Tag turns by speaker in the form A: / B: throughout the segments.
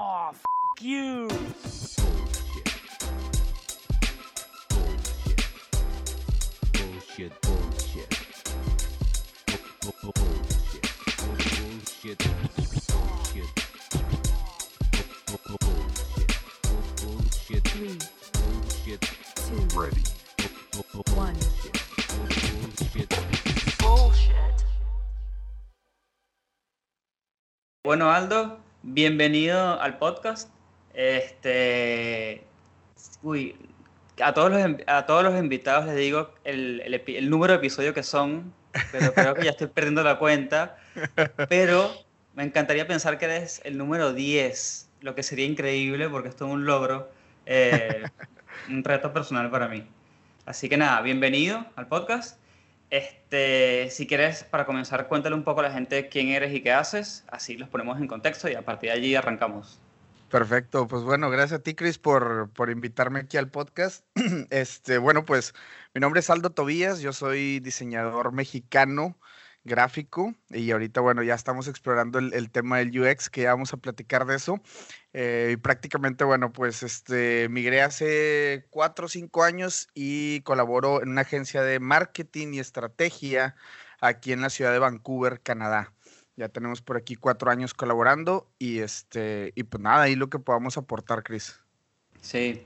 A: Oh, f you.
B: Bullshit, bullshit. Bu- bu- Bullshit. Bullshit. Bullshit. Bu- bu- Bullshit. Bullshit.
C: Three,
B: Bullshit.
C: two,
B: Ready. Bu- bu-
C: one.
B: Bullshit.
C: Bullshit.
D: Bueno, Aldo, bienvenido al podcast. Este, uy, a todos los, a todos los invitados les digo el, el número de episodio que son, pero creo que ya estoy perdiendo la cuenta. Pero me encantaría pensar que eres el número 10, lo que sería increíble porque esto es un logro, eh, un reto personal para mí. Así que nada, bienvenido al podcast. Este, si quieres, para comenzar, cuéntale un poco a la gente quién eres y qué haces, así los ponemos en contexto y a partir de allí arrancamos.
E: Perfecto, pues bueno, gracias a ti, Chris, por, por invitarme aquí al podcast. Este, bueno, pues mi nombre es Aldo Tobías, yo soy diseñador mexicano gráfico y ahorita, bueno, ya estamos explorando el, el tema del UX, que ya vamos a platicar de eso. Eh, y prácticamente, bueno, pues este, migré hace cuatro o cinco años y colaboro en una agencia de marketing y estrategia aquí en la ciudad de Vancouver, Canadá. Ya tenemos por aquí cuatro años colaborando y este, y pues nada, ahí lo que podamos aportar, Chris.
D: Sí,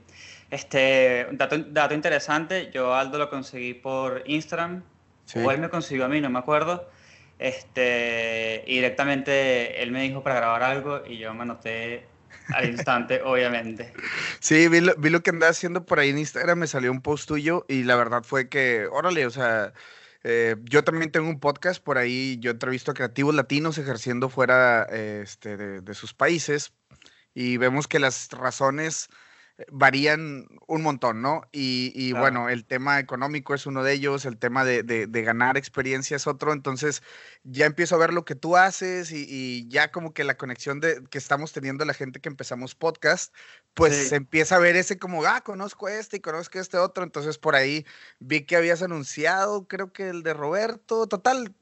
D: este, un dato, dato interesante, yo Aldo lo conseguí por Instagram,
E: Sí.
D: o él me consiguió a mí, no me acuerdo, este, y directamente él me dijo para grabar algo y yo me anoté al instante, obviamente.
E: Sí, vi lo, vi lo que andaba haciendo por ahí en Instagram, me salió un post tuyo y la verdad fue que, órale, o sea, eh, yo también tengo un podcast por ahí, yo entrevisto a creativos latinos ejerciendo fuera eh, este, de, sus países y vemos que las razones varían un montón, ¿no? Y, y
D: Claro.
E: bueno, el tema económico es uno de ellos, el tema de, de- de ganar experiencia es otro, entonces ya empiezo a ver lo que tú haces y, y ya como que la conexión de, que estamos teniendo la gente que empezamos podcast, pues
D: Sí.
E: se empieza a ver ese como, ah, conozco este y conozco este otro, entonces por ahí vi que habías anunciado, creo que el de Roberto, total.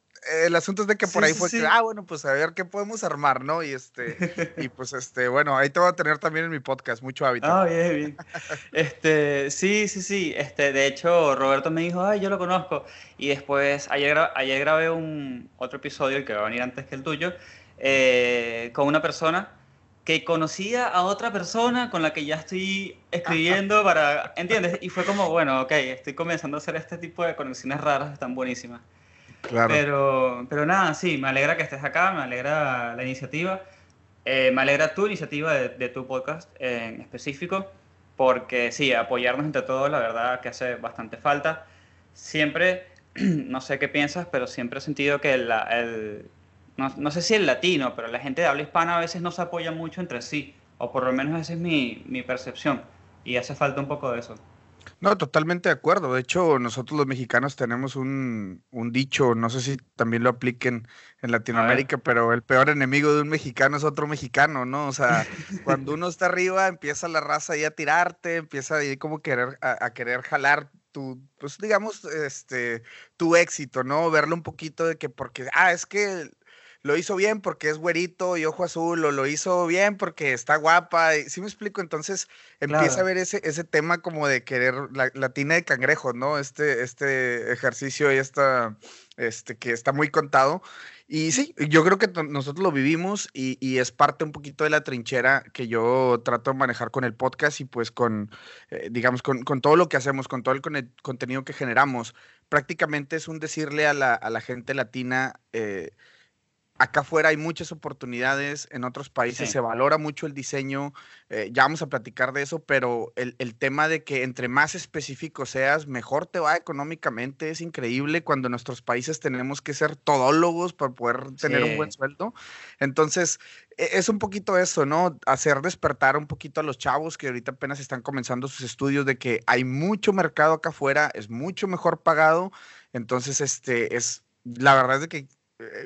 E: El asunto es de que por
D: Sí,
E: ahí fue
D: sí.
E: que, ah, bueno, pues a ver qué podemos armar, ¿no? Y este, y pues este, bueno, ahí te voy a tener también en mi podcast, mucho hábito.
D: Ah, bien, bien. Este, sí, sí, sí. Este, de hecho, Roberto me dijo, ay, yo lo conozco. Y después, ayer, ayer grabé un otro episodio, el que va a venir antes que el tuyo, eh, con una persona que conocía a otra persona con la que ya estoy escribiendo para, ¿entiendes? Y fue como, bueno, ok, estoy comenzando a hacer este tipo de conexiones raras, están buenísimas.
E: Claro.
D: Pero, pero nada, sí, me alegra que estés acá, me alegra la iniciativa, eh, me alegra tu iniciativa de, de tu podcast en específico, porque sí, apoyarnos entre todos, la verdad que hace bastante falta. Siempre, no sé qué piensas, pero siempre he sentido que el, no, no sé si el latino, pero la gente de habla hispana a veces no se apoya mucho entre sí, o por lo menos esa es mi, mi percepción, y hace falta un poco de eso.
E: No, totalmente de acuerdo. De hecho, nosotros los mexicanos tenemos un, un dicho, no sé si también lo apliquen en Latinoamérica, pero el peor enemigo de un mexicano es otro mexicano, ¿no? O sea, cuando uno está arriba, empieza la raza ahí a tirarte, empieza ahí como querer, a, a querer jalar tu, pues digamos, este, tu éxito, ¿no? Verlo un poquito de que porque, ah, es que lo hizo bien porque es güerito y ojo azul, o lo hizo bien porque está guapa, y, ¿sí me explico? Entonces empieza a ver ese, ese tema como de querer la, la tina de cangrejo, ¿no? Este, este ejercicio y esta, este, que está muy contado. Y sí, yo creo que nosotros lo vivimos y, y es parte un poquito de la trinchera que yo trato de manejar con el podcast y pues con, eh, digamos, con, con todo lo que hacemos, con todo el cone- contenido que generamos. Prácticamente es un decirle a la, a la gente latina, eh, acá afuera hay muchas oportunidades, en otros países
D: Sí.
E: se valora mucho el diseño, eh, ya vamos a platicar de eso, pero el, el tema de que entre más específico seas, mejor te va económicamente, es increíble cuando en nuestros países tenemos que ser todólogos para poder tener un buen sueldo. Entonces, e- es un poquito eso, ¿no? Hacer despertar un poquito a los chavos que ahorita apenas están comenzando sus estudios de que hay mucho mercado acá afuera, es mucho mejor pagado, entonces, este, es, la verdad es de que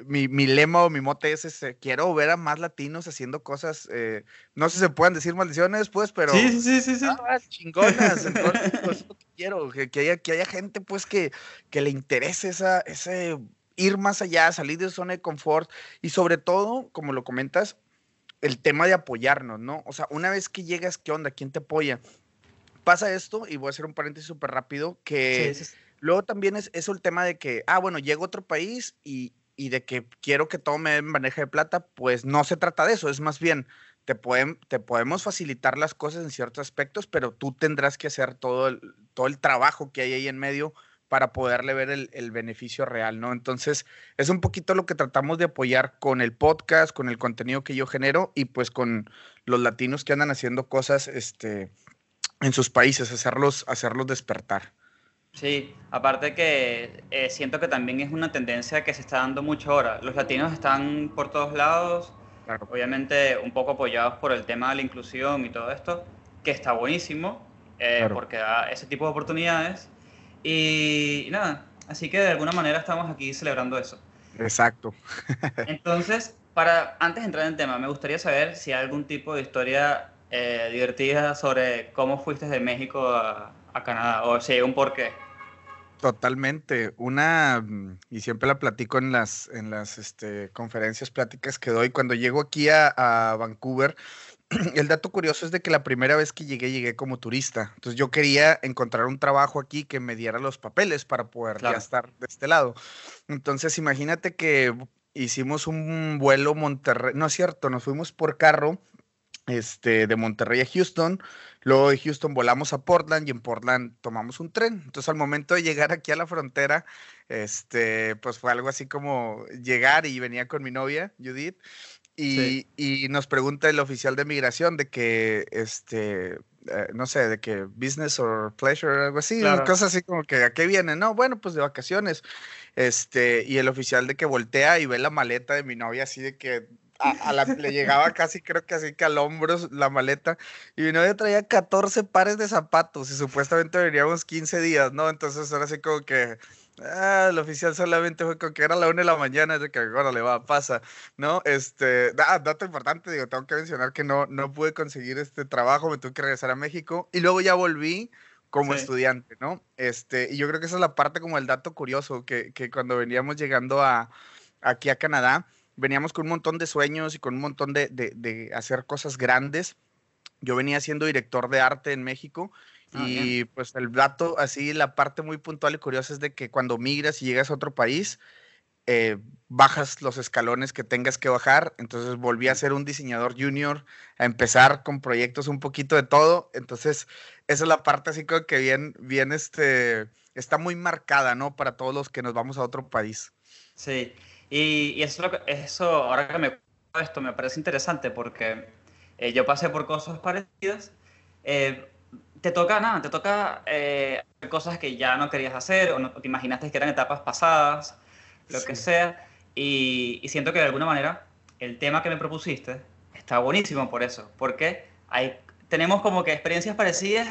E: mi, mi lema o mi mote es este, quiero ver a más latinos haciendo cosas, eh, no sé si se pueden decir maldiciones, pues, pero
D: Sí, sí, sí, sí,
E: ah, chingonas, entonces, pues, que quiero, que, que haya, que haya gente, pues, que, que le interese esa, ese ir más allá, salir de zona de confort y sobre todo, como lo comentas, el tema de apoyarnos, ¿no? O sea, una vez que llegas, ¿qué onda? ¿Quién te apoya? Pasa esto, y voy a hacer un paréntesis súper rápido, que
D: Sí, sí, sí.
E: luego también es eso el tema de que, ah, bueno, llego a otro país y, y de que quiero que todo me den bandeja de plata, pues no se trata de eso, es más bien, te, pueden, te podemos facilitar las cosas en ciertos aspectos, pero tú tendrás que hacer todo el, todo el trabajo que hay ahí en medio para poderle ver el, el beneficio real, ¿no? Entonces, es un poquito lo que tratamos de apoyar con el podcast, con el contenido que yo genero y pues con los latinos que andan haciendo cosas este, en sus países, hacerlos, hacerlos despertar.
D: Sí, aparte que eh, siento que también es una tendencia que se está dando mucho ahora. Los latinos están por todos lados,
E: Claro.
D: obviamente un poco apoyados por el tema de la inclusión y todo esto, que está buenísimo, eh,
E: Claro.
D: porque da ese tipo de oportunidades. Y, y nada, así que de alguna manera estamos aquí celebrando eso.
E: Exacto.
D: Entonces, para, antes de entrar en tema, me gustaría saber si hay algún tipo de historia eh, divertida sobre cómo fuiste de México a, a Canadá, o si hay un porqué.
E: Totalmente. Una, mm, y siempre la platico en las, en las este, conferencias, pláticas que doy. Cuando llego aquí a, a Vancouver, el dato curioso es de que la primera vez que llegué, llegué como turista. Entonces yo quería encontrar un trabajo aquí que me diera los papeles para poder ya estar de este lado. Entonces imagínate que hicimos un vuelo Monterrey, no es cierto, nos fuimos por carro este, de Monterrey a Houston. Luego de Houston volamos a Portland y en Portland tomamos un tren. Entonces al momento de llegar aquí a la frontera, este, pues fue algo así como llegar y venía con mi novia, Judith, y,
D: Sí.
E: y nos pregunta el oficial de migración de que, este, eh, no sé, de que business or pleasure, algo así,
D: Claro.
E: cosas así como que a qué viene, no, bueno, pues de vacaciones. Este, y el oficial de que voltea y ve la maleta de mi novia así de que a, a la, le llegaba casi, creo que así que al hombro la maleta. Y mi novia traía 14 pares de zapatos y supuestamente veníamos 15 días, ¿no? Entonces era así como que, ah, el oficial solamente fue con que era la una de la mañana, de que, le va, pasa, ¿no? Este, ah, dato importante, digo, tengo que mencionar que no, no pude conseguir este trabajo, me tuve que regresar a México y luego ya volví como
D: Sí.
E: estudiante, ¿no? Este, y yo creo que esa es la parte como el dato curioso, que, que cuando veníamos llegando a, aquí a Canadá, veníamos con un montón de sueños y con un montón de, de- de hacer cosas grandes. Yo venía siendo director de arte en México
D: Ah,
E: y pues el dato, así la parte muy puntual y curiosa es de que cuando migras y llegas a otro país, eh, bajas los escalones que tengas que bajar. Entonces volví a ser un diseñador junior, a empezar con proyectos un poquito de todo. Entonces esa es la parte así como que bien, bien, este, está muy marcada, ¿no? Para todos los que nos vamos a otro país.
D: Sí, y, y eso, que- eso, ahora que me esto, me parece interesante porque eh, yo pasé por cosas parecidas. Eh, te toca nada, te toca eh, cosas que ya no querías hacer o no te imaginaste que eran etapas pasadas, lo que
E: Sí.
D: sea. Y, y siento que de alguna manera el tema que me propusiste está buenísimo por eso, porque hay, tenemos como que experiencias parecidas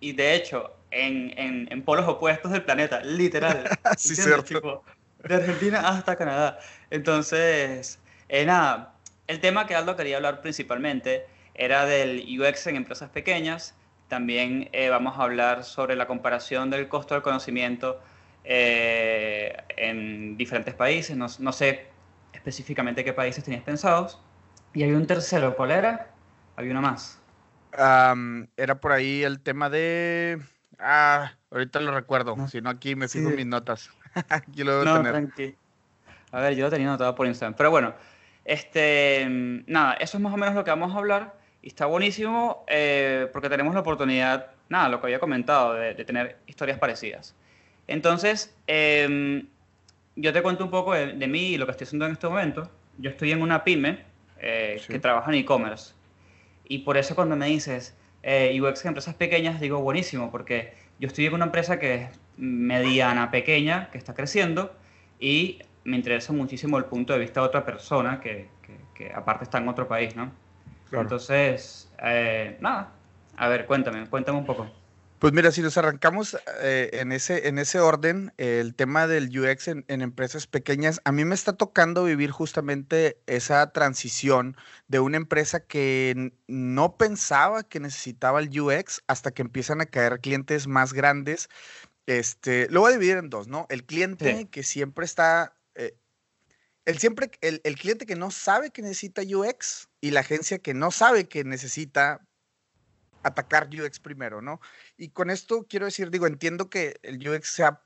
D: y de hecho en, en, en polos opuestos del planeta, literal.
E: Sí, cierto.
D: Tipo, de Argentina hasta Canadá. Entonces, eh, nada, el tema que Aldo quería hablar principalmente era del UX en empresas pequeñas. También eh, vamos a hablar sobre la comparación del costo del conocimiento eh, en diferentes países. No, no sé específicamente qué países tenías pensados. Y había un tercero, ¿cuál era? Había uno más.
E: Am, era por ahí el tema de... Ah, ahorita lo recuerdo,
D: No.
E: si no aquí me
D: Sí.
E: fijo en mis notas. aquí lo
D: No,
E: tener.
D: tranqui. A ver, yo lo tenía anotado por Instagram. Pero bueno, este, mm, nada, eso es más o menos lo que vamos a hablar. Y está buenísimo eh, porque tenemos la oportunidad, nada, lo que había comentado, de, de tener historias parecidas. Entonces, em, yo te cuento un poco de, de mí y lo que estoy haciendo en este momento. Yo estoy en una pyme eh,
E: Sí.
D: que trabaja en e-commerce. Y por eso cuando me dices eh, UX en empresas pequeñas, digo buenísimo, porque yo estoy en una empresa que es mediana, pequeña, que está creciendo, y me interesa muchísimo el punto de vista de otra persona que, que- que aparte está en otro país, ¿no?
E: Claro.
D: Entonces, eh, nada, a ver, cuéntame, cuéntame un poco.
E: Pues mira, si nos arrancamos eh, en, ese, en ese orden, eh, el tema del UX en, en empresas pequeñas, a mí me está tocando vivir justamente esa transición de una empresa que no pensaba que necesitaba el UX hasta que empiezan a caer clientes más grandes. Este, lo voy a dividir en dos, ¿no? El cliente
D: Sí.
E: que siempre está... eh, el siempre, el, el cliente que no sabe que necesita UX y la agencia que no sabe que necesita atacar UX primero, ¿no? Y con esto quiero decir, digo, entiendo que el UX sea,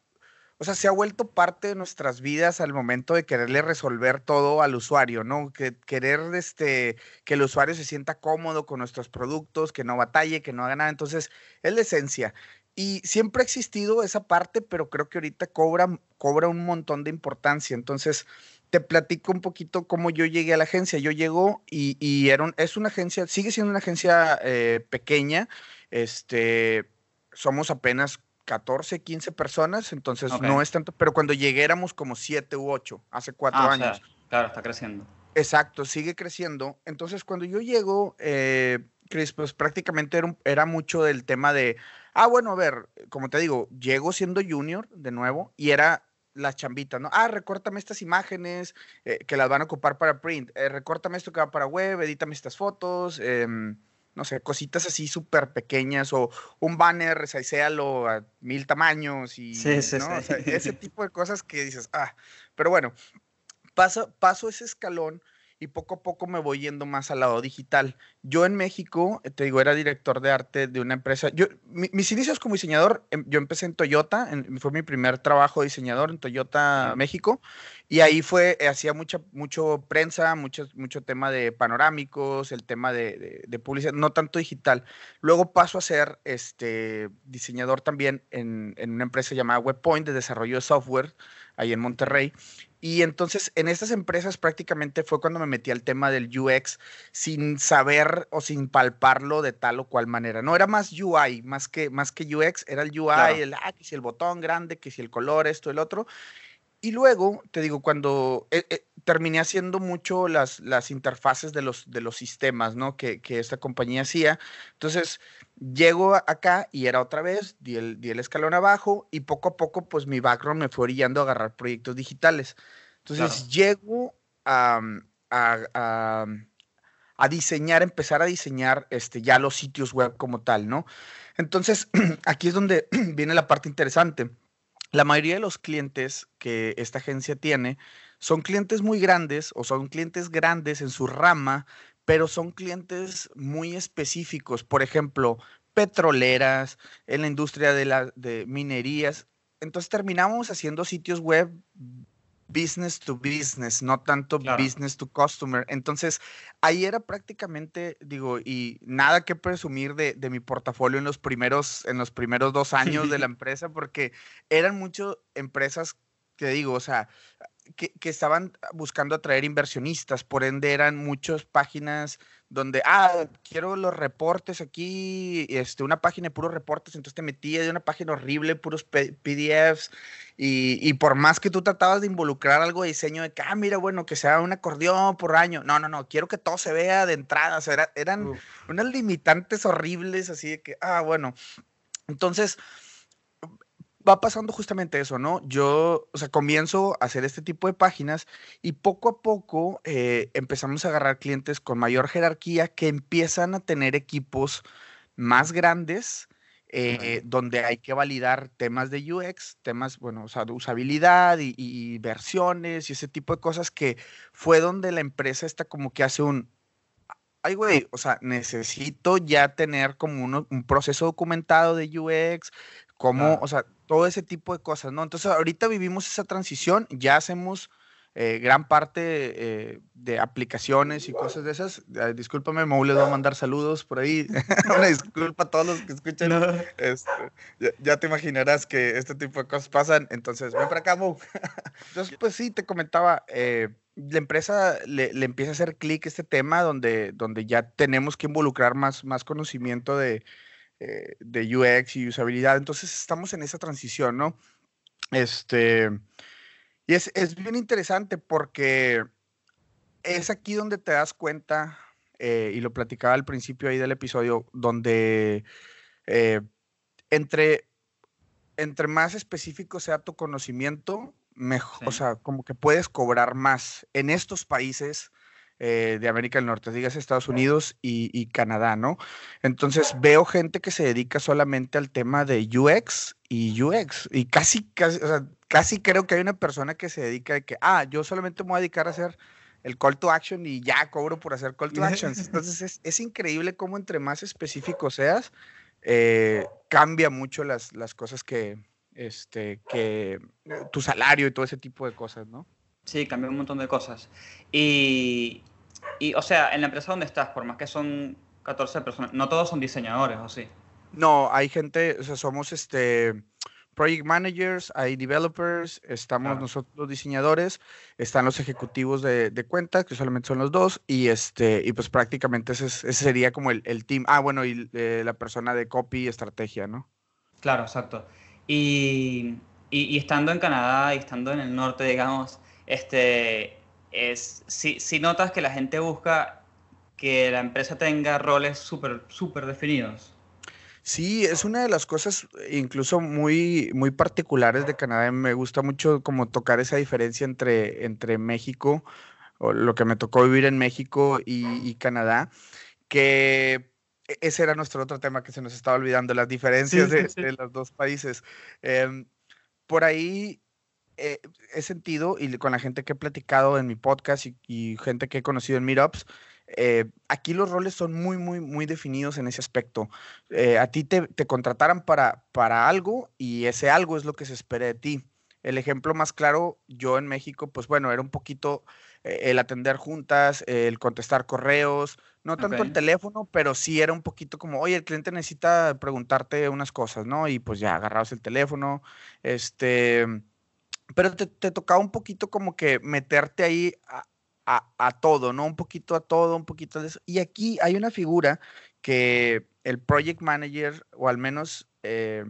E: o sea, se ha vuelto parte de nuestras vidas al momento de quererle resolver todo al usuario, ¿no? Que querer este, que el usuario se sienta cómodo con nuestros productos, que no batalle, que no haga nada. Entonces, es la esencia. Y siempre ha existido esa parte, pero creo que ahorita cobra, cobra un montón de importancia. Entonces, te platico un poquito cómo yo llegué a la agencia. Yo llego y, y era un- es una agencia, sigue siendo una agencia eh, pequeña. Este, somos apenas 14, 15 personas, entonces no es tanto, pero cuando llegué éramos como 7 u 8, hace 4
D: Ah, o sea,
E: años.
D: claro, está creciendo.
E: Exacto, sigue creciendo. Entonces, cuando yo llego, eh, Chris, pues prácticamente era, un- era mucho del tema de, ah, bueno, a ver, como te digo, llego siendo junior de nuevo y era las chambitas, ¿no? Ah, recórtame estas imágenes eh, que las van a ocupar para print, eh, recórtame esto que va para web, edítame estas fotos, em, no sé, cositas así súper pequeñas o un banner, resaiséalo a mil tamaños y,
D: Sí, sí,
E: ¿no? O
D: sí.
E: sea, ese tipo de cosas que dices, ah, pero bueno, paso, paso ese escalón y poco a poco me voy yendo más al lado digital. Yo en México, eh, te digo, era director de arte de una empresa. Yo, mi- mis inicios como diseñador, em, yo empecé en Toyota, en- fue mi primer trabajo de diseñador en Toyota. México, y ahí fue, eh, hacía mucha mucho prensa, mucho, mucho tema de panorámicos, el tema de, de- de publicidad, no tanto digital. Luego paso a ser este, diseñador también en, en una empresa llamada WebPoint de desarrollo de software, ahí en Monterrey. Y entonces en estas empresas prácticamente fue cuando me metí al tema del UX sin saber o sin palparlo de tal o cual manera. No era más UI, más que, más que UX, era el UI,
D: Claro.
E: el, ah, que si el botón grande, que si el color, esto, el otro. Y luego, te digo, cuando eh, eh, terminé haciendo mucho las, las interfaces de los, de los sistemas, ¿no? Que, que esta compañía hacía. Entonces, llego acá y era otra vez, di el, di el escalón abajo y poco a poco, pues mi background me fue orillando a agarrar proyectos digitales. Entonces,
D: Claro.
E: llego a, a, a- a diseñar, empezar a diseñar este, ya los sitios web como tal, ¿no? Entonces, aquí es donde viene la parte interesante. La mayoría de los clientes que esta agencia tiene son clientes muy grandes o son clientes grandes en su rama, pero son clientes muy específicos. Por ejemplo, petroleras, en la industria de, la, de minerías. Entonces terminamos haciendo sitios web business to business, no tanto
D: Claro.
E: business to customer. Entonces, ahí era prácticamente, digo, y nada que presumir de, de mi portafolio en los primeros, en los primeros dos años de la empresa, porque eran muchas empresas que digo, o sea, que, que estaban buscando atraer inversionistas, por ende eran muchas páginas donde, ah, quiero los reportes aquí, este, una página de puros reportes, entonces te metía de una página horrible, puros PDFs, y, y por más que tú tratabas de involucrar algo de diseño, de que, ah, mira, bueno, que sea un acordeón por año, no, no, no, quiero que todo se vea de entrada, o sea, era- eran
D: Uf,
E: unas limitantes horribles, así de que, ah, bueno, entonces va pasando justamente eso, ¿no? Yo, o sea, comienzo a hacer este tipo de páginas y poco a poco eh, empezamos a agarrar clientes con mayor jerarquía que empiezan a tener equipos más grandes. eh, donde hay que validar temas de UX, temas, bueno, o sea, de usabilidad y, y versiones y ese tipo de cosas que fue donde la empresa está como que hace un, ay, güey, o sea, necesito ya tener como uno- un proceso documentado de UX, como, o sea, todo ese tipo de cosas, ¿no? Entonces, ahorita vivimos esa transición, ya hacemos eh, gran parte eh, de aplicaciones y cosas de esas. Eh, discúlpame, Mau les voy a mandar saludos por ahí. Una disculpa a todos los que escuchan.
D: no,
E: Este, ya, ya te imaginarás que este tipo de cosas pasan, entonces ven para acá, Mo. Entonces, pues sí, te comentaba, eh, la empresa le, le empieza a hacer clic este tema donde, donde ya tenemos que involucrar más, más conocimiento de, eh, de UX y usabilidad, entonces estamos en esa transición, ¿no? Este, y es, es bien interesante porque es aquí donde te das cuenta, eh, y lo platicaba al principio ahí del episodio, donde eh, entre, entre más específico sea tu conocimiento, mejor, o sea, como que puedes cobrar más. En estos países, eh, de América del Norte, digas Estados Unidos y, y Canadá, ¿no? Entonces veo gente que se dedica solamente al tema de UX y UX, y casi, casi, o sea, casi creo que hay una persona que se dedica a que, ah, yo solamente me voy a dedicar a hacer el call to action y ya cobro por hacer call to actions. Entonces es, es increíble cómo entre más específico seas, eh, cambia mucho las, las cosas que, este, que eh, tu salario y todo ese tipo de cosas, ¿no?
D: Sí, cambia un montón de cosas. Y, y, o sea, en la empresa donde estás, por más que son 14 personas, no todos son diseñadores, ¿o sí?
E: No, hay gente, o sea, somos este project managers, hay developers, estamos
D: Claro.
E: nosotros los diseñadores, están los ejecutivos de, de cuenta, que solamente son los dos, y este, y pues prácticamente ese, es- ese sería como el, el team. Ah, bueno, y eh, la persona de copy y estrategia, ¿no?
D: Claro, exacto. Y, y, y estando en Canadá y estando en el norte, digamos, este, es, si, si notas que la gente busca que la empresa tenga roles súper, súper definidos.
E: Sí, es una de las cosas eh, incluso muy, muy particulares de Canadá. Me gusta mucho como tocar esa diferencia entre, entre México, o lo que me tocó vivir en México y, y Canadá, que ese era nuestro otro tema que se nos estaba olvidando, las diferencias
D: sí,
E: de,
D: sí.
E: de los dos países. Em, por ahí eh, he sentido, y con la gente que he platicado en mi podcast y, y gente que he conocido en Meetups, eh, aquí los roles son muy, muy, muy definidos en ese aspecto. Eh, a ti te, te contrataran para, para algo y ese algo es lo que se espera de ti. El ejemplo más claro, yo en México, pues bueno, era un poquito eh, el atender juntas, el contestar correos, no tanto el teléfono, pero sí era un poquito como, oye, el cliente necesita preguntarte unas cosas, ¿no? Y pues ya agarrabas el teléfono, este, pero te, te tocaba un poquito como que meterte ahí a, a- a todo, ¿no? Un poquito a todo, un poquito de eso. Y aquí hay una figura que el project manager, o al menos eh,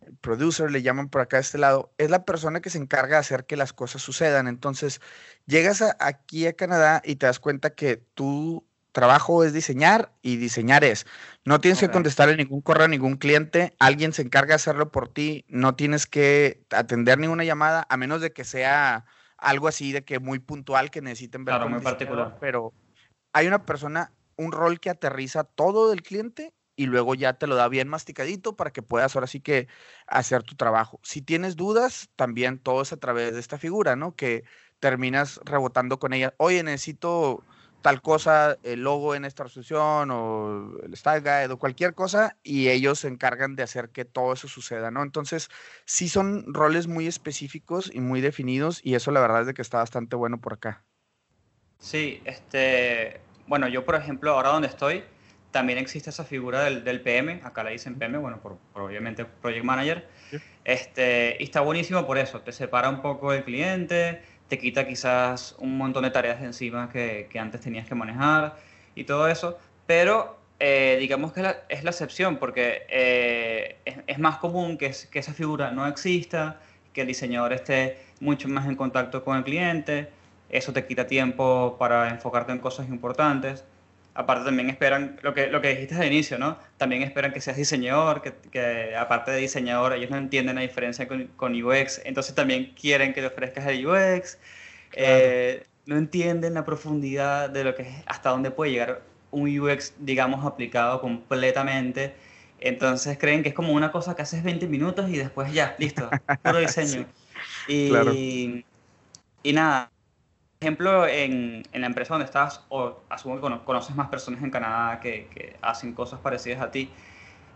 E: el producer, le llaman por acá de este lado, es la persona que se encarga de hacer que las cosas sucedan. Entonces, llegas a- aquí a Canadá y te das cuenta que tu trabajo es diseñar y diseñar es. No tienes que contestarle ningún correo a ningún cliente, alguien se encarga de hacerlo por ti, no tienes que atender ninguna llamada, a menos de que sea algo así de que muy puntual que necesiten ver
D: Claro, muy particular.
E: pero hay una persona, un rol que aterriza todo del cliente y luego ya te lo da bien masticadito para que puedas ahora sí que hacer tu trabajo. Si tienes dudas, también todo es a través de esta figura, ¿no? Que terminas rebotando con ella. Oye, necesito tal cosa, el logo en esta resolución o el style guide o cualquier cosa y ellos se encargan de hacer que todo eso suceda, ¿no? Entonces, sí son roles muy específicos y muy definidos y eso la verdad es de que está bastante bueno por acá.
D: Sí, este, bueno, yo por ejemplo, ahora donde estoy, también existe esa figura del, del PM, acá le dicen PM, bueno, por, por obviamente Project Manager,
E: Sí.
D: este, y está buenísimo por eso, te separa un poco del cliente, te quita quizás un montón de tareas de encima que, antes tenías que manejar y todo eso, pero eh, digamos que es la excepción, porque eh, es, más común que esa figura no exista, que el diseñador esté mucho más en contacto con el cliente, eso te quita tiempo para enfocarte en cosas importantes. Aparte también esperan, lo que, lo que dijiste al inicio, ¿no? También esperan que seas diseñador, que, que aparte de diseñador ellos no entienden la diferencia con, con UX, entonces también quieren que le ofrezcas el UX, eh, no entienden la profundidad de lo que es, hasta dónde puede llegar un UX, digamos, aplicado completamente. Entonces creen que es como una cosa que haces 20 minutos y después ya, listo, puro diseño. y,
E: claro.
D: y nada, ejemplo, en, en la empresa donde estás, o asumo que cono- conoces más personas en Canadá que, que hacen cosas parecidas a ti,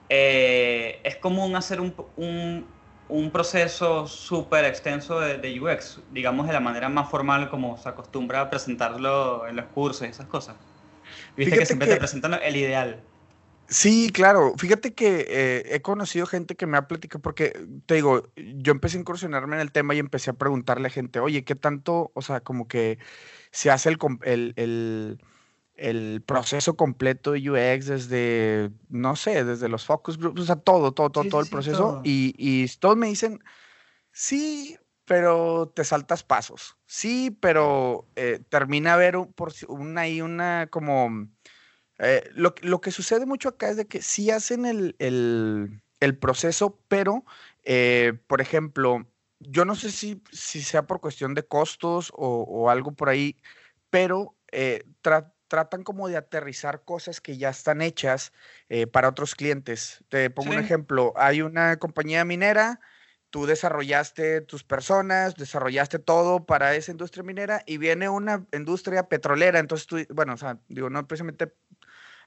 D: eh, es común hacer un, un, un proceso súper extenso de, de UX, digamos de la manera más formal como se acostumbra a presentarlo en los cursos y esas cosas. Viste que
E: Fíjate
D: siempre
E: que-
D: te presentan el ideal.
E: Sí, claro. Fíjate que eh, he conocido gente que me ha platicado, porque te digo, yo empecé a incursionarme en el tema y empecé a preguntarle a gente, oye, ¿qué tanto, o sea, como que se hace el, el, el- el proceso completo de UX desde, no sé, desde los focus groups, o sea, todo, todo, todo,
D: Sí,
E: todo el
D: sí,
E: proceso?
D: todo.
E: Y, y todos me dicen, sí, pero te saltas pasos. Sí, pero eh, termina a ver un, por, una ahí una como... Eh, lo, que- lo que sucede mucho acá es de que sí hacen el, el- el proceso, pero, eh, por ejemplo, yo no sé si, si sea por cuestión de costos o, o algo por ahí, pero eh, tra- tratan como de aterrizar cosas que ya están hechas para otros clientes. Te pongo un ejemplo, hay una compañía minera, tú desarrollaste tus personas, desarrollaste todo para esa industria minera y viene una industria petrolera, entonces tú, bueno, o sea, digo, no precisamente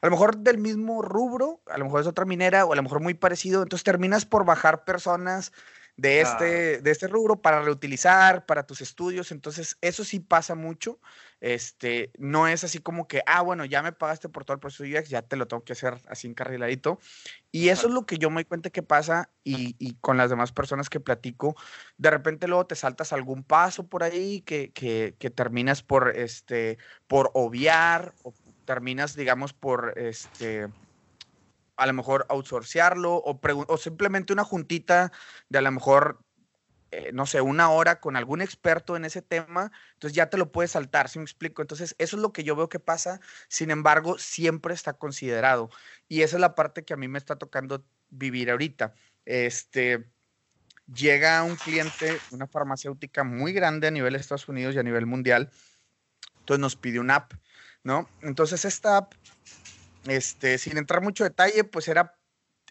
E: a lo mejor del mismo rubro, a lo mejor es otra minera o a lo mejor muy parecido, entonces terminas por bajar personas de este, de este rubro para reutilizar, para tus estudios, entonces eso sí pasa mucho, este, no es así como que, ah, bueno, ya me pagaste por todo el proceso UX, ya te lo tengo que hacer así encarriladito, y eso es lo que yo me doy cuenta que pasa y, y con las demás personas que platico, de repente luego te saltas algún paso por ahí que, que, que terminas por, este, por obviar o terminas, digamos, por, este, a lo mejor outsourcearlo o, simplemente una juntita de a lo mejor, eh, no sé, una hora con algún experto en ese tema, entonces ya te lo puedes saltar, ¿sí me explico? Entonces, eso es lo que yo veo que pasa, sin embargo, siempre está considerado. Y esa es la parte que a mí me está tocando vivir ahorita. Este, llega un cliente, una farmacéutica muy grande a nivel de Estados Unidos y a nivel mundial, entonces nos pide una app, ¿no? Entonces esta app, este, sin entrar mucho detalle, pues era,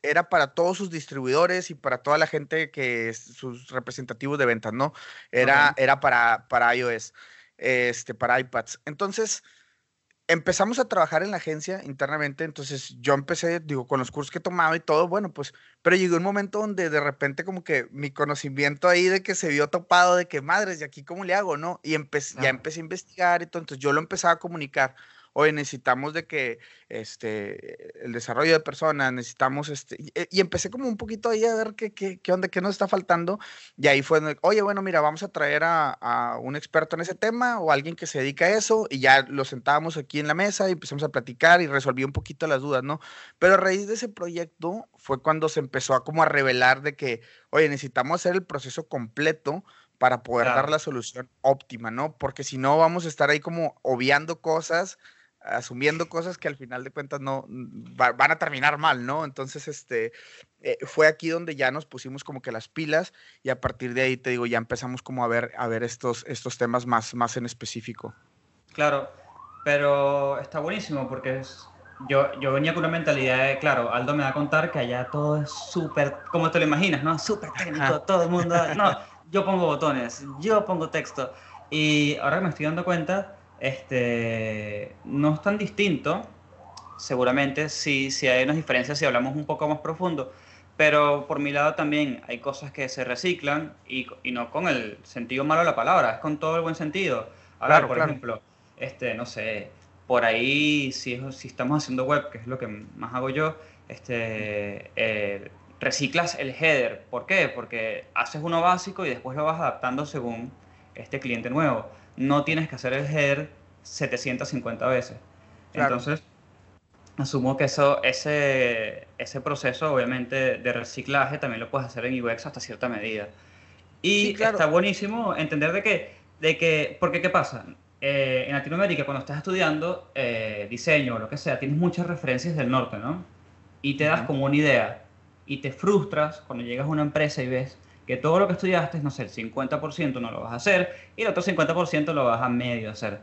E: era para todos sus distribuidores y para toda la gente que es sus representativos de ventas, ¿no? Era, era para, para iOS, este, para iPads. Entonces, empezamos a trabajar en la agencia internamente, entonces yo empecé, digo, con los cursos que tomaba y todo, bueno, pues, pero llegó un momento donde de repente como que mi conocimiento ahí de que se vio topado, de que madres, ¿y aquí cómo le hago, no? Y empecé, ya
D: Claro.
E: empecé a investigar y todo, entonces yo lo empezaba a comunicar. Oye, necesitamos de que este, el desarrollo de personas, necesitamos este, y, y empecé como un poquito ahí a ver qué, qué, qué onda, qué nos está faltando. Y ahí fue, oye, bueno, mira, vamos a traer a, a un experto en ese tema o alguien que se dedica a eso y ya lo sentábamos aquí en la mesa y empezamos a platicar y resolví un poquito las dudas, ¿no? Pero a raíz de ese proyecto fue cuando se empezó a como a revelar de que, oye, necesitamos hacer el proceso completo para poder dar
D: Claro.
E: la solución óptima, ¿no? Porque si no vamos a estar ahí como obviando cosas, asumiendo cosas que al final de cuentas no mm, va- van a terminar mal, ¿no? Entonces, este, eh, fue aquí donde ya nos pusimos como que las pilas y a partir de ahí te digo, ya empezamos como a ver, a ver estos, estos temas más, más en específico.
D: Claro, pero está buenísimo porque es, yo, yo venía con una mentalidad de, claro, Aldo me va a contar que allá todo es súper, como te lo imaginas, ¿no? Súper técnico,
E: Ajá.
D: todo el mundo, no, yo pongo botones, yo pongo texto. Y ahora que me estoy dando cuenta, este, no es tan distinto, seguramente sí, sí hay unas diferencias si hablamos un poco más profundo, pero por mi lado también hay cosas que se reciclan y, y no con el sentido malo de la palabra, es con todo el buen sentido.
E: Claro,
D: por
E: claro.
D: ejemplo, este, no sé, por ahí si, si estamos haciendo web, que es lo que más hago yo, este, eh, reciclas el header. ¿Por qué? Porque haces uno básico y después lo vas adaptando según este cliente nuevo. No tienes que hacer el header 750 veces.
E: Claro.
D: Entonces, asumo que eso, ese, ese proceso, obviamente, de reciclaje también lo puedes hacer en UX hasta cierta medida. Y
E: Sí, claro.
D: está buenísimo entender de que, de que, porque ¿qué pasa? Eh, en Latinoamérica, cuando estás estudiando eh, diseño o lo que sea, tienes muchas referencias del norte, ¿no? Y te das como una idea y te frustras cuando llegas a una empresa y ves que todo lo que estudiaste, no sé, el 50% no lo vas a hacer y el otro 50% lo vas a medio hacer.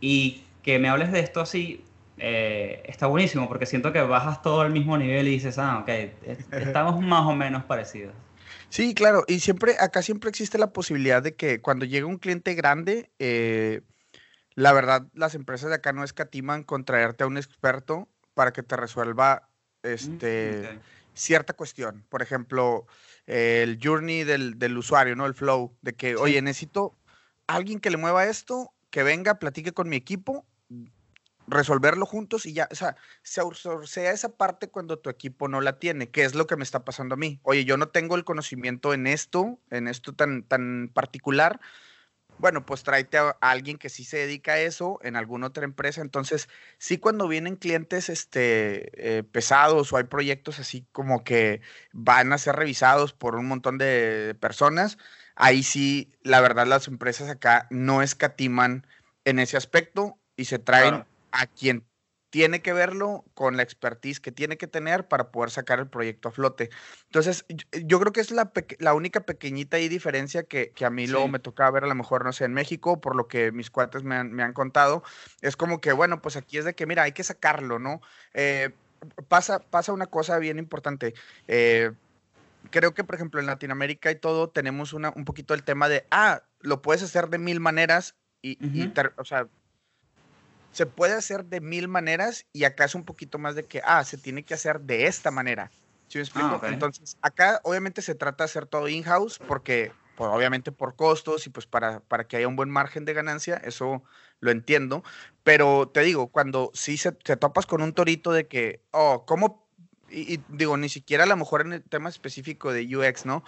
D: Y que me hables de esto así eh, está buenísimo porque siento que bajas todo al mismo nivel y dices, ah, ok, es- estamos más o menos parecidos.
E: Sí, claro, y siempre, acá siempre existe la posibilidad de que cuando llega un cliente grande, eh, la verdad, las empresas de acá no escatiman con traerte a un experto para que te resuelva este,
D: Ok.
E: cierta cuestión. Por ejemplo, el journey del, del usuario, ¿no? El flow, de que,
D: Sí.
E: oye, necesito alguien que le mueva esto, que venga, platique con mi equipo, resolverlo juntos y ya, o sea, se outsourcea esa parte cuando tu equipo no la tiene, que es lo que me está pasando a mí. Oye, yo no tengo el conocimiento en esto, en esto tan, tan particular. Bueno, pues tráete a, alguien que sí se dedica a eso en alguna otra empresa. Entonces, sí cuando vienen clientes este, eh, pesados o hay proyectos así como que van a ser revisados por un montón de personas, ahí sí, la verdad, las empresas acá no escatiman en ese aspecto y se traen
D: Claro.
E: a quien tiene que verlo con la expertise que tiene que tener para poder sacar el proyecto a flote. Entonces, yo, yo creo que es la, única pequeñita ahí diferencia que, que a mí luego me tocaba ver a lo mejor, no sé, en México, por lo que mis cuates me han, me han contado. Es como que, bueno, pues aquí es de que, mira, hay que sacarlo, ¿no? Eh, pasa, pasa una cosa bien importante. eh, creo que, por ejemplo, en Latinoamérica y todo, tenemos una, un poquito el tema de, ah, lo puedes hacer de mil maneras y, y o sea, se puede hacer de mil maneras y acá es un poquito más de que, ah, se tiene que hacer de esta manera. ¿Sí me explico?
D: ok.
E: Entonces, acá obviamente se trata de hacer todo in-house porque, pues, obviamente por costos y pues para, para que haya un buen margen de ganancia, eso lo entiendo. Pero te digo, cuando sí se, te topas con un torito de que, oh, ¿cómo? Y, y digo, ni siquiera a lo mejor en el tema específico de UX, ¿no?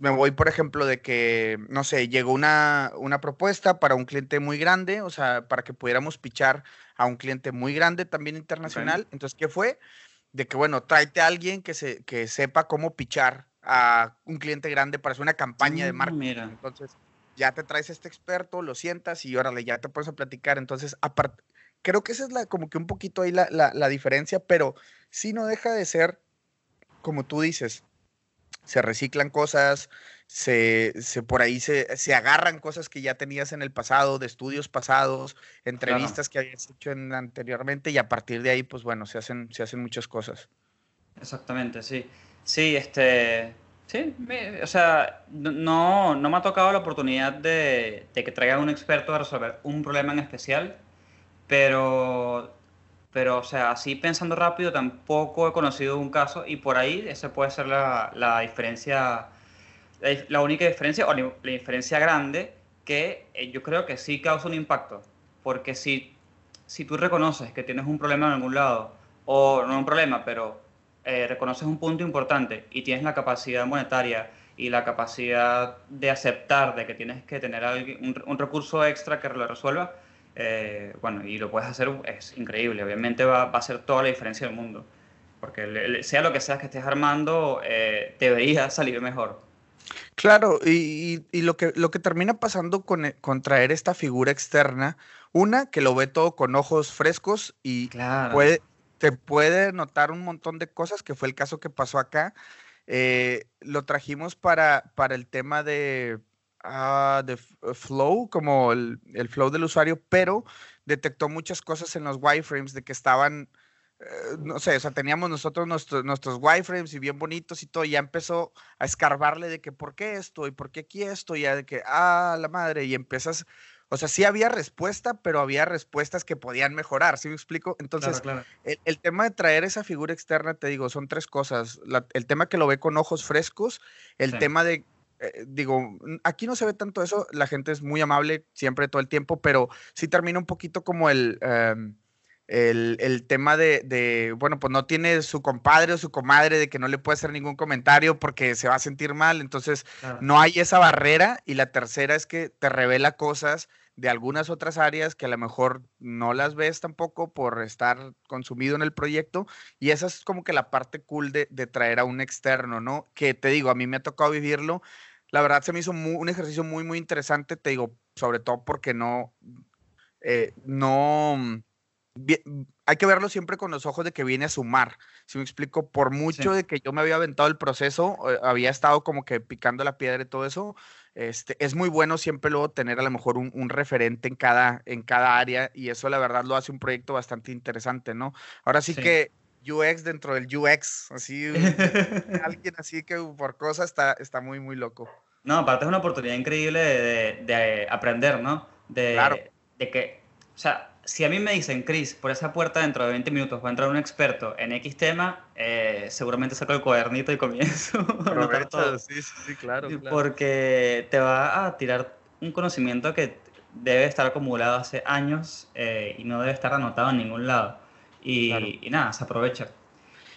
E: Me voy, por ejemplo, de que, no sé, llegó una, una propuesta para un cliente muy grande, o sea, para que pudiéramos pichar a un cliente muy grande también internacional. Entonces, ¿qué fue? De que, bueno, tráete a alguien que, se, que sepa cómo pichar a un cliente grande para hacer una campaña de
D: Mm,
E: marketing.
D: Mira.
E: Entonces, ya te traes a este experto, lo sientas y órale, ya te pones a platicar. Entonces, aparte, creo que esa es la, como que un poquito ahí la, la, la diferencia, pero sí no deja de ser, como tú dices, se reciclan cosas, se, se por ahí se, se agarran cosas que ya tenías en el pasado, de estudios pasados, entrevistas que habías hecho en, anteriormente, y a partir de ahí, pues bueno, se hacen, se hacen muchas cosas.
D: Exactamente, sí. Sí, este. Sí, me- o sea, no- no, me ha tocado la oportunidad de, de que traigan un experto a resolver un problema en especial, pero, pero, o sea, así pensando rápido, tampoco he conocido un caso y por ahí esa puede ser la, la diferencia, la, la única diferencia o la, diferencia grande que eh, yo creo que sí causa un impacto, porque si, si tú reconoces que tienes un problema en algún lado, o no un problema, pero eh, reconoces un punto importante y tienes la capacidad monetaria y la capacidad de aceptar de que tienes que tener un, un recurso extra que lo resuelva, eh, bueno, y lo puedes hacer, es increíble. Obviamente va, va a hacer toda la diferencia del mundo. Porque le- le- sea lo que sea que estés armando, eh, debería salir mejor.
E: Claro, y, y- y lo que, lo que termina pasando con, e- con traer esta figura externa, una que lo ve todo con ojos frescos y
D: Claro.
E: puede, te puede notar un montón de cosas, que fue el caso que pasó acá. Eh, lo trajimos para, para el tema de, ah, de eh, flow, como el, el flow del usuario, pero detectó muchas cosas en los wireframes de que estaban, eh, no sé, o sea, teníamos nosotros nuestros, nuestros wireframes y bien bonitos y todo, y ya empezó a escarbarle de que por qué esto y por qué aquí esto, y ya de que, ah, la madre, y empiezas, o sea, sí había respuesta, pero había respuestas que podían mejorar, ¿sí me explico? Entonces,
D: Claro, claro.
E: el, el tema de traer esa figura externa, te digo, son tres cosas. La- el tema que lo ve con ojos frescos, el
D: Sí.
E: tema de, eh, digo, aquí no se ve tanto eso, la gente es muy amable siempre, todo el tiempo, pero sí termina un poquito como el, em, el, el tema de, de, bueno, pues no tiene su compadre o su comadre de que no le puede hacer ningún comentario porque se va a sentir mal, entonces
D: claro.
E: no hay esa barrera y la tercera es que te revela cosas de algunas otras áreas que a lo mejor no las ves tampoco por estar consumido en el proyecto y esa es como que la parte cool de, de traer a un externo, ¿no? Que te digo, a mí me ha tocado vivirlo. La verdad se me hizo un ejercicio muy, muy interesante, te digo, sobre todo porque no, eh, no, mm, mm, hay que verlo siempre con los ojos de que viene a sumar. Si me explico, por mucho de que yo me había aventado el proceso, eh, había estado como que picando la piedra y todo eso, este, es muy bueno siempre luego tener a lo mejor un, un referente en cada, en cada área y eso la verdad lo hace un proyecto bastante interesante, ¿no? Ahora sí,
D: Sí.
E: que UX dentro del UX, así, alguien así que por cosa está, está muy, muy loco.
D: No, aparte es una oportunidad increíble de, de- de aprender, ¿no? De,
E: Claro.
D: de que, o sea, si a mí me dicen, Chris, por esa puerta dentro de 20 minutos va a entrar un experto en X tema, eh, seguramente saco el cuadernito y comienzo a anotar todo.
E: sí, sí, sí, claro,
D: Porque te va a tirar un conocimiento que debe estar acumulado hace años eh, y no debe estar anotado en ningún lado. Y,
E: Claro.
D: y nada, se aprovecha.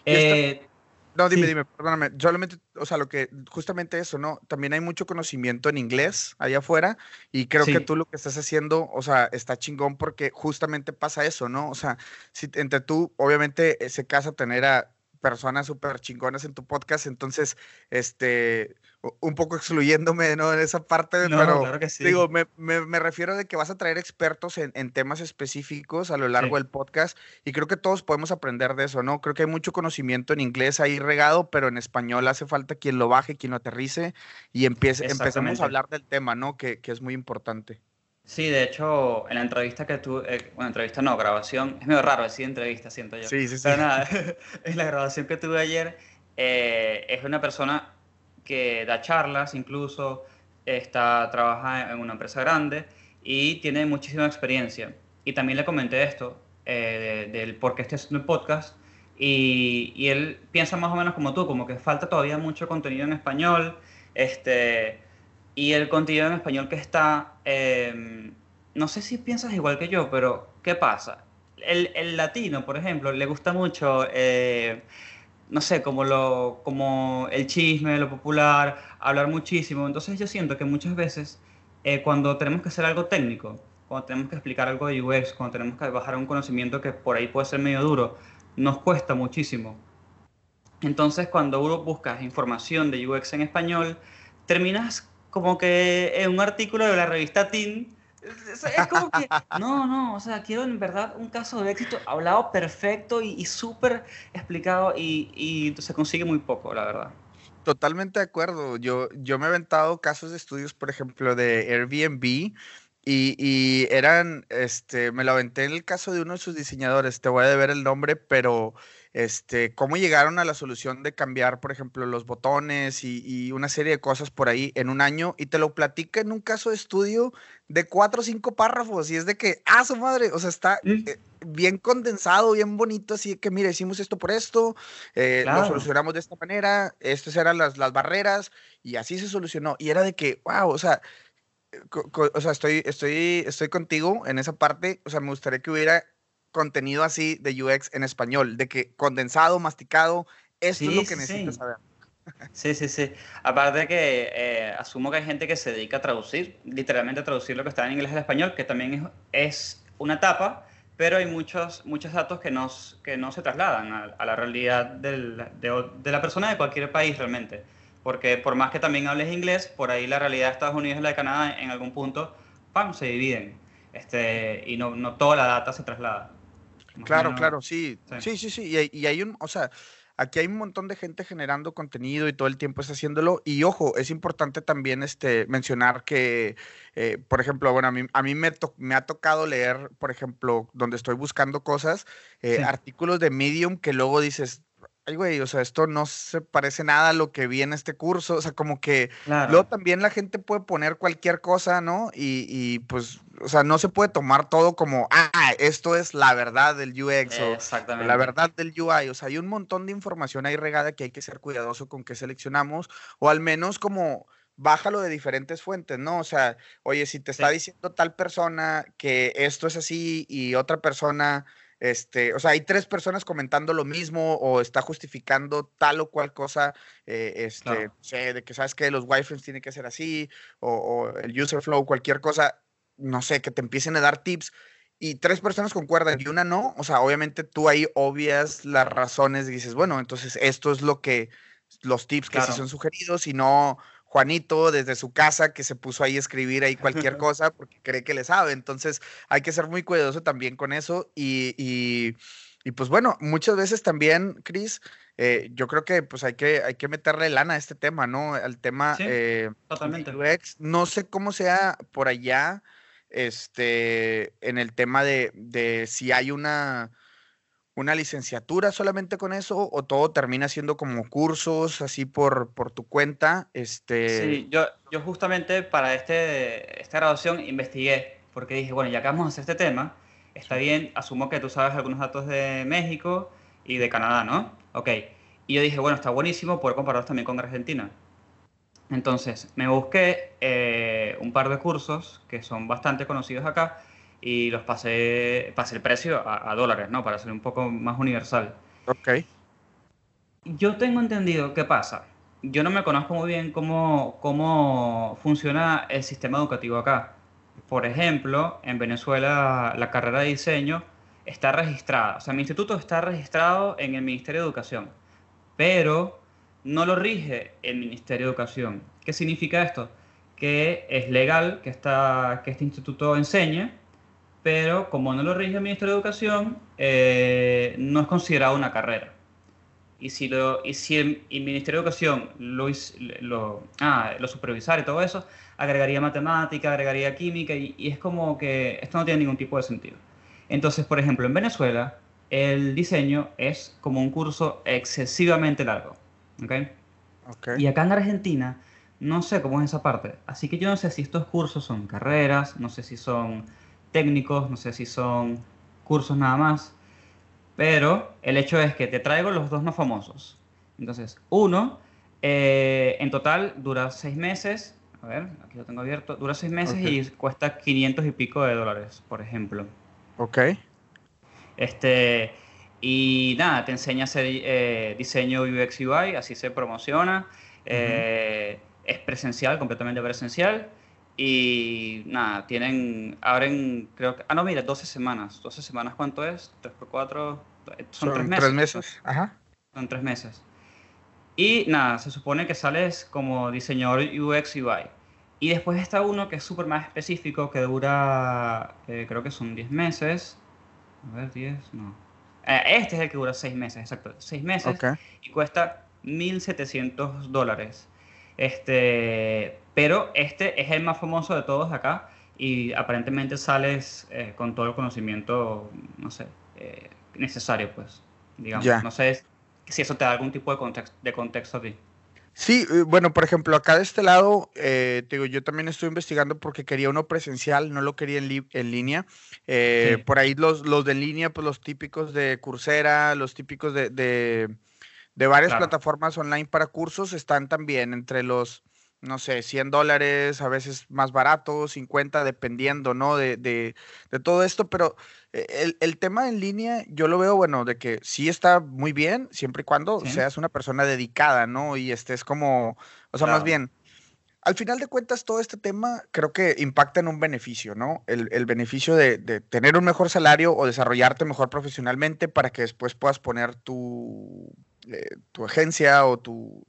D: Eh,
E: No, dime,
D: Sí.
E: dime, perdóname. Solamente, o sea, lo que, justamente eso, ¿no? También hay mucho conocimiento en inglés allá afuera y creo que
D: Sí.
E: tú lo que estás haciendo, o sea, está chingón porque justamente pasa eso, ¿no? O sea, si entre tú, obviamente, eh, se casa tener a personas súper chingonas en tu podcast, entonces, este, un poco excluyéndome, ¿no? En esa parte,
D: No,
E: pero
D: claro que sí.
E: digo, me, me, me refiero de que vas a traer expertos en, en temas específicos a lo largo
D: Sí.
E: del podcast y creo que todos podemos aprender de eso, ¿no? Creo que hay mucho conocimiento en inglés ahí regado, pero en español hace falta quien lo baje, quien lo aterrice y empiece, empecemos a hablar del tema, ¿no? Que, que es muy importante.
D: Sí, de hecho, en la entrevista que tuve, bueno, entrevista no, grabación, es medio raro decir entrevista, siento yo.
E: Sí, sí, sí.
D: Pero nada, en la grabación que tuve ayer, eh, es una persona que da charlas, incluso está, trabaja en una empresa grande y tiene muchísima experiencia. Y también le comenté esto, eh, de- del por qué estoy haciendo el podcast, y, y él piensa más o menos como tú, como que falta todavía mucho contenido en español, este, y el contenido en español que está, eh, no sé si piensas igual que yo, pero ¿qué pasa? El, el latino, por ejemplo, le gusta mucho, eh, no sé, como, lo, como el chisme, lo popular, hablar muchísimo. Entonces yo siento que muchas veces eh, cuando tenemos que hacer algo técnico, cuando tenemos que explicar algo de UX, cuando tenemos que bajar un conocimiento que por ahí puede ser medio duro, nos cuesta muchísimo. Entonces, cuando uno busca información de UX en español, terminas como que en un artículo de la revista Teen. Es, es como que, no, no, o sea, quiero en verdad un caso de éxito hablado perfecto y, y súper explicado y, y se consigue muy poco, la verdad.
E: Totalmente de acuerdo. Yo, yo me he aventado casos de estudios, por ejemplo, de Airbnb y, y eran, este, me lo aventé en el caso de uno de sus diseñadores, te voy a deber el nombre, pero este, cómo llegaron a la solución de cambiar, por ejemplo, los botones y, y una serie de cosas por ahí en un año y te lo platica en un caso de estudio de cuatro o cinco párrafos y es de que, ah, su madre, o sea, está eh, bien condensado, bien bonito, así que, mira, hicimos esto por esto, eh, lo
D: Claro.
E: solucionamos de esta manera, estas eran las, las barreras y así se solucionó. Y era de que, wow, o sea, eh, o sea, estoy, estoy, estoy contigo en esa parte, o sea, me gustaría que hubiera contenido así de UX en español, de que condensado, masticado, esto es
D: Sí,
E: lo que necesitas
D: sí.
E: saber.
D: Sí, sí, sí. Aparte de que eh, asumo que hay gente que se dedica a traducir, literalmente a traducir lo que está en inglés al español, que también es, es una etapa, pero hay muchos, muchos datos que no, s- que no se trasladan a, a la realidad del- de, de la persona de cualquier país realmente. Porque por más que también hables inglés, por ahí la realidad de Estados Unidos y la de Canadá en algún punto, ¡pam!, se dividen. Este, y no, no toda la data se traslada.
E: Claro,
D: menos-
E: claro, sí,
D: sí.
E: sí, sí, sí, y hay, y hay un, o sea, aquí hay un montón de gente generando contenido y todo el tiempo está haciéndolo, y ojo, es importante también este, mencionar que, eh, por ejemplo, bueno, a mí, a mí me, to- me ha tocado leer, por ejemplo, donde estoy buscando cosas, eh,
D: Sí.
E: artículos de Medium que luego dices, ay, güey, o sea, esto no se parece nada a lo que vi en este curso, o sea, como que
D: Claro.
E: Luego también la gente puede poner cualquier cosa, ¿no? Y, y, pues, o sea, no se puede tomar todo como, ah, esto es la verdad del UX o la verdad del UI. O sea, hay un montón de información ahí regada que hay que ser cuidadoso con qué seleccionamos o al menos como bájalo de diferentes fuentes, ¿no? O sea, oye, si te está
D: Sí.
E: diciendo tal persona que esto es así y otra persona... Este, o sea, hay tres personas comentando lo mismo o está justificando tal o cual cosa, eh, este,
D: Claro.
E: sé, de que sabes que los wireframes tienen que ser así o, o el user flow, cualquier cosa, no sé, que te empiecen a dar tips y tres personas concuerdan y una no, o sea, obviamente tú ahí obvias las razones y dices, bueno, entonces esto es lo que, los tips que sí son sugeridos y no Juanito desde su casa que se puso ahí a escribir ahí cualquier cosa porque cree que le sabe. Entonces hay que ser muy cuidadoso también con eso y, y, y pues bueno, muchas veces también, Cris, eh, yo creo que pues hay que, hay que meterle lana a este tema, ¿no? Al tema
D: Sí,
E: eh,
D: Totalmente.
E: UX. No sé cómo sea por allá, este, en el tema de, de si hay una, una licenciatura solamente con eso o todo termina siendo como cursos así por, por tu cuenta. Este,
D: Sí, yo, yo justamente para este, esta graduación investigué, porque dije, bueno, ya que vamos a hacer este tema, está bien, asumo que tú sabes algunos datos de México y de Canadá, ¿no? Ok. Y yo dije, bueno, está buenísimo poder compararlos también con Argentina. Entonces, me busqué eh, un par de cursos que son bastante conocidos acá y los pasé, pasé el precio a, a dólares, ¿no? Para ser un poco más universal.
E: ok,
D: Yo tengo entendido qué pasa. Yo no me conozco muy bien cómo, cómo funciona el sistema educativo acá. Por ejemplo, en Venezuela la carrera de diseño está registrada. O sea, mi instituto está registrado en el Ministerio de Educación. pero no lo rige el Ministerio de Educación. ¿Qué significa esto? Que es legal que, esta, que este instituto enseñe, pero como no lo rige el Ministerio de Educación, eh, no es considerado una carrera. Y si, lo, y si el, el Ministerio de Educación lo, lo, ah, lo supervisara y todo eso, agregaría matemática, agregaría química, y, y es como que esto no tiene ningún tipo de sentido. Entonces, por ejemplo, en Venezuela, el diseño es como un curso excesivamente largo. ¿ok?
E: Ok.
D: Y acá en Argentina, no sé cómo es esa parte. Así que yo no sé si estos cursos son carreras, no sé si son técnicos, no sé si son cursos nada más. Pero el hecho es que te traigo los dos más famosos. Entonces, uno, eh, en total dura seis meses. A ver, aquí lo tengo abierto. Dura seis meses
E: Ok.
D: y cuesta 500 y pico de dólares, por ejemplo.
E: Ok.
D: Este, y nada, te enseña a hacer eh, diseño UX UI, así se promociona. Eh, Es presencial, completamente presencial. Y nada, tienen, abren, creo que, ah, no, mira, 12 semanas. 12 semanas, ¿cuánto es? 3 por 4, son, tres meses.
E: Tres meses. Ajá.
D: Son tres meses. Y nada, se supone que sales como diseñador UX UI. Y después está uno que es súper más específico, que dura, eh, creo que son 10 meses. A ver, 10, no. Eh, este es el que dura 6 meses, exacto. 6 meses
E: Ok.
D: y cuesta 1.700 dólares. Este, pero este es el más famoso de todos acá y aparentemente sales eh, con todo el conocimiento, no sé, eh, necesario, pues, digamos.
E: Ya.
D: No sé si eso te da algún tipo de contexto, de contexto a ti.
E: Sí, eh, bueno, por ejemplo, acá de este lado, eh, te digo, yo también estoy investigando porque quería uno presencial, no lo quería en, en línea.
D: Sí.
E: Por ahí los, los de en línea, pues los típicos de Coursera, los típicos de, de, de varias
D: Claro.
E: plataformas online para cursos están también entre los, no sé, 100 dólares, a veces más barato, 50, dependiendo, ¿no? De, de, de todo esto, pero eh, el, el tema en línea, yo lo veo, bueno, de que sí está muy bien, siempre y cuando
D: Sí.
E: seas una persona dedicada, ¿no? Y estés como, o sea, más bien, al final de cuentas, todo este tema creo que impacta en un beneficio, ¿no? El, el beneficio de, de tener un mejor salario o desarrollarte mejor profesionalmente para que después puedas poner tu, eh, tu agencia o tu,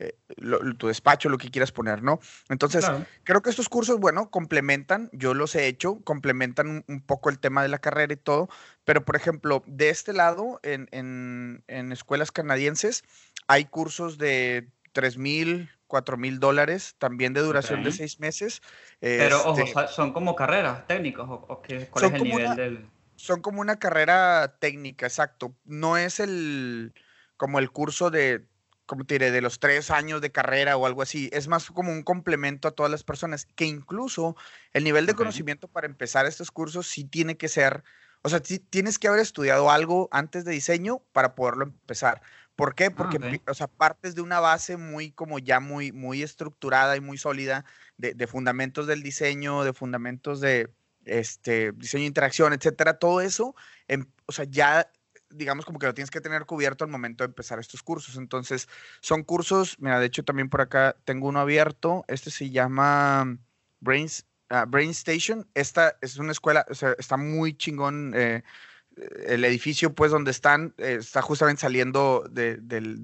E: eh, lo- tu despacho, lo que quieras poner, ¿no? Entonces,
D: Claro.
E: creo que estos cursos, bueno, complementan, yo los he hecho, complementan un, poco el tema de la carrera y todo, pero por ejemplo, de este lado, en, en- en escuelas canadienses, hay cursos de 3 mil, 4 mil dólares, también de duración de seis meses.
D: Pero ojo,
E: este,
D: son como carreras técnicos, o, o qué- ¿cuál es el nivel
E: una-
D: del...?
E: son como una carrera técnica, exacto. No es el como el curso de, como te diré, de los tres años de carrera o algo así. Es más como un complemento a todas las personas, que incluso el nivel de conocimiento para empezar estos cursos sí tiene que ser, o sea, sí tienes que haber estudiado algo antes de diseño para poderlo empezar. ¿Por qué? Porque,
D: ok.
E: empie- o sea, partes de una base muy, como ya muy, muy estructurada y muy sólida de, de fundamentos del diseño, de fundamentos de, este, diseño de interacción, etcétera, todo eso, em- o sea, ya digamos como que lo tienes que tener cubierto al momento de empezar estos cursos. Entonces, son cursos, mira, de hecho también por acá tengo uno abierto, este se llama Brains, ah, Brain Station, esta es una escuela, o sea, está muy chingón. eh, el edificio, pues, donde están, eh, está justamente saliendo de,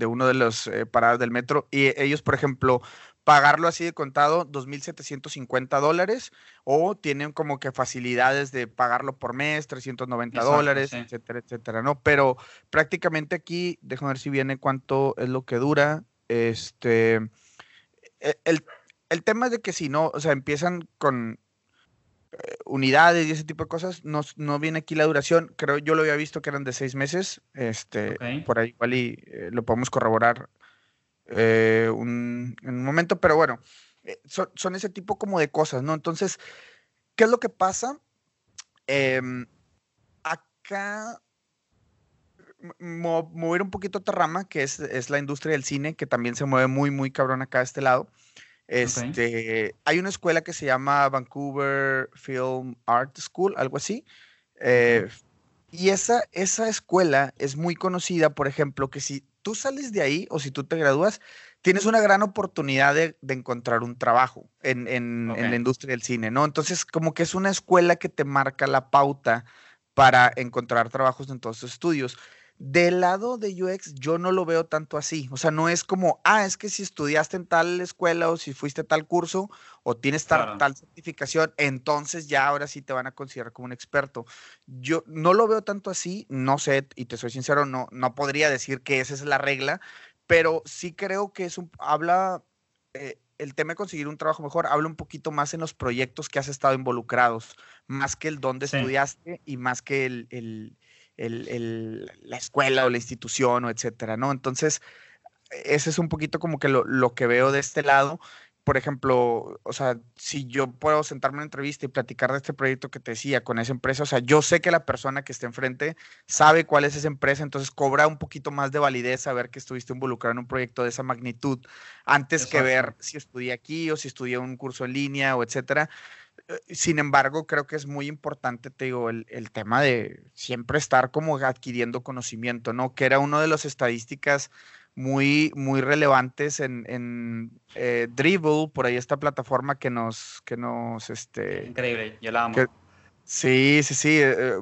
E: uno de los eh, paradas del metro. Y ellos, por ejemplo, pagarlo así de contado, 2.750 dólares, o tienen como que facilidades de pagarlo por mes, 390
D: Exacto,
E: dólares,
D: sí.
E: etcétera, etcétera, ¿no? Pero prácticamente aquí, déjame ver si viene cuánto es lo que dura. Este, e- el, el tema es de que si no, o sea, empiezan con eh, unidades y ese tipo de cosas, no, no viene aquí la duración. Creo yo lo había visto que eran de seis meses. Este, por ahí igual y eh, lo podemos corroborar eh, un- en un momento, pero bueno, eh, son, son ese tipo como de cosas, ¿no? Entonces, ¿qué es lo que pasa? Em, acá mover un poquito otra rama, que es, es la industria del cine, que también se mueve muy, muy cabrón acá de este lado. Este, Hay una escuela que se llama Vancouver Film Art School, algo así. eh, y esa, esa escuela es muy conocida, por ejemplo, que si tú sales de ahí o si tú te gradúas, tienes una gran oportunidad de, de encontrar un trabajo en, en- la industria del cine, ¿no? Entonces, como que es una escuela que te marca la pauta para encontrar trabajos en todos tus estudios. Del lado de UX, yo no lo veo tanto así. O sea, no es como, ah, es que si estudiaste en tal escuela o si fuiste a tal curso o tienes tal,
D: Claro.
E: tal certificación, entonces ya ahora sí te van a considerar como un experto. Yo no lo veo tanto así, no sé, y te soy sincero, no, no podría decir que esa es la regla, pero sí creo que es un, habla, eh, el tema de conseguir un trabajo mejor, habla un poquito más en los proyectos que has estado involucrados, más que el dónde
D: Sí.
E: estudiaste y más que el, el- el- el- la escuela o la institución o etcétera, ¿no? Entonces, ese es un poquito como que lo, lo que veo de este lado. Por ejemplo, o sea, si yo puedo sentarme en una entrevista y platicar de este proyecto que te decía con esa empresa, o sea, yo sé que la persona que está enfrente sabe cuál es esa empresa, entonces cobra un poquito más de validez saber que estuviste involucrado en un proyecto de esa magnitud antes que ver si estudié aquí o si estudié un curso en línea o etcétera. Eh, Sin embargo, creo que es muy importante, te digo, el, el tema de siempre estar como adquiriendo conocimiento, ¿no? Que era una de las estadísticas muy, muy relevantes en, en eh, Dribble, por ahí esta plataforma que nos, que nos, este,
D: Increíble, yo la amo.
E: que- Sí, sí, sí, eh, eh,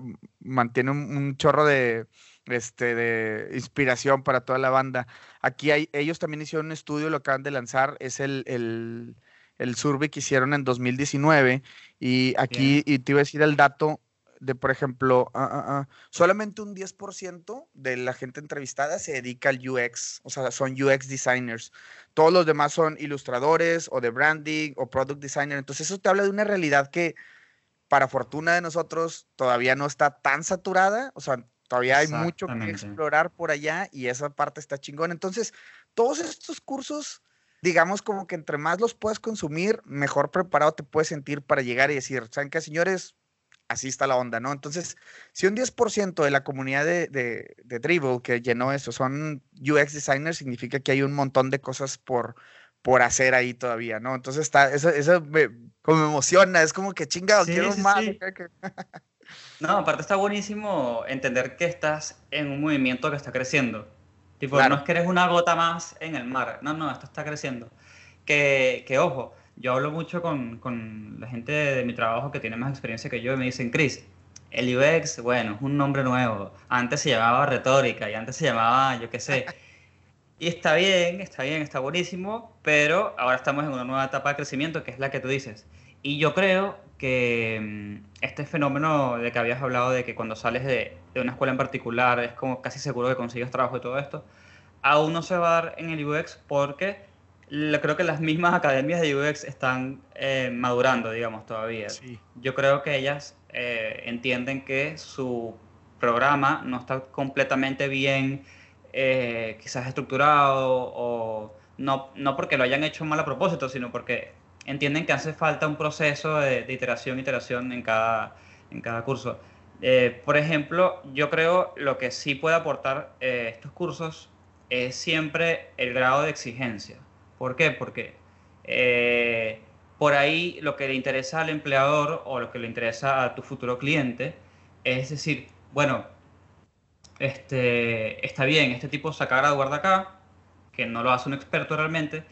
E: mantiene un, un chorro de, este, de inspiración para toda la banda. Aquí hay, ellos también hicieron un estudio, lo acaban de lanzar, es el, el, el survey que hicieron en 2019 y aquí, y te iba a decir el dato de, por ejemplo, ah, ah, ah, solamente un 10% de la gente entrevistada se dedica al UX, o sea, son UX designers. Todos los demás son ilustradores o de branding o product designer. Entonces eso te habla de una realidad que para fortuna de nosotros, todavía no está tan saturada, o sea, todavía hay mucho que explorar por allá y esa parte está chingón. Entonces, todos estos cursos, digamos como que entre más los puedes consumir, mejor preparado te puedes sentir para llegar y decir, ¿saben qué, señores? Así está la onda, ¿no? Entonces, si un 10% de la comunidad de, de, de Dribble que llenó eso son UX designers, significa que hay un montón de cosas por, por hacer ahí todavía, ¿no? Entonces está, eso, eso me, como me emociona, es como que chingado,
D: Sí,
E: quiero
D: sí,
E: más.
D: sí. No, aparte está buenísimo entender que estás en un movimiento que está creciendo. Tipo,
E: Claro.
D: no es que eres una gota más en el mar. No, no, esto está creciendo. Que, que ojo, yo hablo mucho con, con la gente de, mi trabajo que tiene más experiencia que yo y me dicen, Chris, el UX, bueno, es un nombre nuevo. Antes se llamaba retórica y antes se llamaba, yo qué sé. Y está bien, está bien, está buenísimo, pero ahora estamos en una nueva etapa de crecimiento que es la que tú dices. Y yo creo que mm, este fenómeno de que habías hablado de que cuando sales de, de una escuela en particular es como casi seguro que consigues trabajo y todo esto, aún no se va a dar en el UX porque la- creo que las mismas academias de UX están eh, madurando, digamos, todavía.
E: Sí.
D: Yo creo que ellas eh, entienden que su programa no está completamente bien, eh, quizás estructurado, o no, no porque lo hayan hecho mal a propósito, sino porque entienden que hace falta un proceso de, de iteración, iteración en cada, en cada curso. Eh, por ejemplo, yo creo lo que sí puede aportar eh, estos cursos es siempre el grado de exigencia. ¿Por qué? Porque eh, por ahí lo que le interesa al empleador o lo que le interesa a tu futuro cliente es decir, bueno, este, está bien, este tipo de graduar de acá, que no lo hace un experto realmente,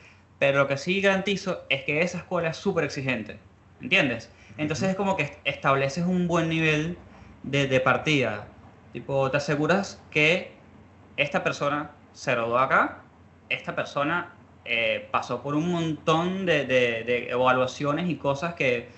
D: pero lo que sí garantizo es que esa escuela es súper exigente, ¿entiendes? Entonces es como que estableces un buen nivel de, de partida, tipo, te aseguras que esta persona se graduó acá, esta persona eh, pasó por un montón de, de- de evaluaciones y cosas que,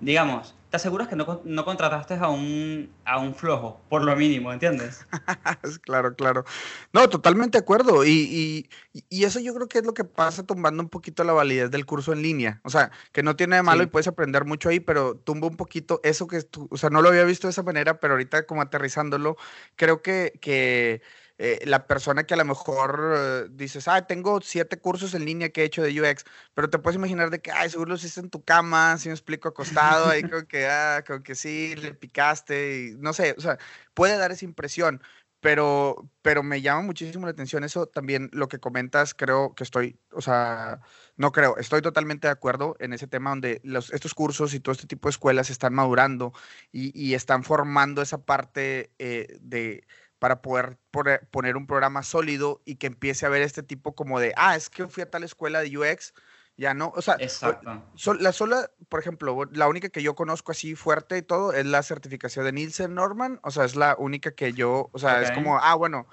D: digamos, te aseguras que no, no contrataste a un, a un flojo, por lo mínimo, ¿entiendes?
E: Claro, claro. No, totalmente de acuerdo. Y, y, y eso yo creo que es lo que pasa tumbando un poquito la validez del curso en línea. O sea, que no tiene de malo
D: Sí.
E: y puedes aprender mucho ahí, pero tumba un poquito eso que tú, o sea, no lo había visto de esa manera, pero ahorita como aterrizándolo, creo que, que eh, la persona que a lo mejor eh, dices, ah, tengo siete cursos en línea que he hecho de UX, pero te puedes imaginar de que, ay, seguro los hiciste en tu cama, si me explico, acostado, ahí como que, ah, como que sí, le picaste, y no sé, o sea, puede dar esa impresión pero, pero me llama muchísimo la atención eso también, lo que comentas, creo que estoy, o sea, no creo, estoy totalmente de acuerdo en ese tema donde los, estos cursos y todo este tipo de escuelas están madurando y, y están formando esa parte eh, de para poder pone- poner un programa sólido y que empiece a haber este tipo como de, ah, es que fui a tal escuela de UX Ya no, o sea,
D: Exacto.
E: la sola, por ejemplo, la única que yo conozco así fuerte y todo es la certificación de Nielsen Norman, o sea, es la única que yo, o sea, es como, ah, bueno,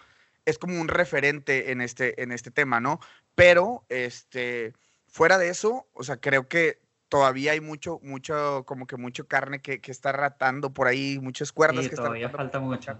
E: es como un referente en este, en este tema, ¿no? Pero, este, fuera de eso, o sea, creo que todavía hay mucho, mucho, como que mucho carne que, que está ratando por ahí, muchas cuerdas
D: Sí,
E: que
D: todavía
E: están
D: falta mucho.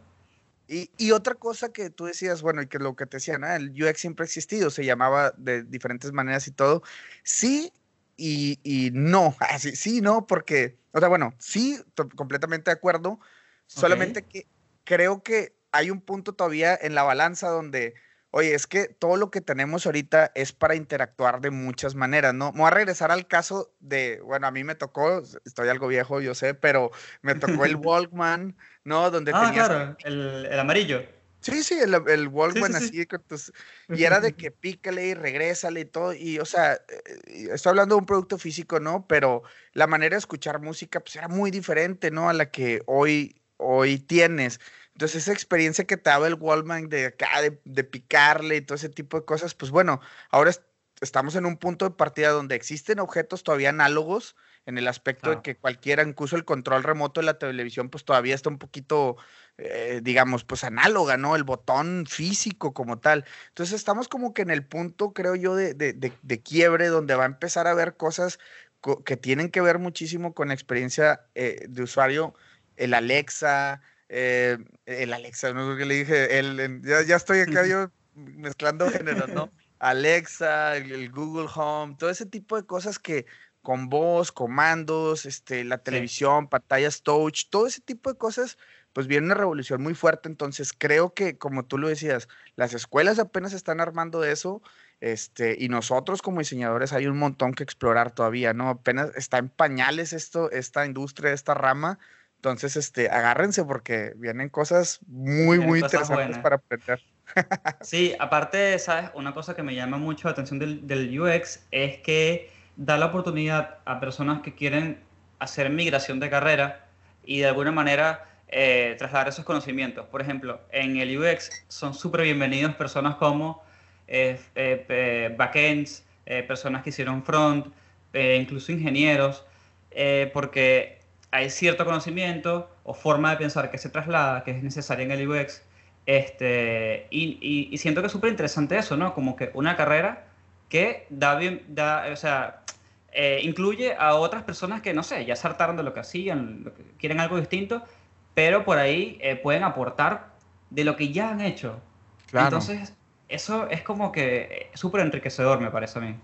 E: Y, y otra cosa que tú decías, bueno, y que lo que te decía, ¿no? El UX siempre ha existido, se llamaba de diferentes maneras y todo. Sí y, y no. Ah, sí, no, porque, o sea, bueno, sí, completamente de acuerdo. Solamente que creo que hay un punto todavía en la balanza donde, oye, es que todo lo que tenemos ahorita es para interactuar de muchas maneras, ¿no? Me voy a regresar al caso de, bueno, a mí me tocó, estoy algo viejo, yo sé, pero me tocó el Walkman, ¿no? Donde
D: Ah,
E: tenías
D: claro, el, el amarillo.
E: Sí, sí, el, el Walkman
D: sí, sí.
E: así con tus- Y era de que pícale y regrésale y todo. Y, o sea, eh, estoy hablando de un producto físico, ¿no? Pero la manera de escuchar música, pues era muy diferente, ¿no? A la que hoy, hoy tienes. Entonces, esa experiencia que te daba el Walkman de acá, de, de picarle y todo ese tipo de cosas, pues bueno, ahora es- estamos en un punto de partida donde existen objetos todavía análogos en el aspecto de que cualquiera, incluso el control remoto de la televisión, pues todavía está un poquito eh, digamos, pues análoga, ¿no? El botón físico como tal. Entonces estamos como que en el punto, creo yo, de, de- de- de quiebre donde va a empezar a haber cosas co- que tienen que ver muchísimo con la experiencia eh, de usuario, el Alexa, eh, el Alexa, no sé qué le dije, el, el- ya, ya estoy acá yo mezclando géneros, ¿no? Alexa, el, el Google Home, todo ese tipo de cosas que con voz, comandos, este, la televisión, pantallas touch, todo ese tipo de cosas pues viene una revolución muy fuerte. Entonces creo que, como tú lo decías, las escuelas apenas están armando eso, este, y nosotros como diseñadores hay un montón que explorar todavía, ¿no? Apenas está en pañales esto, esta industria, esta rama. Entonces, este, agárrense porque vienen cosas muy,
D: Vienen
E: muy
D: cosas
E: interesantes
D: buenas.
E: para aprender.
D: Sí, aparte, ¿sabes? Una cosa que me llama mucho la atención del, del UX es que da la oportunidad a personas que quieren hacer migración de carrera y de alguna manera eh, trasladar esos conocimientos. Por ejemplo, en el UX son súper bienvenidos personas como eh, eh, eh, backends, eh, personas que hicieron front, eh, incluso ingenieros, porque hay cierto conocimiento o forma de pensar que se traslada, que es necesaria en el UX. Este, y, y- y siento que es súper interesante eso, ¿no? Como que una carrera que da bien, da, o sea, eh, incluye a otras personas que, no sé, ya se hartaron de lo que hacían, lo que- quieren algo distinto, pero por ahí eh, pueden aportar de lo que ya han hecho. Entonces, eso es como que eh, súper enriquecedor, me parece a mí.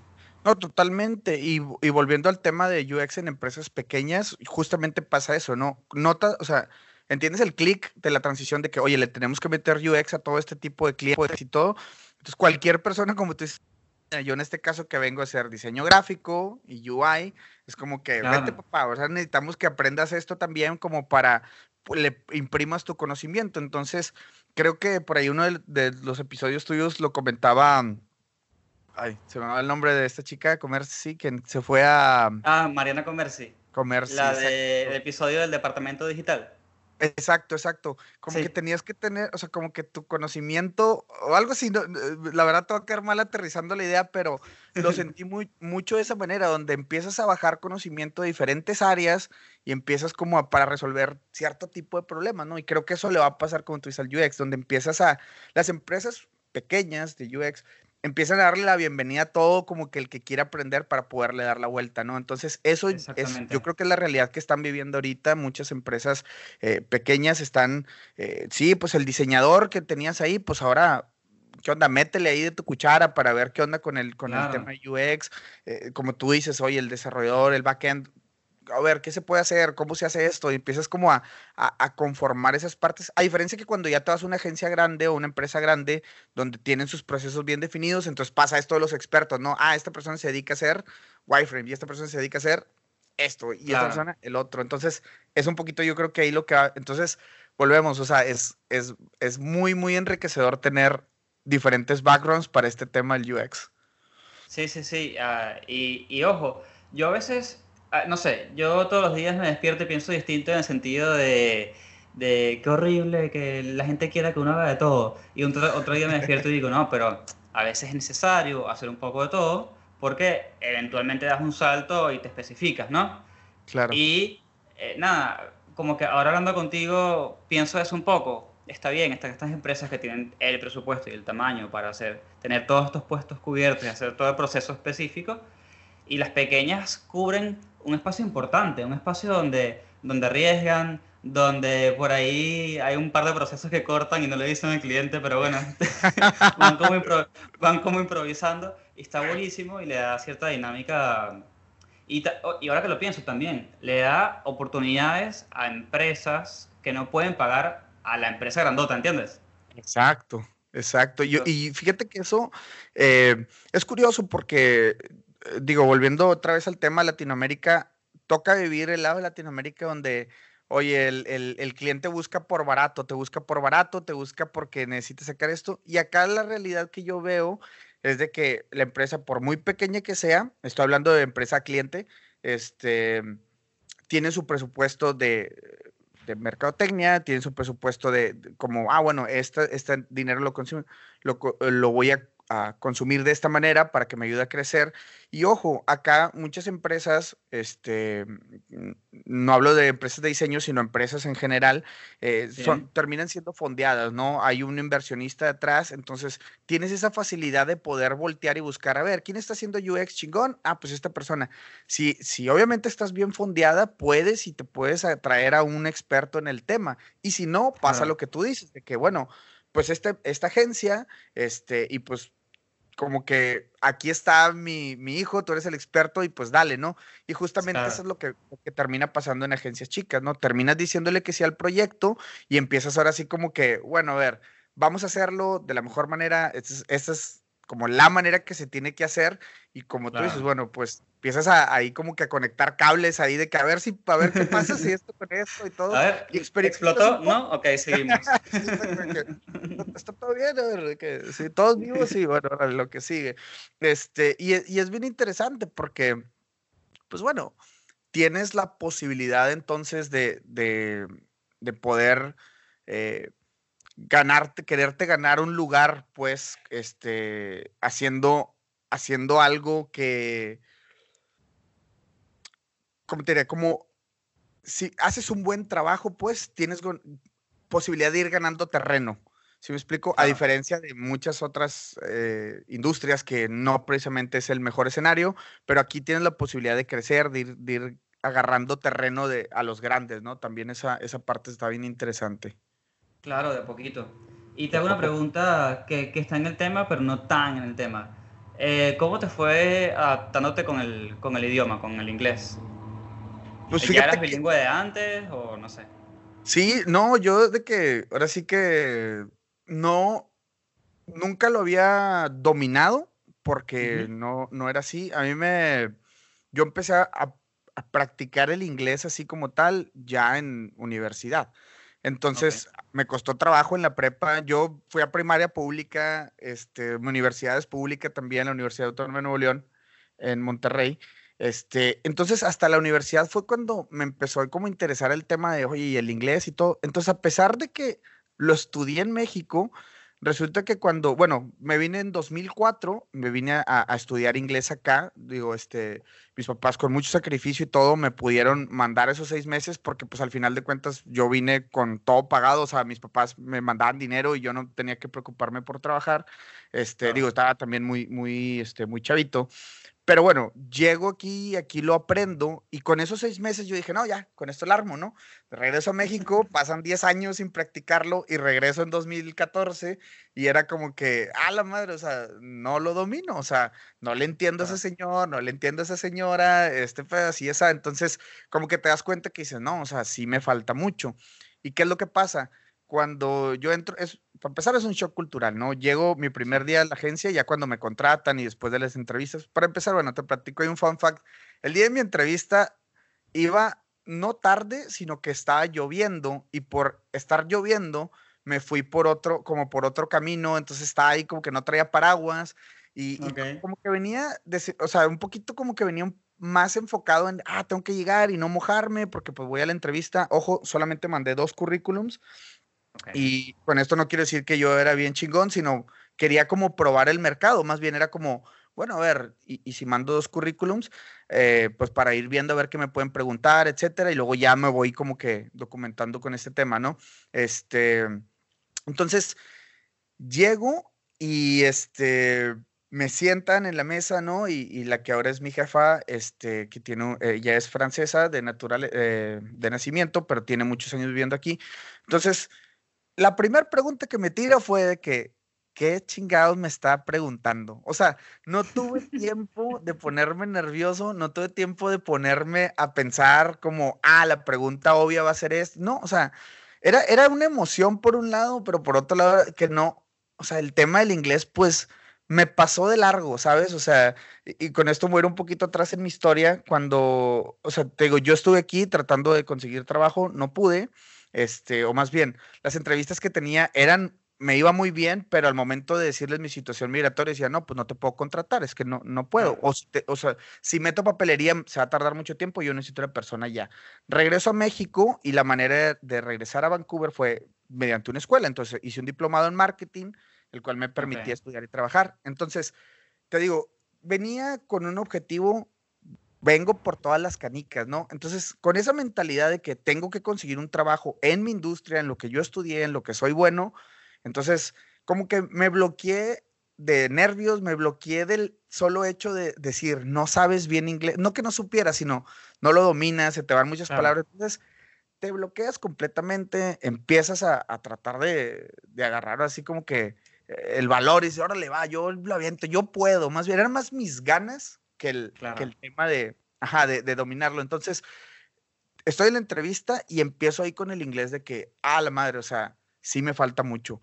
E: No, totalmente. Y, y volviendo al tema de UX en empresas pequeñas, justamente pasa eso, ¿no? Nota, o sea, ¿entiendes el clic de la transición de que, oye, le tenemos que meter UX a todo este tipo de clientes y todo? Entonces, cualquier persona, como tú dices, yo en este caso que vengo a hacer diseño gráfico y UI, es como que, vete papá, o sea, necesitamos que aprendas esto también como para pues, le imprimas tu conocimiento. Entonces, creo que por ahí uno de, de los episodios tuyos lo comentaba, ay, se me va el nombre de esta chica de Comerci, que se fue a
D: Ah, Mariana Comerci,
E: Comerci.
D: la del episodio del departamento digital.
E: Exacto, exacto. Como
D: Sí.
E: que tenías que tener, o sea, como que tu conocimiento o algo así, no, eh, la verdad te va a quedar mal aterrizando la idea, pero lo sentí muy, mucho de esa manera, donde empiezas a bajar conocimiento de diferentes áreas y empiezas como a, para resolver cierto tipo de problemas, ¿no? Y creo que eso le va a pasar tú dices al UX, donde empiezas a, las empresas pequeñas de UX empiezan a darle la bienvenida a todo como que el que quiere aprender para poderle dar la vuelta, ¿no? Entonces, eso es, yo creo que es la realidad que están viviendo ahorita muchas empresas eh, pequeñas están, eh, sí, pues el diseñador que tenías ahí, pues ahora, ¿qué onda? Métele ahí de tu cuchara para ver qué onda con el, con el tema UX, eh, como tú dices, oye, el desarrollador, el backend, a ver, ¿qué se puede hacer? ¿Cómo se hace esto? Y empiezas como a, a- a conformar esas partes, a diferencia que cuando ya te vas a una agencia grande o una empresa grande donde tienen sus procesos bien definidos, entonces pasa esto de los expertos, ¿no? Ah, esta persona se dedica a hacer wireframe y esta persona se dedica a hacer esto y esta
D: Claro.
E: persona el otro. Entonces, es un poquito yo creo que ahí lo que va, entonces volvemos, o sea, es, es, es muy, muy enriquecedor tener diferentes backgrounds para este tema del UX.
D: Sí, sí, sí. ah, y, y ojo, yo a veces, no sé, yo todos los días me despierto y pienso distinto en el sentido de, de qué horrible que la gente quiera que uno haga de todo. Y otro, otro día me despierto y digo, no, pero a veces es necesario hacer un poco de todo porque eventualmente das un salto y te especificas, ¿no?
E: Claro.
D: Y eh, nada, como que ahora hablando contigo, pienso eso un poco. Está bien, estas, estas empresas que tienen el presupuesto y el tamaño para hacer, tener todos estos puestos cubiertos y hacer todo el proceso específico, y las pequeñas cubren un espacio importante, un espacio donde, donde arriesgan, donde por ahí hay un par de procesos que cortan y no le dicen al cliente, pero bueno, van, como impro- van como improvisando y está buenísimo y le da cierta dinámica. Y, y ahora que lo pienso también, le da oportunidades a empresas que no pueden pagar a la empresa grandota, ¿entiendes?
E: Exacto, exacto. Yo-
D: Entonces-
E: y fíjate que eso eh, es curioso porque, digo, volviendo otra vez al tema de Latinoamérica, toca vivir el lado de Latinoamérica donde, oye, el, el- cliente busca por barato, te busca por barato, te busca porque necesita sacar esto. Y acá la realidad que yo veo es de que la empresa, por muy pequeña que sea, estoy hablando de empresa cliente, este, tiene su presupuesto de, de mercadotecnia, tiene su presupuesto de, como, ah, bueno, este, este dinero lo, consume, lo, eh, lo voy a, a consumir de esta manera para que me ayude a crecer. Y ojo, acá muchas empresas, este, no hablo de empresas de diseño, sino empresas en general, eh, son, terminan siendo fondeadas, ¿no? Hay un inversionista detrás, entonces tienes esa facilidad de poder voltear y buscar, a ver, ¿quién está haciendo UX chingón? Ah, pues esta persona. Si, si obviamente estás bien fondeada, puedes y te puedes atraer a un experto en el tema. Y si no, pasa lo que tú dices, de que, bueno, pues este, esta agencia, este, y pues como que aquí está mi, mi hijo, tú eres el experto y pues dale, ¿no? Y justamente
D: Claro.
E: eso es lo que, lo que termina pasando en agencias chicas, ¿no? Terminas diciéndole que sí al proyecto y empiezas ahora así como que, bueno, a ver, vamos a hacerlo de la mejor manera, esta es, esta es como la manera que se tiene que hacer y como tú dices, bueno, pues empiezas a- ahí como que a conectar cables ahí de que a ver si, a ver qué pasa si esto con esto y todo.
D: A ver,
E: y
D: ¿explotó? ¿No? Ok, seguimos.
E: Está todo bien, a ver, que sí, todos vivos, sí, bueno, lo que sigue. Este, y, y es bien interesante porque, pues bueno, tienes la posibilidad entonces de, de, de poder eh, ganarte, quererte ganar un lugar, pues, este, haciendo, haciendo algo que, ¿cómo te diría? Como si haces un buen trabajo, pues tienes posibilidad de ir ganando terreno. ¿Sí me explico? A diferencia de muchas otras eh, industrias que no precisamente es el mejor escenario, pero aquí tienes la posibilidad de crecer, de ir, de ir agarrando terreno de, a los grandes, ¿no? También esa, esa parte está bien interesante.
D: Claro, de a poquito. Y te hago una pregunta que, que está en el tema, pero no tan en el tema. Eh, ¿Cómo te fue adaptándote con el, con el idioma, con el inglés?
E: Pues
D: ¿Ya
E: fíjate
D: eras
E: que-
D: bilingüe de antes o no sé?
E: Sí, no, yo de que ahora sí que no, nunca lo había dominado porque no, no era así. A mí me, yo empecé a, a practicar el inglés así como tal ya en universidad. Entonces me costó trabajo en la prepa. Yo fui a primaria pública, este, mi universidad es pública también, la Universidad Autónoma de Nuevo León, en Monterrey. Este, entonces hasta la universidad fue cuando me empezó a como interesar el tema de, oye, el inglés y todo. Entonces, a pesar de que lo estudié en México, resulta que cuando, bueno, me vine en 2004, me vine a, a estudiar inglés acá, digo, este, mis papás con mucho sacrificio y todo me pudieron mandar esos seis meses porque pues al final de cuentas yo vine con todo pagado, o sea, mis papás me mandaban dinero y yo no tenía que preocuparme por trabajar, este,
D: Claro.
E: digo, estaba también muy, muy, este, muy chavito. Pero bueno, llego aquí, aquí lo aprendo y con esos seis meses yo dije, no, ya, con esto lo armo, ¿no? Regreso a México, pasan 10 años sin practicarlo y regreso en 2014 y era como que, ah, la madre, o sea, no lo domino, o sea, no le entiendo a ese señor, no le entiendo a esa señora, este, pues así, esa. Entonces, como que te das cuenta que dices, no, o sea, sí me falta mucho. ¿Y qué es lo que pasa? Cuando yo entro, es, para empezar es un shock cultural, ¿no? Llego mi primer día a la agencia, ya cuando me contratan y después de las entrevistas, para empezar, bueno, te platico, hay un fun fact. El día de mi entrevista iba no tarde, sino que estaba lloviendo y por estar lloviendo me fui por otro, como por otro camino, entonces estaba ahí como que no traía paraguas y, y
D: Ok.
E: como que venía, de o sea, un poquito como que venía más enfocado en, ah, tengo que llegar y no mojarme porque pues voy a la entrevista. Ojo, solamente mandé dos currículums
D: Ok.
E: y con esto no quiero decir que yo era bien chingón, sino quería como probar el mercado, más bien era como, bueno, a ver, y, y si mando dos currículums, eh, pues para ir viendo a ver qué me pueden preguntar, etcétera, y luego ya me voy como que documentando con este tema, ¿no? Este, entonces, llego y este, me sientan en la mesa, ¿no? Y, y la que ahora es mi jefa, este, que tiene, un- ella es francesa de natural, eh, de nacimiento, pero tiene muchos años viviendo aquí. Entonces, la primera pregunta que me tira fue de que, ¿qué chingados me está preguntando? O sea, no tuve tiempo de ponerme nervioso, no tuve tiempo de ponerme a pensar como, ah, la pregunta obvia va a ser esto. No, o sea, era, era una emoción por un lado, pero por otro lado que no, o sea, el tema del inglés, pues me pasó de largo, ¿sabes? O sea, y, y con esto me voy a ir un poquito atrás en mi historia, cuando, o sea, te digo, yo estuve aquí tratando de conseguir trabajo, no pude, este, o más bien, las entrevistas que tenía eran, me iba muy bien, pero al momento de decirles mi situación migratoria, decía, no, pues no te puedo contratar, es que no, no puedo. O, si te- o sea, si meto papelería, se va a tardar mucho tiempo, yo necesito una persona ya. Regreso a México y la manera de regresar a Vancouver fue mediante una escuela. Entonces hice un diplomado en marketing, el cual me permitía estudiar y trabajar. Entonces, te digo, venía con un objetivo vengo por todas las canicas, ¿no? Entonces, con esa mentalidad de que tengo que conseguir un trabajo en mi industria, en lo que yo estudié, en lo que soy bueno, entonces, como que me bloqueé de nervios, me bloqueé del solo hecho de decir, no sabes bien inglés, no que no supieras, sino no lo dominas, se te van muchas
D: Claro.
E: palabras, entonces te bloqueas completamente, empiezas a, a tratar de, de agarrar así como que eh, el valor y dices, órale, va, yo lo aviento, yo puedo, más bien eran más mis ganas que el, que el tema de, ajá, de, de dominarlo. Entonces, estoy en la entrevista y empiezo ahí con el inglés de que, ah, la madre, o sea, sí me falta mucho.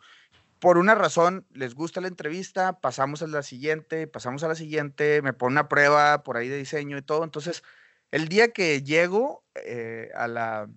E: Por una razón, les gusta la entrevista, pasamos a la siguiente, pasamos a la siguiente, me pone una prueba por ahí de diseño y todo. Entonces, el día que llego eh, a, la,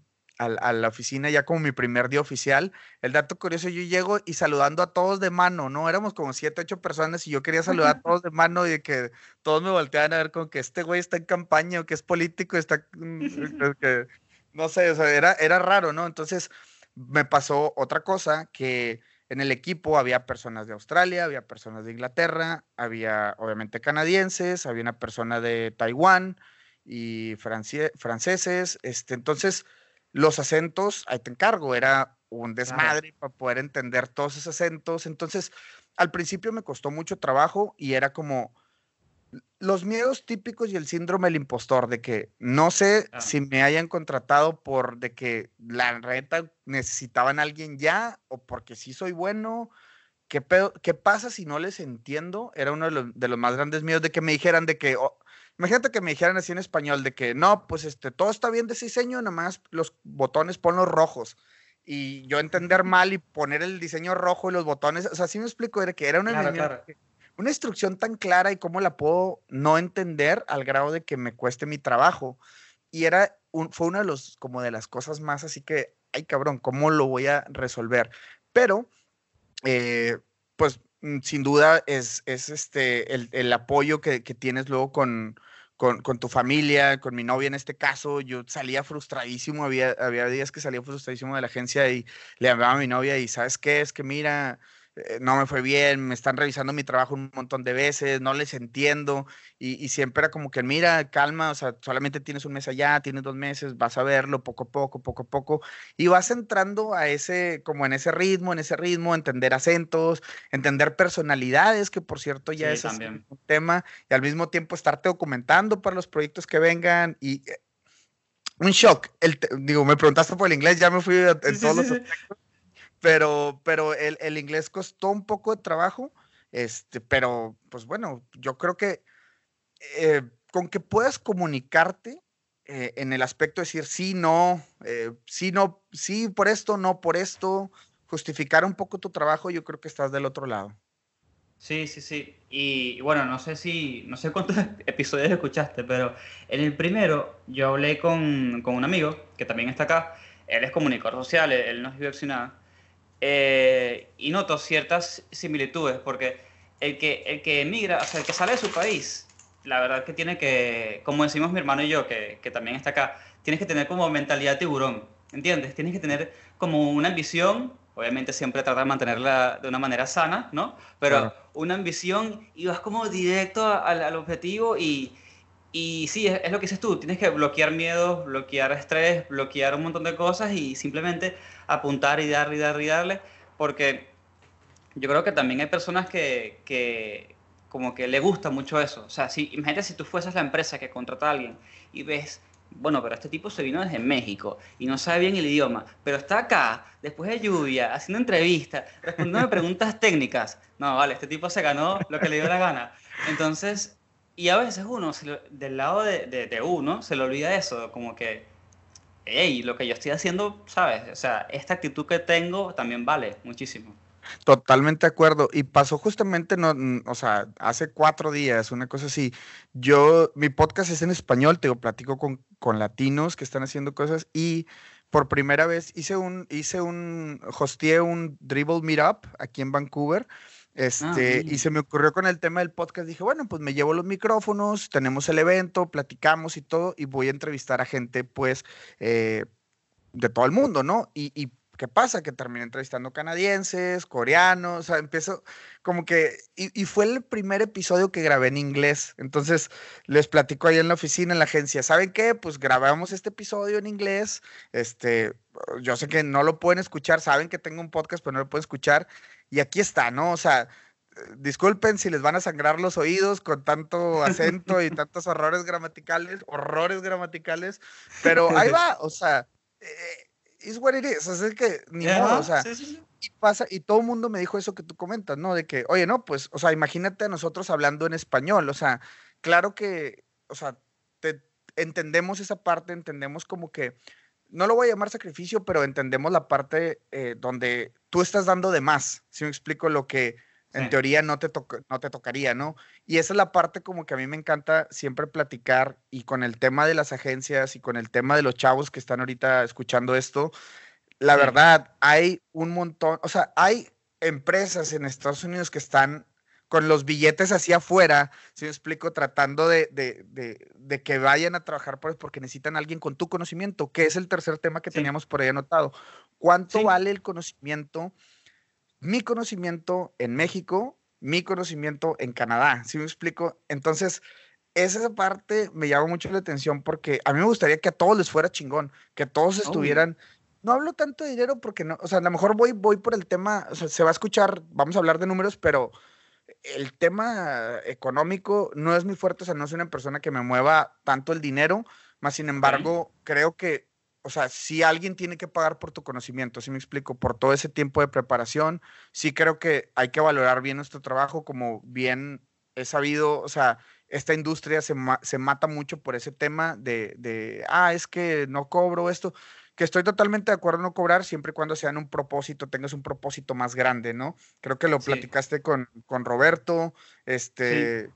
E: a, la- a la oficina, ya como mi primer día oficial, el dato curioso, yo llego y saludando a todos de mano, ¿no? Éramos como siete, ocho personas y yo quería saludar a todos de mano y de que todos me volteaban a ver como que este güey está en campaña o que es político, está, mm, eh, que, no sé, o sea, era, era raro, ¿no? Entonces me pasó otra cosa, que en el equipo había personas de Australia, había personas de Inglaterra, había obviamente canadienses, había una persona de Taiwán y franceses, este, entonces los acentos, ahí te encargo, era un desmadre para poder entender todos esos acentos, entonces al principio me costó mucho trabajo y era como los miedos típicos y el síndrome del impostor, de que no sé
D: Claro.
E: si me hayan contratado por de que la reta necesitaban a alguien ya o porque sí soy bueno. ¿Qué, pedo- qué pasa si no les entiendo? Era uno de los, de los más grandes miedos de que me dijeran de que, oh, imagínate que me dijeran así en español, de que no, pues este, todo está bien de diseño, nada más los botones ponlos rojos. Y yo entender mal y poner el diseño rojo y los botones, o sea, sí me explico, era que era una
D: Claro, claro.
E: una instrucción tan clara y cómo la puedo no entender al grado de que me cueste mi trabajo. Y era un, fue una de los, como de las cosas más así que, ay cabrón, ¿cómo lo voy a resolver? Pero, eh, pues mm, sin duda es, es este, el, el apoyo que, que tienes luego con, con, con tu familia, con mi novia en este caso, yo salía frustradísimo, había, había días que salía frustradísimo de la agencia y le llamaba a mi novia y ¿sabes qué? Es que mira, no me fue bien, me están revisando mi trabajo un montón de veces, no les entiendo y, y siempre era como que mira, calma, o sea, solamente tienes un mes allá, tienes dos meses, vas a verlo poco a poco, poco a poco y vas entrando a ese, como en ese ritmo, en ese ritmo, entender acentos, entender personalidades, que por cierto ya
D: Sí,
E: es un tema y al mismo tiempo estarte documentando para los proyectos que vengan y eh, un shock. El, digo, me preguntaste por el inglés, ya me fui en
D: Sí,
E: todos
D: sí,
E: los
D: sí.
E: Pero, pero el, el inglés costó un poco de trabajo, este, pero pues bueno, yo creo que eh, con que puedas comunicarte eh, en el aspecto de decir sí, no, eh, sí, no, sí por esto, no por esto, justificar un poco tu trabajo, yo creo que estás del otro lado.
D: Sí, sí, sí. Y, y bueno, no sé si, no sé cuántos episodios escuchaste, pero en el primero yo hablé con, con un amigo que también está acá. Él es comunicador social, él, él no es nada. Eh, y noto ciertas similitudes, porque el que, el que emigra, o sea, el que sale de su país, la verdad que tiene que, como decimos mi hermano y yo, que, que también está acá, tienes que tener como mentalidad tiburón, ¿entiendes? Tienes que tener como una ambición obviamente siempre trata de mantenerla de una manera sana, ¿no? Pero
E: Claro.
D: una ambición y vas como directo al, al objetivo y, y sí, es, es lo que dices tú, tienes que bloquear miedos, bloquear estrés, bloquear un montón de cosas y simplemente apuntar y darle y darle y darle, porque yo creo que también hay personas que, que como que le gusta mucho eso. O sea, si, imagínate si tú fueses la empresa que contrata a alguien y ves, bueno, pero este tipo se vino desde México y no sabe bien el idioma, pero está acá, después de lluvia, haciendo entrevistas, respondiendo preguntas técnicas. No, vale, este tipo se ganó lo que le dio la gana. Entonces, y a veces uno, se lo- del lado de, de- de uno, se le olvida eso, como que, hey, lo que yo estoy haciendo, ¿sabes? O sea, esta actitud que tengo también vale muchísimo.
E: Totalmente de acuerdo. Y pasó justamente, no, o sea, hace cuatro días, una cosa así. Yo, mi podcast es en español, te digo, platico con, con latinos que están haciendo cosas y por primera vez hice un, hice un, hosteé un Dribble Meetup aquí en Vancouver. Este, y se me ocurrió con el tema del podcast, dije, bueno, pues me llevo los micrófonos, tenemos el evento, platicamos y todo, y voy a entrevistar a gente, pues, eh, de todo el mundo, ¿no? Y, y ¿qué pasa? Que terminé entrevistando canadienses, coreanos, o sea, empiezo como que, y, y fue el primer episodio que grabé en inglés, entonces les platico ahí en la oficina, en la agencia, ¿saben qué? Pues grabamos este episodio en inglés, este, yo sé que no lo pueden escuchar, saben que tengo un podcast, pero no lo pueden escuchar, y aquí está, ¿no? O sea, disculpen si les van a sangrar los oídos con tanto acento y tantos horrores gramaticales, horrores gramaticales, pero ahí va, o sea, eh, es what it is, es que ni modo, o sea,
D: sí, sí, sí.
E: y pasa, y todo el mundo me dijo eso que tú comentas, ¿no? De que, oye, no, pues, o sea, imagínate a nosotros hablando en español, o sea, claro que, o sea, te, entendemos esa parte, entendemos como que, no lo voy a llamar sacrificio, pero entendemos la parte eh, donde tú estás dando de más, si me explico lo que en
D: Sí.
E: teoría no te, no te tocaría, ¿no? Y esa es la parte como que a mí me encanta siempre platicar y con el tema de las agencias y con el tema de los chavos que están ahorita escuchando esto, la
D: Sí.
E: verdad, hay un montón, o sea, hay empresas en Estados Unidos que están con los billetes hacia afuera, si me explico, tratando de, de- de- de que vayan a trabajar por, porque necesitan a alguien con tu conocimiento, que es el tercer tema que
D: Sí.
E: teníamos por ahí anotado. ¿Cuánto vale el conocimiento? Mi conocimiento en México, mi conocimiento en Canadá, si me explico? Entonces, esa parte me llama mucho la atención porque a mí me gustaría que a todos les fuera chingón, que todos estuvieran no hablo tanto de dinero porque no, o sea, a lo mejor voy, voy por el tema, o sea, se va a escuchar, vamos a hablar de números, pero el tema económico no es muy fuerte, o sea, no soy una persona que me mueva tanto el dinero, más sin embargo, creo que, o sea, si alguien tiene que pagar por tu conocimiento, si me explico, por todo ese tiempo de preparación, sí creo que hay que valorar bien nuestro trabajo, como bien he sabido, o sea, esta industria se, ma- se mata mucho por ese tema de, de, ah, es que no cobro esto que estoy totalmente de acuerdo en no cobrar siempre y cuando sea en un propósito, tengas un propósito más grande, ¿no? Creo que lo
D: Sí.
E: platicaste con, con Roberto, este,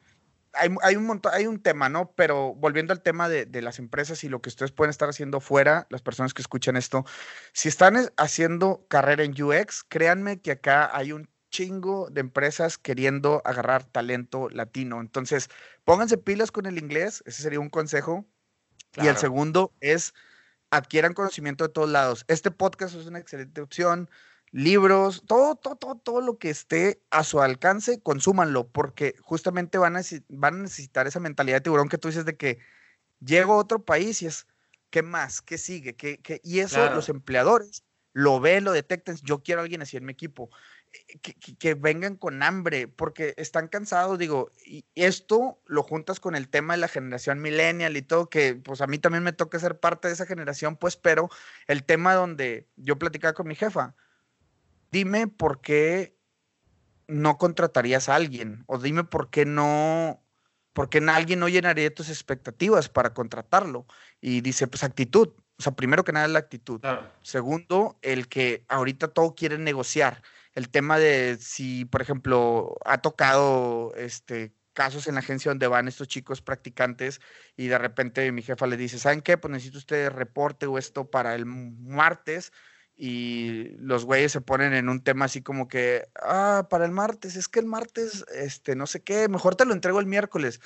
E: hay, hay un montón, hay un tema, ¿no? Pero volviendo al tema de, de las empresas y lo que ustedes pueden estar haciendo fuera, las personas que escuchan esto, si están es- haciendo carrera en UX, créanme que acá hay un chingo de empresas queriendo agarrar talento latino. Entonces, pónganse pilas con el inglés, ese sería un consejo. Y el
D: Claro.
E: segundo es adquieran conocimiento de todos lados. Este podcast es una excelente opción. Libros, todo, todo, todo, todo lo que esté a su alcance, consúmanlo, porque justamente van a, van a necesitar esa mentalidad de tiburón que tú dices de que llego a otro país y es, ¿qué más? ¿Qué sigue? ¿Qué, qué? Y eso
D: Claro.
E: los empleadores lo ven, lo detectan. Yo quiero a alguien así en mi equipo. eh, Que, que- que vengan con hambre, porque están cansados, digo, y esto lo juntas con el tema de la generación millennial y todo, que pues a mí también me toca ser parte de esa generación, pues, pero el tema donde yo platicaba con mi jefa, dime por qué no contratarías a alguien, o dime por qué no, por qué alguien no llenaría tus expectativas para contratarlo. Y dice, pues actitud, o sea, primero que nada es la actitud.
D: Claro.
E: Segundo, el que ahorita todo quiere negociar. El tema de si, por ejemplo, ha tocado este casos en la agencia donde van estos chicos practicantes y de repente mi jefa le dice, ¿saben qué? Pues necesito usted reporte o esto para el martes y los güeyes se ponen en un tema así como que, ah, para el martes, es que el martes, este, no sé qué, mejor te lo entrego el miércoles.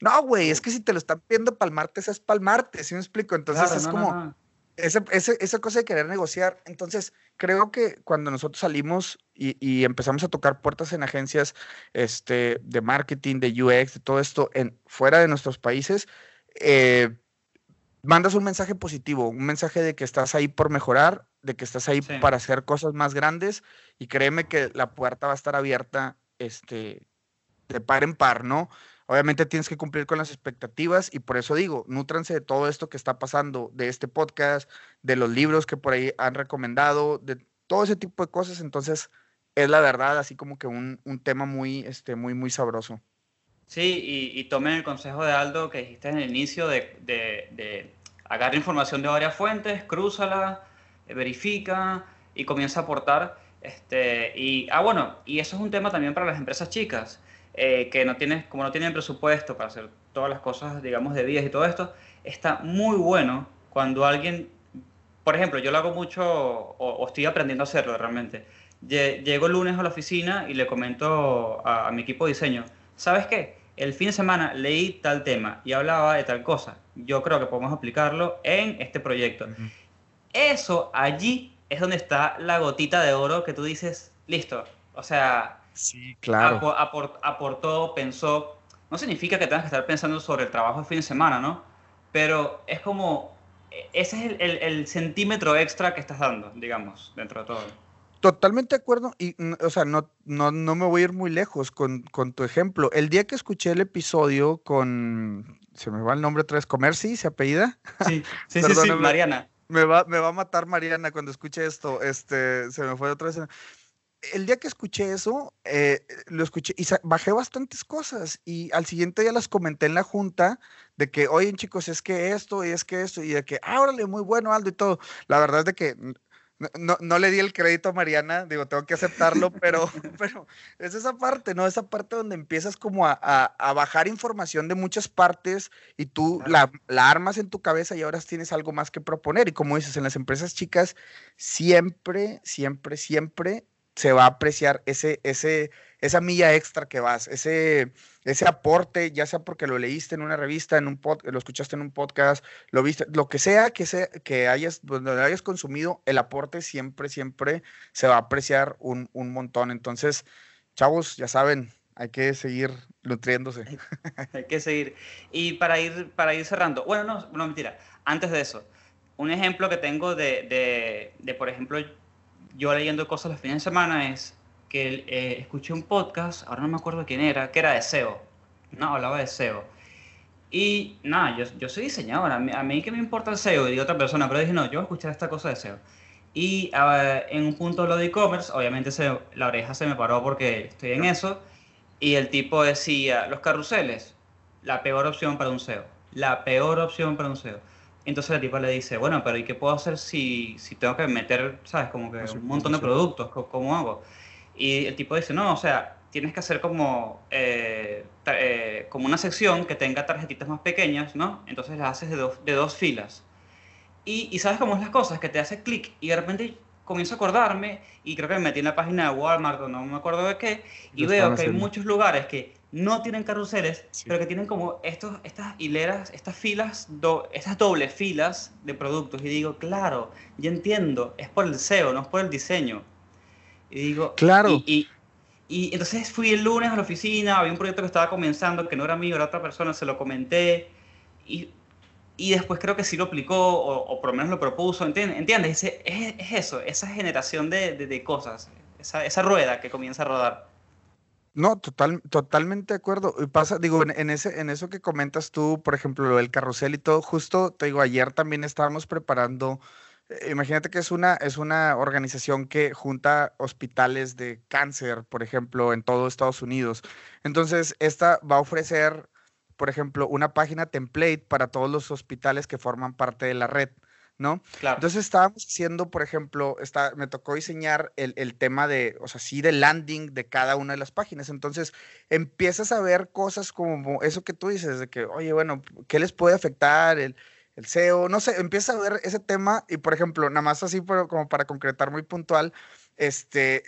E: No, güey, es que si te lo están pidiendo para el martes, es para el martes, ¿sí me explico? Entonces
D: Claro,
E: es
D: no, no,
E: como,
D: no.
E: ese- ese- esa cosa de querer negociar. Entonces, creo que cuando nosotros salimos y, y empezamos a tocar puertas en agencias este, de marketing, de UX, de todo esto, en, fuera de nuestros países, eh, mandas un mensaje positivo, un mensaje de que estás ahí por mejorar, de que estás ahí
D: Sí.
E: para hacer cosas más grandes y créeme que la puerta va a estar abierta este, de par en par, ¿no? Obviamente tienes que cumplir con las expectativas y por eso digo, nútranse de todo esto que está pasando, de este podcast, de los libros que por ahí han recomendado, de todo ese tipo de cosas. Entonces, es la verdad, así como que un, un tema muy, este, muy, muy sabroso.
D: Sí, y, y tomen el consejo de Aldo que dijiste en el inicio de, de, de agarra información de varias fuentes, crúzala, verifica y comienza a aportar. Este, y, ah, bueno, y eso es un tema también para las empresas chicas, eh, que no tienes, como no tienen presupuesto para hacer todas las cosas, digamos, de vías y todo esto, está muy bueno cuando alguien, por ejemplo, yo lo hago mucho, o, estoy aprendiendo a hacerlo realmente. Lle- Llego el lunes a la oficina y le comento a, a mi equipo de diseño, ¿sabes qué? El fin de semana leí tal tema y hablaba de tal cosa. Yo creo que podemos aplicarlo en este proyecto. Eso allí es donde está la gotita de oro que tú dices, listo. O sea,
E: Sí, claro.
D: apo- apor- aportó, pensó. No significa que tengas que estar pensando sobre el trabajo de fin de semana, ¿no? Pero es como, e- ese es el, el- el centímetro extra que estás dando, digamos, dentro de todo.
E: Totalmente de acuerdo. Y, mm, o sea, no, no, no me voy a ir muy lejos con, con tu ejemplo. El día que escuché el episodio con, se me va el nombre otra vez, Comerci, ¿se apellida?
D: Sí, sí, sí, sí. Mariana.
E: Me va, me va a matar Mariana cuando escuche esto. Este, se me fue otra vez. El día que escuché eso, eh, lo escuché y bajé bastantes cosas. Y al siguiente día las comenté en la junta de que, oye, chicos, es que esto y es que esto, y de que, ah, órale, muy bueno, Aldo, y todo. La verdad es de que no, no- no le di el crédito a Mariana, digo, tengo que aceptarlo, pero, pero es esa parte, ¿no? Esa parte donde empiezas como a, a- a bajar información de muchas partes y tú la, la armas en tu cabeza y ahora tienes algo más que proponer. Y como dices, en las empresas chicas, siempre, siempre, siempre se va a apreciar ese, ese, esa milla extra que vas, ese, ese aporte, ya sea porque lo leíste en una revista, en un pod, lo escuchaste en un podcast, lo viste, lo que sea que, que hayas, donde hayas consumido, el aporte siempre, siempre se va a apreciar un, un montón. Entonces, chavos, ya saben, hay que seguir nutriéndose.
D: Hay que seguir. Y para ir, para ir cerrando, bueno, no, no, mentira. Antes de eso, un ejemplo que tengo de, de, de, por ejemplo, yo leyendo cosas los fines de semana es que eh, escuché un podcast, ahora no me acuerdo quién era, que era de SEO. No, hablaba de SEO. Y nada, yo, soy diseñador, a mí, a mí que me importa el SEO y de otra persona, pero dije, no, yo voy a escuchar esta cosa de SEO. Y en un punto lo de e-commerce, obviamente la oreja se me paró porque estoy en eso. Y el tipo decía, los carruseles, la peor opción para un SEO. La peor opción para un SEO. Entonces la tipa le dice, bueno, pero ¿y qué puedo hacer si, si tengo que meter, sabes, como que un montón de productos? ¿Cómo hago? Y el tipo dice, no, o sea, tienes que hacer como, eh, eh, como una sección que tenga tarjetitas más pequeñas, ¿no? Entonces las haces de, do, de dos filas. Y, y, sabes cómo es las cosas, que te hace clic y de repente comienzo a acordarme y creo que me metí en la página de Walmart o no me acuerdo de qué y veo que hay muchos lugares que no tienen carruseles, sí. pero que tienen como estos, estas hileras, estas filas, do, estas dobles filas de productos y digo, claro, ya entiendo, es por el SEO, no es por el diseño. Y digo,
E: claro.
D: Y, y, y, entonces fui el lunes a la oficina, había un proyecto que estaba comenzando, que no era mío, era otra persona, se lo comenté y, y después creo que sí lo aplicó o, o por lo menos lo propuso, ¿entiendes? ¿Entiendes? Es, es, es eso, esa generación de, de, de cosas, esa, esa rueda que comienza a rodar.
E: No, total, totalmente de acuerdo. Y pasa, digo, en, ese, en eso que comentas tú, por ejemplo, lo del carrusel y todo, justo te digo, ayer también estábamos preparando. Eh, imagínate que es una, es una organización que junta hospitales de cáncer, por ejemplo, en todo Estados Unidos. Entonces, esta va a ofrecer, por ejemplo, una página template para todos los hospitales que forman parte de la red. ¿No?
D: Claro.
E: Entonces estábamos haciendo, por ejemplo, está, me tocó diseñar el, el, tema de, o sea, sí, de landing de cada una de las páginas. Entonces empiezas a ver cosas como eso que tú dices, de que, oye, bueno, ¿qué les puede afectar el, el SEO? No sé, empieza a ver ese tema y, por ejemplo, nada más así pero como para concretar muy puntual, este,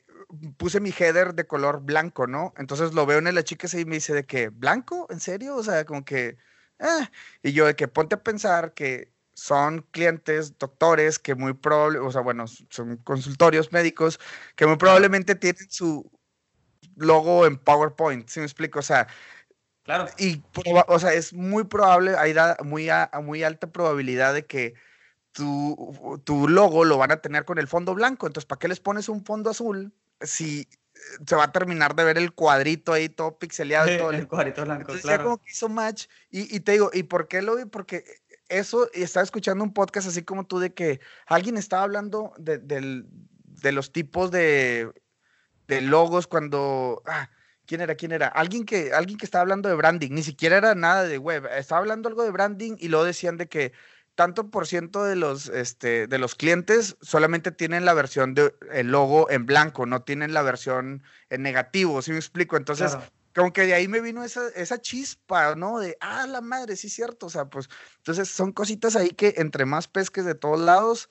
E: puse mi header de color blanco, ¿no? Entonces lo veo en el chica y me dice de que, ¿blanco? ¿En serio? O sea, como que... Eh. Y yo de que ponte a pensar que son clientes, doctores, que muy probable, o sea, bueno, son consultorios médicos, que muy probablemente tienen su logo en PowerPoint, ¿sí me explico? O sea,
D: Claro.
E: y, o sea, es muy probable, hay da- muy, a- muy alta probabilidad de que tu, tu logo lo van a tener con el fondo blanco. Entonces, ¿para qué les pones un fondo azul si eh, se va a terminar de ver el cuadrito ahí todo pixeleado todo?
D: El cuadrito blanco,
E: Entonces ya
D: claro.
E: como que hizo match y, y te digo, ¿y por qué lo vi? Porque eso, y estaba escuchando un podcast así como tú de que alguien estaba hablando de, del- de los tipos de, de logos cuando... Ah, ¿Quién era? ¿Quién era? Alguien que, alguien que estaba hablando de branding, ni siquiera era nada de web, estaba hablando algo de branding y luego decían de que tanto por ciento de los, este, de los clientes solamente tienen la versión de el logo en blanco, no tienen la versión en negativo, ¿sí me explico? Entonces. Como que de ahí me vino esa, esa chispa, ¿no? De, ah, la madre, sí es cierto, o sea, pues, entonces son cositas ahí que entre más pesques de todos lados,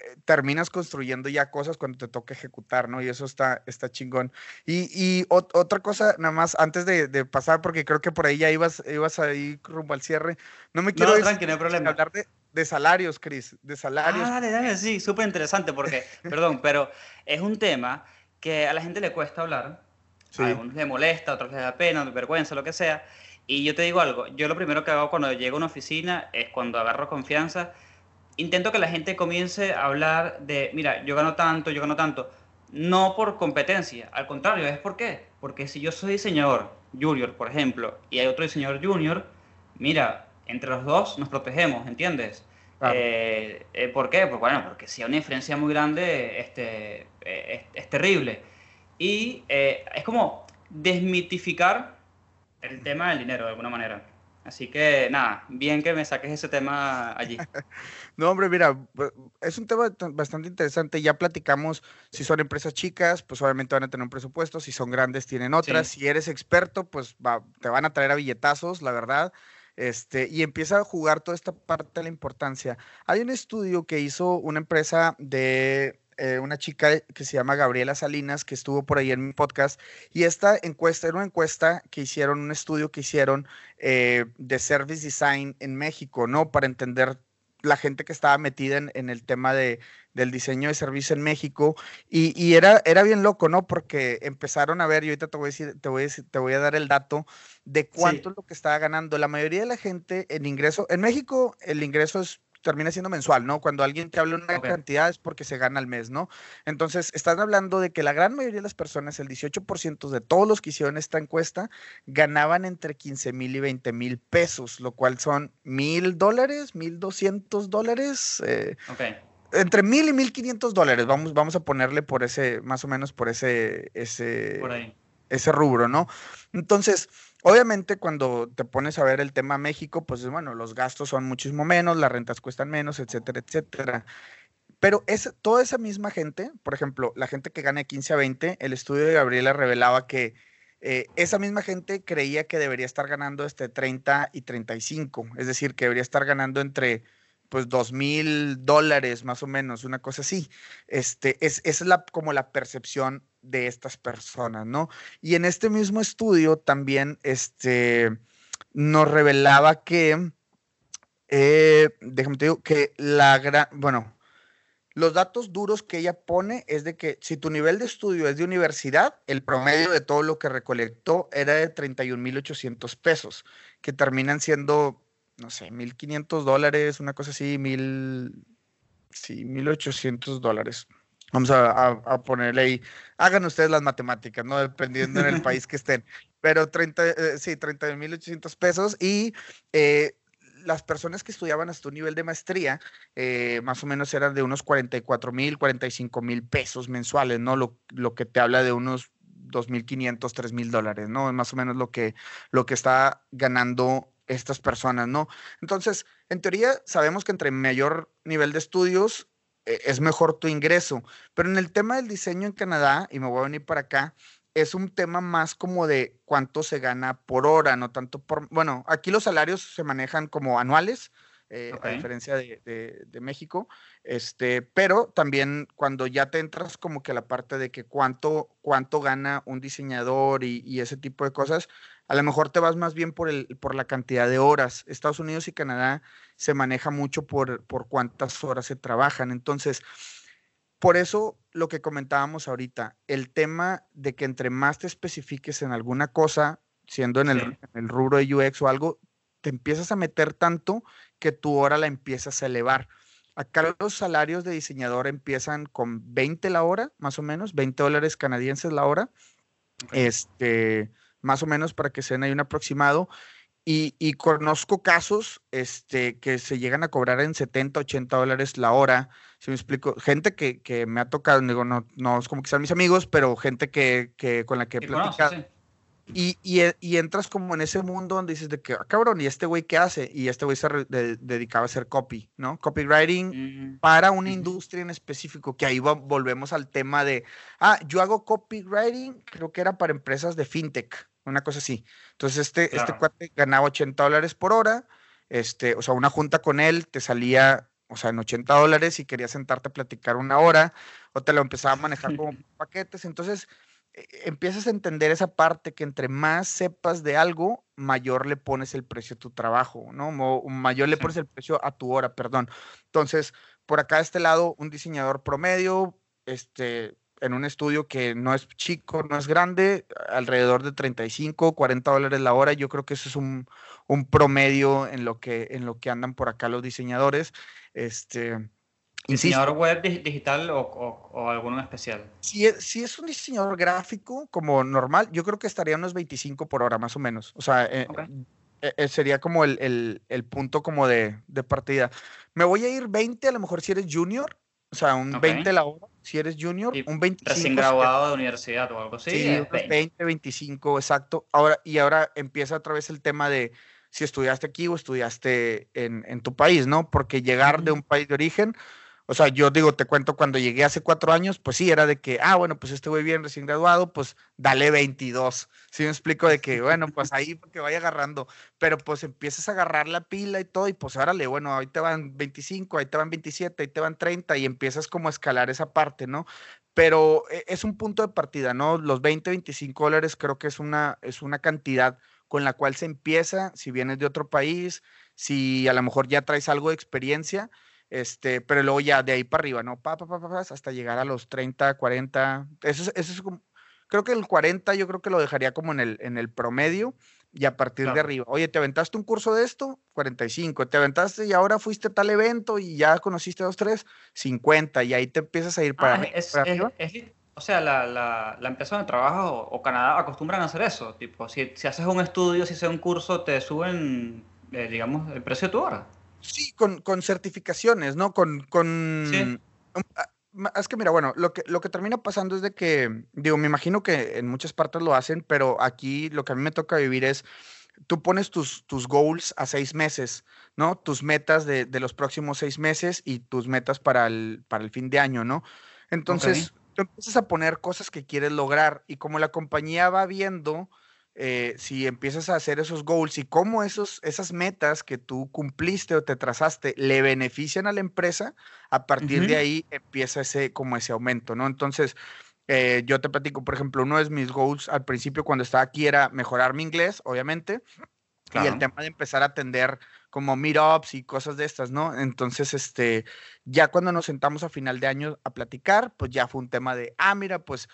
E: eh, terminas construyendo ya cosas cuando te toca ejecutar, ¿no? Y eso está, está chingón. Y, y ot- otra cosa, nada más, antes de, de pasar, porque creo que por ahí ya ibas, ibas ahí rumbo al cierre, no me quiero
D: No, tranqui, no hay problema.
E: hablar de, de salarios, Cris, de salarios.
D: Ah, dale, dale, sí, súper interesante porque, perdón, pero es un tema que a la gente le cuesta hablar.
E: Sí.
D: A algunos les molesta, a otros les da pena, vergüenza, lo que sea. Y yo te digo algo, yo lo primero que hago cuando llego a una oficina es cuando agarro confianza, intento que la gente comience a hablar de, mira, yo gano tanto, yo gano tanto. No por competencia, al contrario, ¿es por qué? Porque si yo soy diseñador junior, por ejemplo, y hay otro diseñador junior, mira, entre los dos nos protegemos, ¿entiendes?
E: Claro.
D: Eh, eh, ¿Por qué? Pues bueno, porque si hay una diferencia muy grande, este, eh, es, es terrible. Y eh, es como desmitificar el tema del dinero de alguna manera. Así que nada, bien que me saques ese tema allí.
E: No, hombre, mira, es un tema tan- bastante interesante. Ya platicamos si son empresas chicas, pues obviamente van a tener un presupuesto, si son grandes tienen otras,
D: Sí.
E: si eres experto, pues va- te van a traer a billetazos, la verdad. Este, y empieza a jugar toda esta parte de la importancia. Hay un estudio que hizo una empresa de eh, una chica que se llama Gabriela Salinas, que estuvo por ahí en mi podcast, y esta encuesta era una encuesta que hicieron, un estudio que hicieron eh, de service design en México, ¿no? Para entender la gente que estaba metida en, en el tema de, del diseño de servicio en México y, y era, era bien loco, ¿no? Porque empezaron a ver, y ahorita te voy a decir, te voy a decir- te voy a dar el dato de cuánto es lo que estaba ganando. La mayoría de la gente en ingreso, en México el ingreso es termina siendo mensual, ¿no? Cuando alguien te habla una cantidad es porque se gana al mes, ¿no? Entonces, están hablando de que la gran mayoría de las personas, el 18% de todos los que hicieron esta encuesta, ganaban entre 15 mil y 20 mil pesos, lo cual son mil dólares, mil doscientos dólares, eh,
D: Ok,
E: entre mil y mil quinientos dólares. Vamos, vamos a ponerle por ese, más o menos por ese, ese,
D: por ahí.
E: ese rubro, ¿no? Entonces, obviamente cuando te pones a ver el tema México, pues bueno, los gastos son muchísimo menos, las rentas cuestan menos, etcétera, etcétera. Pero es, toda esa misma gente, por ejemplo, la gente que gana de 15 a 20, el estudio de Gabriela revelaba que eh, esa misma gente creía que debería estar ganando este 30 y 35, es decir, que debería estar ganando entre pues dos mil dólares más o menos, una cosa así. Este, es, esa es la, como la percepción de estas personas, ¿no? Y en este mismo estudio también este, nos revelaba que, eh, déjame te digo, que la gran, bueno, los datos duros que ella pone es de que si tu nivel de estudio es de universidad, el promedio de todo lo que recolectó era de 31.800 pesos, que terminan siendo, no sé, 1.500 dólares, una cosa así, mil, sí, 1.800 dólares. Vamos a, a- ponerle ahí, hagan ustedes las matemáticas, ¿no? Dependiendo en el país que estén. Pero 30, eh, sí, 30.800 pesos y eh, las personas que estudiaban hasta un nivel de maestría, eh, más o menos eran de unos 44 mil, 45 mil pesos mensuales, ¿no? Lo, lo que te habla de unos 2.500, 3.000 dólares, ¿no? Más o menos lo que, lo que está ganando estas personas, ¿no? Entonces, en teoría, sabemos que entre mayor nivel de estudios eh, es mejor tu ingreso, pero en el tema del diseño en Canadá, y me voy a venir para acá, es un tema más como de cuánto se gana por hora, no tanto por, bueno, aquí los salarios se manejan como anuales, eh, a diferencia de, de- de México. Este, pero también cuando ya te entras como que a la parte de que cuánto, cuánto gana un diseñador y, y ese tipo de cosas, a lo mejor te vas más bien por, el, por la cantidad de horas. Estados Unidos y Canadá se maneja mucho por, por cuántas horas se trabajan. Entonces, por eso lo que comentábamos ahorita, el tema de que entre más te especifiques en alguna cosa, siendo en el, en el rubro de UX o algo, te empiezas a meter tanto que tu hora la empiezas a elevar. Acá los salarios de diseñador empiezan con 20 la hora, más o menos, 20 dólares canadienses la hora, este, más o menos para que se den ahí un aproximado. Y, y conozco casos este, que se llegan a cobrar en 70, 80 dólares la hora. Si me explico, gente que, que me ha tocado, digo, no, no es como que sean mis amigos, pero gente que, que con la que he platicado.
D: sí.
E: Y, y, e- y entras como en ese mundo donde dices de que, "Ah, cabrón, ¿y este güey qué hace? Y este güey se de- dedicaba a hacer copy, ¿no? Copywriting
D: Mm,
E: para una industria en específico, que ahí va- volvemos al tema de, ah, yo hago copywriting, creo que era para empresas de fintech, una cosa así. Entonces, este, este cuate ganaba 80 dólares por hora, este, o sea, una junta con él te salía, o sea, en 80 dólares y querías sentarte a platicar una hora, o te lo empezaba a manejar como paquetes. Entonces, empiezas a entender esa parte que entre más sepas de algo, mayor le pones el precio a tu trabajo, ¿no? Mayor le pones el precio a tu hora, perdón. Entonces, por acá de este lado, un diseñador promedio, este, en un estudio que no es chico, no es grande, alrededor de 35, 40 dólares la hora. Yo creo que eso es un, un promedio en lo que, en lo que andan por acá los diseñadores. Este,
D: ¿Diseñador web dig- digital o, o- o alguno en especial?
E: si es, si es un diseñador gráfico como normal, yo creo que estaría unos 25 por hora, más o menos. O sea, eh,
D: Ok.
E: eh, eh, sería como el, el- el punto como de, de partida. Me voy a ir 20 a lo mejor si eres junior, o sea, un
D: Ok.
E: 20 la hora si eres junior,
D: Y
E: un 25
D: Recién
E: si
D: graduado de universidad o algo así.
E: Sí,
D: es
E: unos
D: 20.
E: 20, 25, exacto. Ahora, y ahora empieza otra vez el tema de si estudiaste aquí o estudiaste en, en tu país, ¿no? Porque llegar de un país de origen, o sea, yo digo, te cuento, cuando llegué hace cuatro años, pues sí, era de que, ah, bueno, pues este güey bien recién graduado, pues dale 22. Sí me explico de que, bueno, pues ahí que vaya agarrando, pero pues empiezas a agarrar la pila y todo, y pues órale, bueno, ahí te van 25, ahí te van 27, ahí te van 30, y empiezas como a escalar esa parte, ¿no? pero e- es un punto de partida, ¿no? Los 20, 25 dólares creo que es una, es una cantidad con la cual se empieza, si vienes de otro país, si a lo mejor ya traes algo de experiencia, este, pero luego ya de ahí para arriba, ¿no? Pa, pa, pa, pa, hasta llegar a los 30, 40, eso es, eso es como, creo que el 40 yo creo que lo dejaría como en el, en el promedio y a partir de arriba, oye, ¿te aventaste un curso de esto? 45, te aventaste y ahora fuiste a tal evento y ya conociste dos, tres, 50 y ahí te empiezas a ir para,
D: Ah,
E: arri-
D: es,
E: para
D: es-
E: arriba.
D: es o sea, la, la, la empresa donde trabajas o, o Canadá acostumbran a hacer eso. Tipo, si, si haces un estudio, si haces un curso, te suben, eh, digamos, el precio de tu hora.
E: Sí, con, con certificaciones, ¿no? Con, con...
D: Sí.
E: um, ah, Es que mira, bueno, lo que, lo que termina pasando es de que, digo, me imagino que en muchas partes lo hacen, pero aquí lo que a mí me toca vivir es, tú pones tus, tus goals a seis meses, ¿no? Tus metas de, de los próximos seis meses y tus metas para el, para el fin de año, ¿no? Entonces, tú empiezas a poner cosas que quieres lograr y como la compañía va viendo eh, si empiezas a hacer esos goals y cómo esos, esas metas que tú cumpliste o te trazaste le benefician a la empresa, a partir de ahí empieza ese, como ese aumento, ¿no? Entonces, eh, yo te platico, por ejemplo, uno de mis goals al principio cuando estaba aquí era mejorar mi inglés, obviamente, y el tema de empezar a atender como meetups y cosas de estas, ¿no? Entonces, este, ya cuando nos sentamos a final de año a platicar, pues ya fue un tema de, ah, mira, pues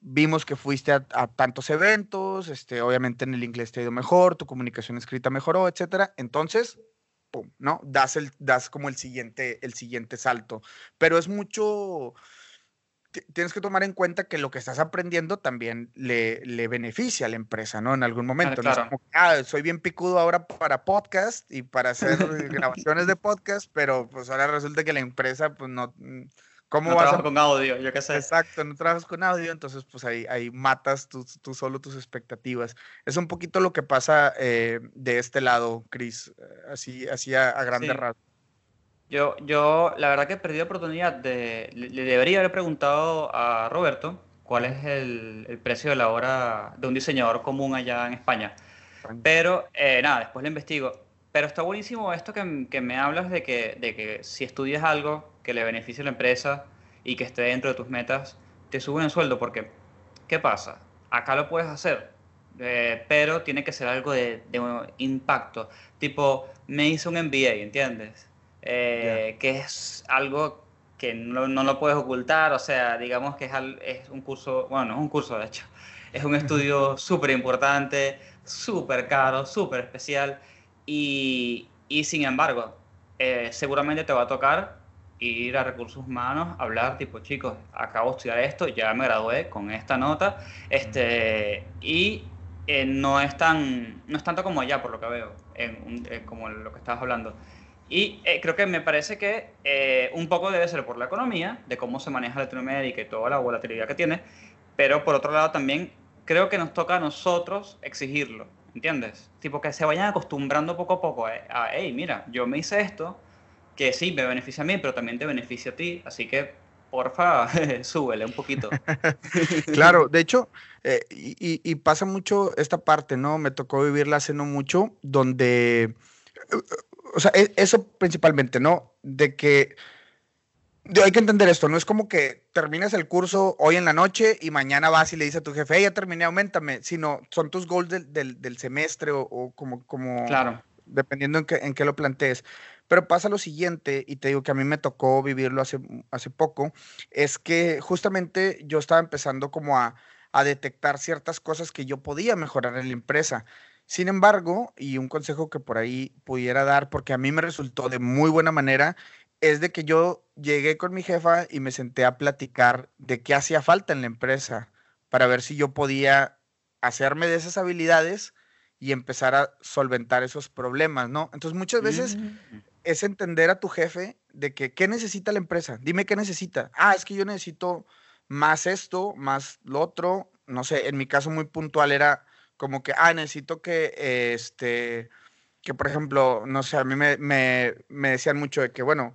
E: vimos que fuiste a, a tantos eventos, este, obviamente en el inglés te ha ido mejor, tu comunicación escrita mejoró, etcétera. Entonces, pum, ¿no? Das el, das como el siguiente, el siguiente salto. Pero es mucho, ti- tienes que tomar en cuenta que lo que estás aprendiendo también le, le beneficia a la empresa, ¿no? En algún momento. No es
D: claro.
E: como, ah, soy bien picudo ahora para podcast y para hacer grabaciones de podcast, pero pues ahora resulta que la empresa, pues no, mm, ¿cómo
D: No
E: vas a
D: con audio, yo qué sé.
E: Exacto, no trabajas con audio, entonces pues ahí, ahí matas tú, tú solo tus expectativas. Es un poquito lo que pasa eh, de este lado, Chris, eh, así, así a, a grandes
D: Sí.
E: rasgos.
D: Yo, yo, la verdad que perdí la oportunidad de. Le, le debería haber preguntado a Roberto cuál es el, el precio de la hora de un diseñador común allá en España. Pero, eh, nada, después lo investigo. pero está buenísimo esto que, que me hablas de que, de que si estudias algo que le beneficie a la empresa y que esté dentro de tus metas, te suben el sueldo porque, ¿qué pasa? Acá lo puedes hacer, eh, pero tiene que ser algo de, de impacto. Tipo, me hice un MBA, ¿entiendes? Eh, Que es algo que no, no, lo puedes ocultar, o sea, digamos que es, al, es un curso, bueno, no es un curso de hecho, es un estudio súper importante, súper caro, súper especial, y, y, sin embargo, eh, seguramente te va a tocar ir a recursos humanos, hablar tipo, chicos, acabo de estudiar esto, ya me gradué con esta nota, este, y eh, no, es tan, no es tanto como allá, por lo que veo, en, eh, como lo que estabas hablando. Y eh, creo que me parece que eh, un poco debe ser por la economía, de cómo se maneja Latinoamérica y toda la volatilidad que tiene, pero por otro lado también creo que nos toca a nosotros exigirlo, ¿entiendes? Tipo que se vayan acostumbrando poco a poco a, a hey, mira, yo me hice esto, que sí, me beneficia a mí, pero también te beneficia a ti, así que porfa, súbele un poquito.
E: claro, de hecho, eh, y, y, pasa mucho esta parte, ¿no? Me tocó vivirla hace no mucho, donde o sea, e, eso principalmente, ¿no? De que hay que entender esto, no es como que terminas el curso hoy en la noche y mañana vas y le dices a tu jefe, hey, ya terminé, aumentame, sino son tus goals del, del, del semestre o, o, como, como
D: claro.
E: dependiendo en qué, en qué lo plantees. Pero pasa lo siguiente, y te digo que a mí me tocó vivirlo hace, hace poco, es que justamente yo estaba empezando como a, a detectar ciertas cosas que yo podía mejorar en la empresa. Sin embargo, y un consejo que por ahí pudiera dar, porque a mí me resultó de muy buena manera, es de que yo llegué con mi jefa y me senté a platicar de qué hacía falta en la empresa para ver si yo podía hacerme de esas habilidades y empezar a solventar esos problemas, ¿no? Entonces muchas veces mm. Es entender a tu jefe de que qué necesita la empresa, dime qué necesita. Ah, es que yo necesito más esto, más lo otro, no sé, en mi caso muy puntual era como que, ah, necesito que, este, que por ejemplo, no sé, a mí me, me, me decían mucho de que, bueno,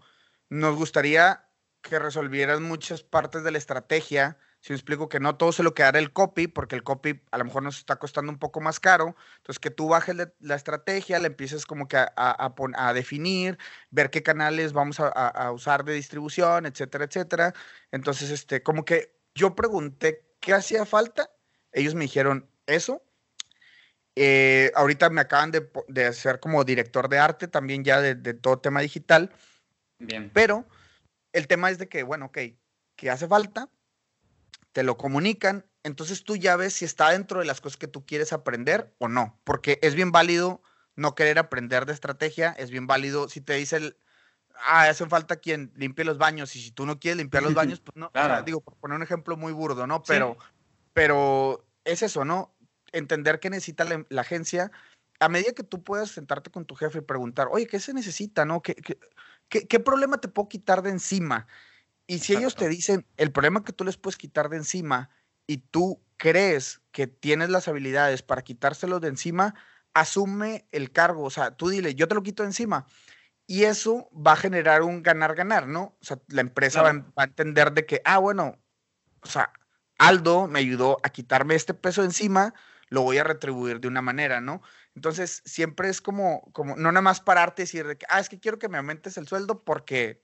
E: nos gustaría que resolvieran muchas partes de la estrategia. Si me explico que no todo se lo quedará el copy, porque el copy a lo mejor nos está costando un poco más caro. Entonces, que tú bajes la estrategia, le empieces como que a, a, a, definir, ver qué canales vamos a, usar de distribución, etcétera, etcétera. Entonces, este, como que yo pregunté qué hacía falta. Ellos me dijeron eso. Eh, ahorita me acaban de, de, hacer como director de arte también ya de, de, todo tema digital.
D: Bien.
E: Pero el tema es de que, bueno, ok, que hace falta, te lo comunican, entonces tú ya ves si está dentro de las cosas que tú quieres aprender o no, porque es bien válido no querer aprender de estrategia, es bien válido si te dice el, ah, hace falta quien limpie los baños y si tú no quieres limpiar los baños, pues no,
D: claro.
E: o sea, digo, por poner un ejemplo muy burdo, ¿no? Pero, sí. pero es eso, ¿no? entender qué necesita la, la, agencia, a medida que tú puedas sentarte con tu jefe y preguntar, oye, ¿qué se necesita? ¿no? ¿Qué, qué, qué, qué problema te puedo quitar de encima? Y si ellos te dicen el problema que tú les puedes quitar de encima y tú crees que tienes las habilidades para quitárselo de encima, asume el cargo. O sea, tú dile, yo te lo quito de encima. Y eso va a generar un ganar-ganar, ¿no? O sea, la empresa claro. va, va, a entender de que, ah, bueno, o sea, Aldo me ayudó a quitarme este peso de encima, lo voy a retribuir de una manera, ¿no? Entonces, siempre es como, como no nada más pararte y decir, de que, ah, es que quiero que me aumentes el sueldo porque,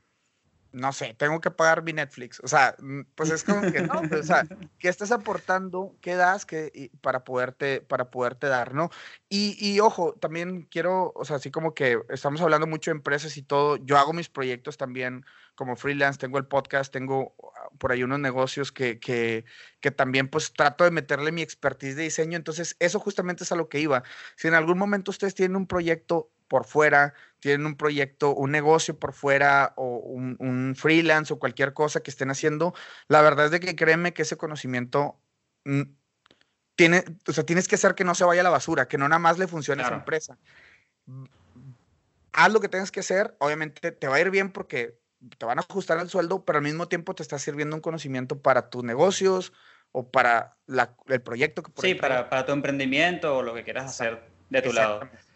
E: no sé, tengo que pagar mi Netflix. O sea, pues es como que, no, o sea, ¿qué estás aportando? ¿Qué das que, para, poderte, para poderte dar, no? Y, y, ojo, también quiero, o sea, así como que estamos hablando mucho de empresas y todo, yo hago mis proyectos también como freelance, tengo el podcast, tengo por ahí unos negocios que, que, que, también pues trato de meterle mi expertise de diseño. Entonces, eso justamente es a lo que iba. Si en algún momento ustedes tienen un proyecto por fuera, tienen un proyecto, un negocio por fuera o un, un freelance o cualquier cosa que estén haciendo, la verdad es de que créeme que ese conocimiento mm, tiene, o sea, tienes que hacer que no se vaya a la basura, que no nada más le funcione claro. a esa empresa. Haz lo que tengas que hacer, obviamente te va a ir bien porque te van a ajustar el sueldo, pero al mismo tiempo te está sirviendo un conocimiento para tus negocios o para la, el proyecto que
D: por Sí, para, para, tu emprendimiento o lo que quieras hacer de tu
E: Exactamente.
D: lado.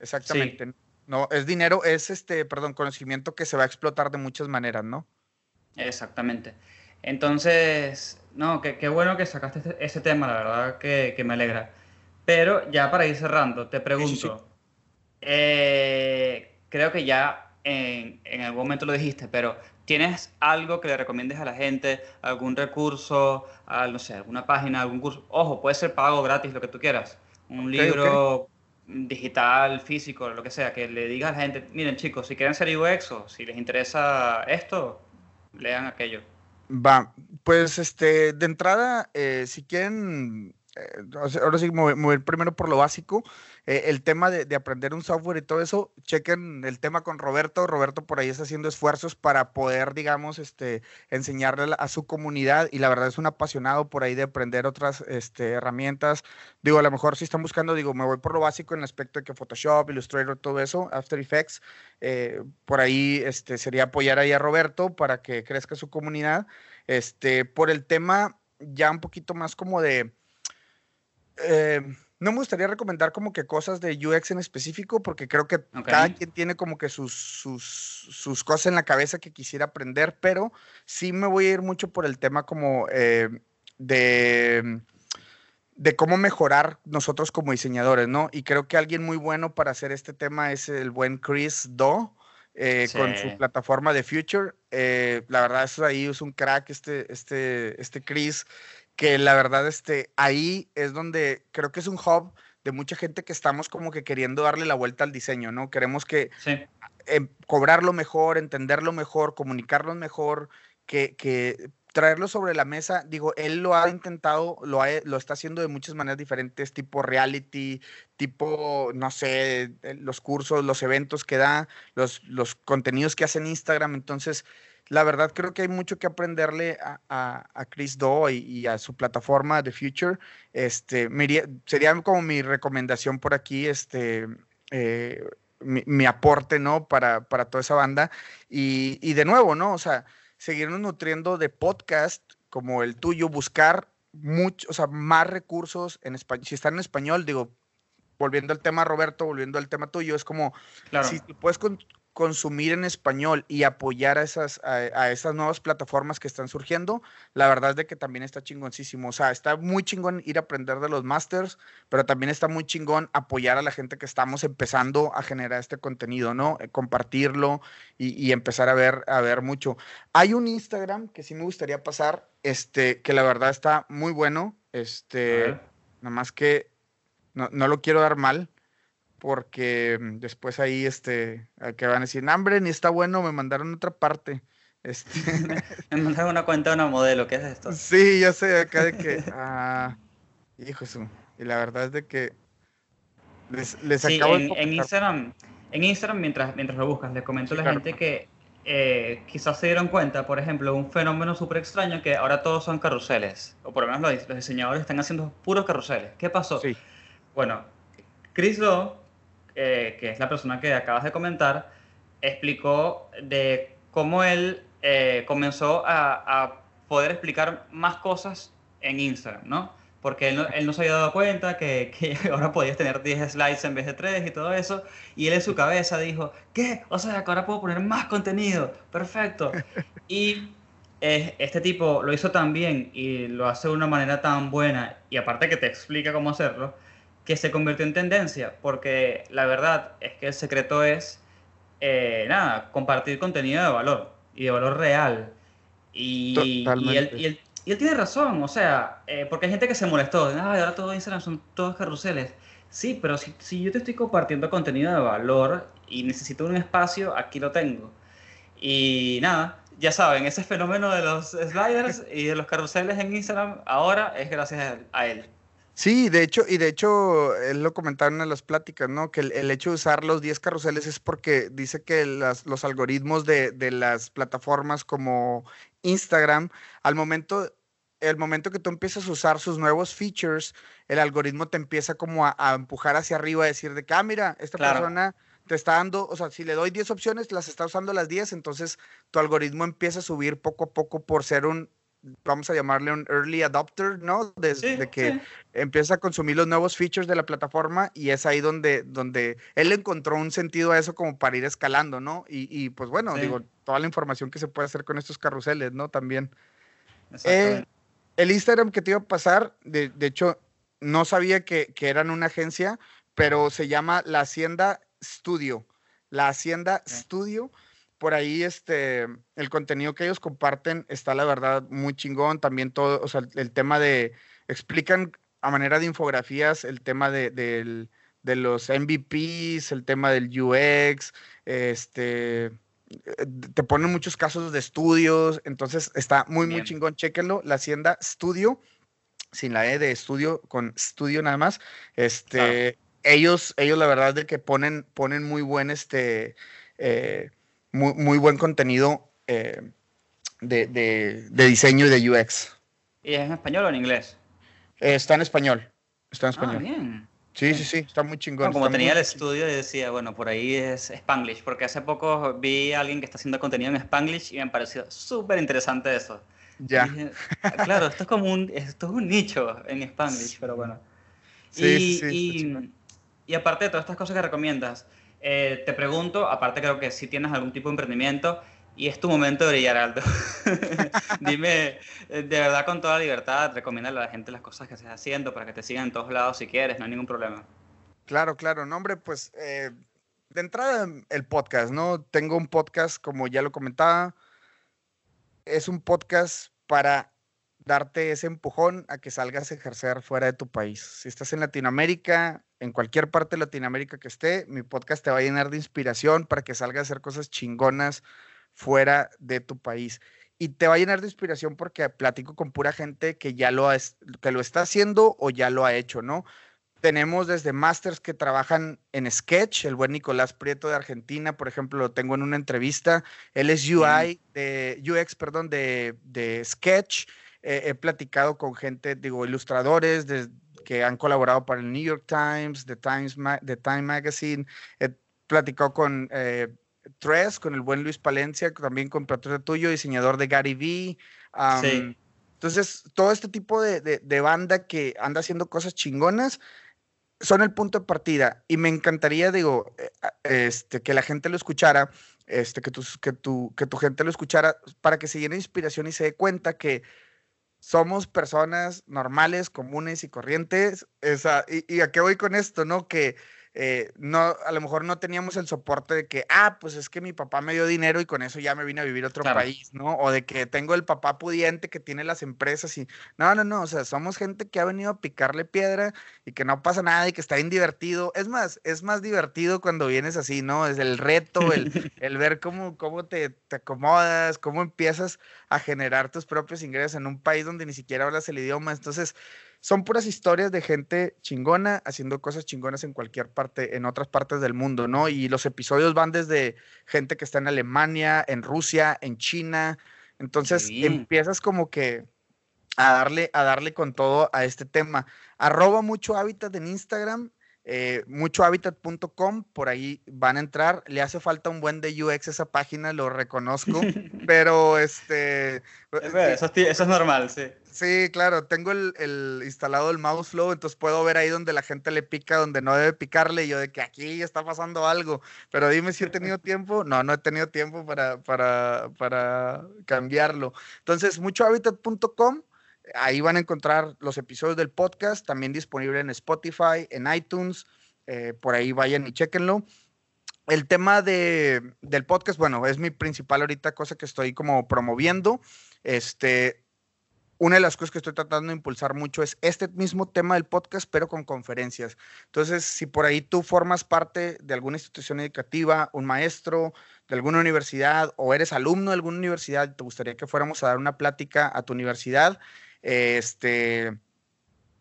E: Exactamente. Sí. No, es dinero, es este, perdón, conocimiento que se va a explotar de muchas maneras, ¿no?
D: Exactamente. Entonces, no, qué bueno que sacaste ese, ese tema, la verdad que, que, me alegra. Pero ya para ir cerrando, te pregunto, sí, sí, eh, creo que ya en, en algún momento lo dijiste, pero ¿tienes algo que le recomiendes a la gente? ¿Algún recurso? al- no sé, alguna página, algún curso? Ojo, puede ser pago gratis, lo que tú quieras. Un
E: Ok,
D: libro digital, físico, lo que sea, que le digas a la gente, miren chicos, si quieren ser UX o si les interesa esto, lean aquello.
E: Va, pues este, de entrada, eh, si quieren, eh, ahora sí, mover primero por lo básico, eh, el tema de, de aprender un software y todo eso, chequen el tema con Roberto. Roberto por ahí está haciendo esfuerzos para poder, digamos, este, enseñarle a su comunidad y la verdad es un apasionado por ahí de aprender otras este, herramientas. Digo, a lo mejor si están buscando, digo, me voy por lo básico en el aspecto de que Photoshop, Illustrator, todo eso, After Effects, eh, por ahí este, sería apoyar ahí a Roberto para que crezca su comunidad. Este, por el tema ya un poquito más como de... eh, no me gustaría recomendar como que cosas de UX en específico, porque creo que cada quien tiene como que sus, sus, sus cosas en la cabeza que quisiera aprender, pero sí me voy a ir mucho por el tema como eh, de, de cómo mejorar nosotros como diseñadores, ¿no? Y creo que alguien muy bueno para hacer este tema es el buen Chris Do. eh, con su plataforma de Future, Eh, la verdad es ahí es un crack este, este, este Chris, que la verdad este, ahí es donde creo que es un hub de mucha gente que estamos como que queriendo darle la vuelta al diseño, ¿no? Queremos que
D: Sí,
E: em, cobrarlo mejor, entenderlo mejor, comunicarlo mejor, que, que traerlo sobre la mesa. Digo, él lo ha intentado, lo, ha- lo está haciendo de muchas maneras diferentes, tipo reality, tipo, no sé, los cursos, los eventos que da, los, los contenidos que hace en Instagram. Entonces, la verdad creo que hay mucho que aprenderle a, a- a Chris Do y, y a su plataforma The Future. Este, iría- sería como mi recomendación por aquí, este, eh, mi, mi aporte, ¿no? Para, para toda esa banda. Y, y de nuevo, ¿no? O sea, seguirnos nutriendo de podcast como el tuyo, buscar mucho, o sea, más recursos en español. Si están en español, digo, volviendo al tema, Roberto, volviendo al tema tuyo, es como,
D: claro.
E: si tú puedes con- consumir en español y apoyar a esas, a, a esas nuevas plataformas que están surgiendo, la verdad es de que también está chingoncísimo. O sea, está muy chingón ir a aprender de los masters, pero también está muy chingón apoyar a la gente que estamos empezando a generar este contenido, ¿no? Eh, compartirlo y, y empezar a ver, a ver mucho. Hay un Instagram que sí me gustaría pasar, este, que la verdad está muy bueno, este, nada más que no, no lo quiero dar mal, porque mm, después ahí, este, que van a decir, "No, hombre, ni está bueno, me mandaron a otra parte. Este,
D: Me mandaron una cuenta de una modelo, ¿qué es esto?
E: sí, ya sé, acá de que, ah, hijo de su, y la verdad es de que les, les
D: Sí,
E: acabo de
D: en, en
E: comentar-
D: Instagram, en Instagram mientras, mientras lo buscas, le comento
E: Sí,
D: a la
E: claro.
D: gente que eh, quizás se dieron cuenta, por ejemplo, un fenómeno súper extraño que ahora todos son carruseles, o por lo menos los, los diseñadores están haciendo puros carruseles. ¿Qué pasó?
E: Sí,
D: Bueno, Chris Do, eh, que es la persona que acabas de comentar, explicó de cómo él eh, comenzó a, a poder explicar más cosas en Instagram, ¿no? Porque él no, él no se había dado cuenta que, que ahora podías tener 10 slides en vez de 3 y todo eso. Y él en su cabeza dijo, ¿qué? O sea, que ahora puedo poner más contenido. Perfecto. Y eh, este tipo lo hizo tan bien y lo hace de una manera tan buena, y aparte que te explica cómo hacerlo, que se convirtió en tendencia, porque la verdad es que el secreto es, eh, nada, compartir contenido de valor y de valor real. Y, y, él, y, él, y él tiene razón, o sea, eh, porque hay gente que se molestó, "Ay, ahora todo Instagram son todos carruseles. Sí, pero si, si yo te estoy compartiendo contenido de valor y necesito un espacio, aquí lo tengo. Y nada, ya saben, ese fenómeno de los sliders y de los carruseles en Instagram ahora es gracias a él.
E: Sí, de hecho, y de hecho, él lo comentaba en las pláticas, ¿no? Que el, el hecho de usar los 10 carruseles es porque dice que las- los algoritmos de, de las plataformas como Instagram, al momento, el momento que tú empiezas a usar sus nuevos features, el algoritmo te empieza como a, a empujar hacia arriba, a decir de que, ah, mira, esta
D: Claro.
E: persona te está dando, o sea, si le doy 10 opciones, las está usando las 10, entonces tu algoritmo empieza a subir poco a poco por ser un, vamos a llamarle un early adopter, ¿no? Desde
D: Sí,
E: que
D: sí.
E: empieza a consumir los nuevos features de la plataforma y es ahí donde, donde él encontró un sentido a eso como para ir escalando, ¿no? Y, y, pues bueno,
D: Sí.
E: digo, toda la información que se puede hacer con estos carruseles, ¿no? También.
D: Exactamente.
E: El Instagram que te iba a pasar, de, de hecho, no sabía que, que eran una agencia, pero se llama La Hacienda Studio. La Hacienda. Studio. Por ahí, este, el contenido que ellos comparten está, la verdad, muy chingón. También todo, o sea, el, el tema de, explican a manera de infografías el tema de, de los MVPs, el tema del UX, este, eh, te ponen muchos casos de estudios, entonces está muy, muy chingón, chéquenlo, la Hacienda Studio, sin la E de estudio, con estudio nada más, este, ellos, ellos la verdad de que ponen, ponen muy buen, este, eh, muy, muy buen contenido eh, de, de- de diseño y de UX.
D: ¿Y es en español o en inglés?
E: Eh, está en español, está en
D: Ah,
E: español.
D: bien.
E: sí,
D: bien.
E: sí, sí, está muy chingón.
D: No, como tenía el estudio y decía, bueno, por ahí es Spanglish, porque hace poco vi a alguien que está haciendo contenido en Spanglish y me pareció súper interesante eso.
E: Ya.
D: Dije, "Ah, claro, esto es como un, esto es un nicho en Spanglish, pero bueno.
E: Sí,
D: y,
E: sí, sí,
D: y- y aparte de todas estas cosas que recomiendas, eh, te pregunto, aparte creo que si tienes algún tipo de emprendimiento y es tu momento de brillar alto. Dime, eh, de verdad con toda libertad, recomiéndale a la gente las cosas que estés haciendo para que te sigan en todos lados si quieres, no hay ningún problema.
E: Claro, claro, no, hombre, pues eh, de entrada el podcast, ¿no? Tengo un podcast, como ya lo comentaba, es un podcast para darte ese empujón a que salgas a ejercer fuera de tu país. Si estás en Latinoamérica, en cualquier parte de Latinoamérica que esté, mi podcast te va a llenar de inspiración para que salgas a hacer cosas chingonas fuera de tu país. Y te va a llenar de inspiración porque platico con pura gente que ya lo, ha que lo está haciendo o ya lo ha hecho, ¿no? Tenemos desde masters que trabajan en Sketch, el buen Nicolás Prieto de Argentina, por ejemplo, lo tengo en una entrevista. Él es UI, de, UX, perdón, de, de Sketch. Eh, he platicado con gente, digo, ilustradores de- que han colaborado para el New York Times, The, Times Ma- The Time Magazine. He platicado con eh, Tres, con el buen Luis Palencia, también con Patricio Tuyo, diseñador de Gary Vee. am,
D: Sí.
E: Entonces, todo este tipo de, de- de banda que anda haciendo cosas chingonas son el punto de partida. Y me encantaría, digo, eh, a- este, que la gente lo escuchara, este, que, tus- que, tu, que tu gente lo escuchara, para que se llene de inspiración y se dé cuenta que somos personas normales, comunes y corrientes. Esa, y, y a qué voy con esto, ¿no? Que eh, no, a lo mejor no teníamos el soporte de que, ah, pues es que mi papá me dio dinero y con eso ya me vine a vivir a otro
D: Claro.
E: país, ¿no? O de que tengo el papá pudiente que tiene las empresas y, no, no, no, o sea, somos gente que ha venido a picarle piedra y que no pasa nada y que está bien divertido. Es más, es más divertido cuando vienes así, ¿no? Es el reto, el, el ver cómo, cómo te, te acomodas, cómo empiezas a generar tus propios ingresos en un país donde ni siquiera hablas el idioma. Entonces, son puras historias de gente chingona haciendo cosas chingonas en cualquier parte, en otras partes del mundo, ¿no? Y los episodios van desde gente que está en Alemania, en Rusia, en China. Entonces, empiezas como que a darle, a darle con todo a este tema. Arroba mucho hábitat en Instagram, eh, muchohabitat.com, por ahí van a entrar. Le hace falta un buen de UX esa página, lo reconozco, pero este...
D: Es verdad, Eso, es, ti- eso es normal, sí.
E: Sí, claro, tengo el, el instalado el mouse flow, entonces puedo ver ahí donde la gente le pica, donde no debe picarle, y yo de que aquí está pasando algo. Pero dime si he tenido tiempo. No, no he tenido tiempo para, para, para cambiarlo. Entonces, muchohabitat.com, ahí van a encontrar los episodios del podcast, también disponible en Spotify, en iTunes, eh, por ahí vayan y chequenlo. El tema de, del podcast, bueno, es mi principal ahorita cosa que estoy como promoviendo. Este, una de las cosas que estoy tratando de impulsar mucho es este mismo tema del podcast, pero con conferencias. Entonces, si por ahí tú formas parte de alguna institución educativa, un maestro de alguna universidad o eres alumno de alguna universidad te gustaría que fuéramos a dar una plática a tu universidad, este,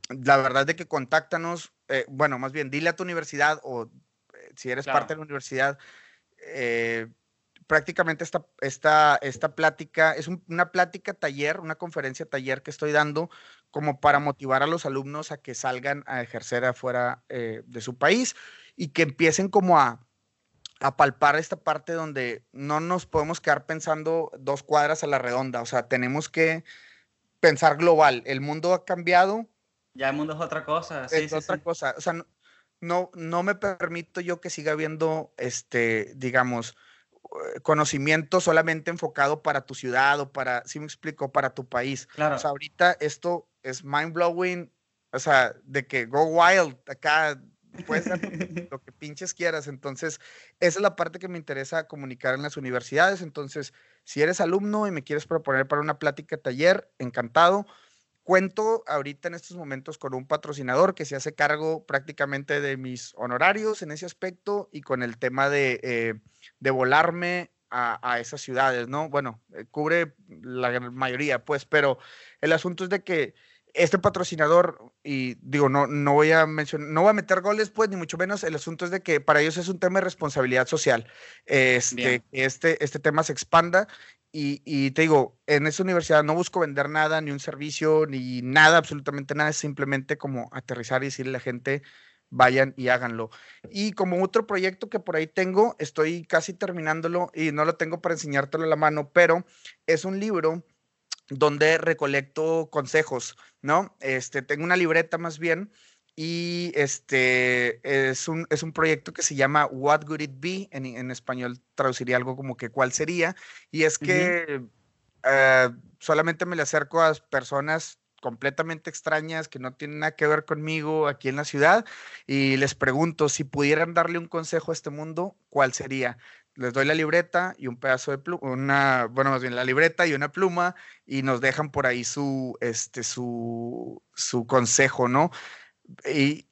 E: la verdad de que contáctanos, eh, bueno, más bien dile a tu universidad o eh, si eres
D: Claro.
E: parte de la universidad, eh, prácticamente esta, esta, esta plática es un- una plática taller, una conferencia taller que estoy dando como para motivar a los alumnos a que salgan a ejercer afuera eh, de su país y que empiecen como a, a palpar esta parte donde no nos podemos quedar pensando dos cuadras a la redonda, o sea, tenemos que pensar global. El mundo ha cambiado,
D: Ya el mundo es otra cosa. Sí,
E: es
D: sí,
E: otra
D: sí.
E: cosa. O sea, no, no, no me permito yo que siga habiendo, este, digamos, eh, conocimiento solamente enfocado para tu ciudad o para, si me explico, para tu país.
D: Claro.
E: O sea, ahorita esto es mind blowing, o sea, de que go wild acá, puedes dar lo que, lo que pinches quieras. Entonces, esa es la parte que me interesa comunicar en las universidades. Entonces, si eres alumno y me quieres proponer para una plática taller, encantado. Cuento ahorita en estos momentos con un patrocinador que se hace cargo prácticamente de mis honorarios en ese aspecto y con el tema de, eh, de volarme a, esas ciudades, ¿no? Bueno, eh, cubre la mayoría, pues, pero el asunto es de que este patrocinador, y digo, no, no voy a mencionar, no voy a meter goles, pues, ni mucho menos. El asunto es de que para ellos es un tema de responsabilidad social. Este, este, este tema se expanda. Y, y te digo, en esta universidad no busco vender nada, ni un servicio, ni nada, absolutamente nada. Es simplemente como aterrizar y decirle a la gente, vayan y háganlo. Y como otro proyecto que por ahí tengo, estoy casi terminándolo y no lo tengo para enseñártelo a la mano, pero es un libro donde recolecto consejos, ¿no? Este, tengo una libreta más bien y este es un, es un proyecto que se llama What Would It Be, en, en español traduciría algo como que cuál sería, y es que eh, solamente me le acerco a personas completamente extrañas que no tienen nada que ver conmigo aquí en la ciudad y les pregunto si pudieran darle un consejo a este mundo, ¿cuál sería? Les doy la libreta y un pedazo de pluma, una, bueno, más bien la libreta y una pluma y nos dejan por ahí su, este, su, su consejo, ¿no? ¿Y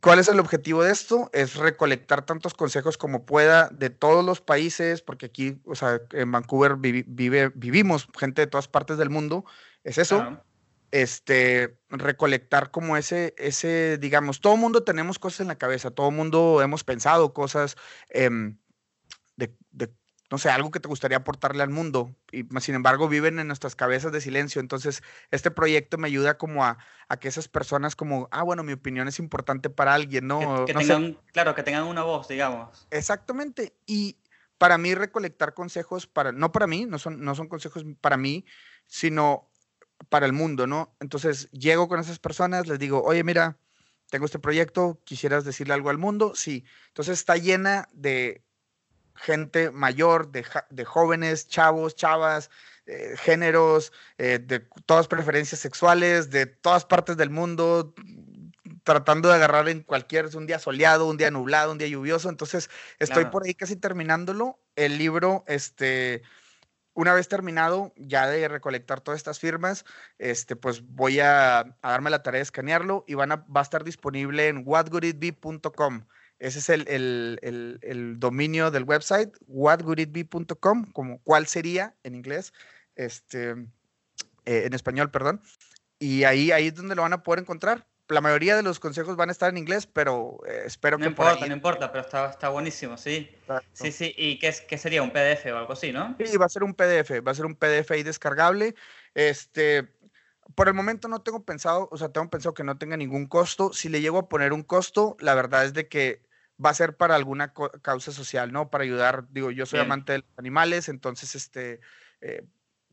E: cuál es el objetivo de esto? Es recolectar tantos consejos como pueda de todos los países, porque aquí, o sea, en Vancouver vivi- vive, vivimos gente de todas partes del mundo, es eso
D: Claro.
E: este, recolectar como ese, ese, digamos, todo mundo tenemos cosas en la cabeza, todo mundo hemos pensado cosas em, de, de, no sé, algo que te gustaría aportarle al mundo, y sin embargo viven en nuestras cabezas de silencio. Entonces, este proyecto me ayuda como a, a que esas personas como, ah, bueno, mi opinión es importante para alguien, ¿no?
D: Que, que
E: No sé,
D: tengan, claro, que tengan una voz, digamos.
E: Exactamente. Y para mí recolectar consejos para, no para mí, no son, no son consejos para mí, sino para el mundo, ¿no? Entonces llego con esas personas, les digo, oye, mira, tengo este proyecto, ¿quisieras decirle algo al mundo? Sí. Entonces está llena de gente mayor, de, de jóvenes, chavos, chavas, eh, géneros, eh, de todas preferencias sexuales, de todas partes del mundo, tratando de agarrar en cualquier, un día soleado, un día nublado, un día lluvioso. Entonces, estoy
D: Claro.
E: por ahí casi terminándolo. El libro, este, una vez terminado ya de recolectar todas estas firmas, este, pues voy a, a darme la tarea de escanearlo y van a, va a estar disponible en whatwoulditbe.com. Ese es el, el- el- el dominio del website, whatwoulditbe.com, como cuál sería en inglés, este, eh, en español, perdón. Y ahí, ahí es donde lo van a poder encontrar. La mayoría de los consejos van a estar en inglés, pero eh, espero
D: No
E: que por
D: importa,
E: ahí-
D: no importa, pero está, está buenísimo, sí.
E: Exacto.
D: Sí, sí. ¿Y qué, qué sería? ¿Un PDF o algo así, no?
E: Sí, va a ser un PDF, va a ser un PDF ahí descargable. Este, por el momento no tengo pensado, o sea, tengo pensado que no tenga ningún costo. Si le llego a poner un costo, la verdad es de que va a ser para alguna causa social, ¿no? Para ayudar, digo, yo soy
D: Bien.
E: amante de los animales, entonces, este, eh,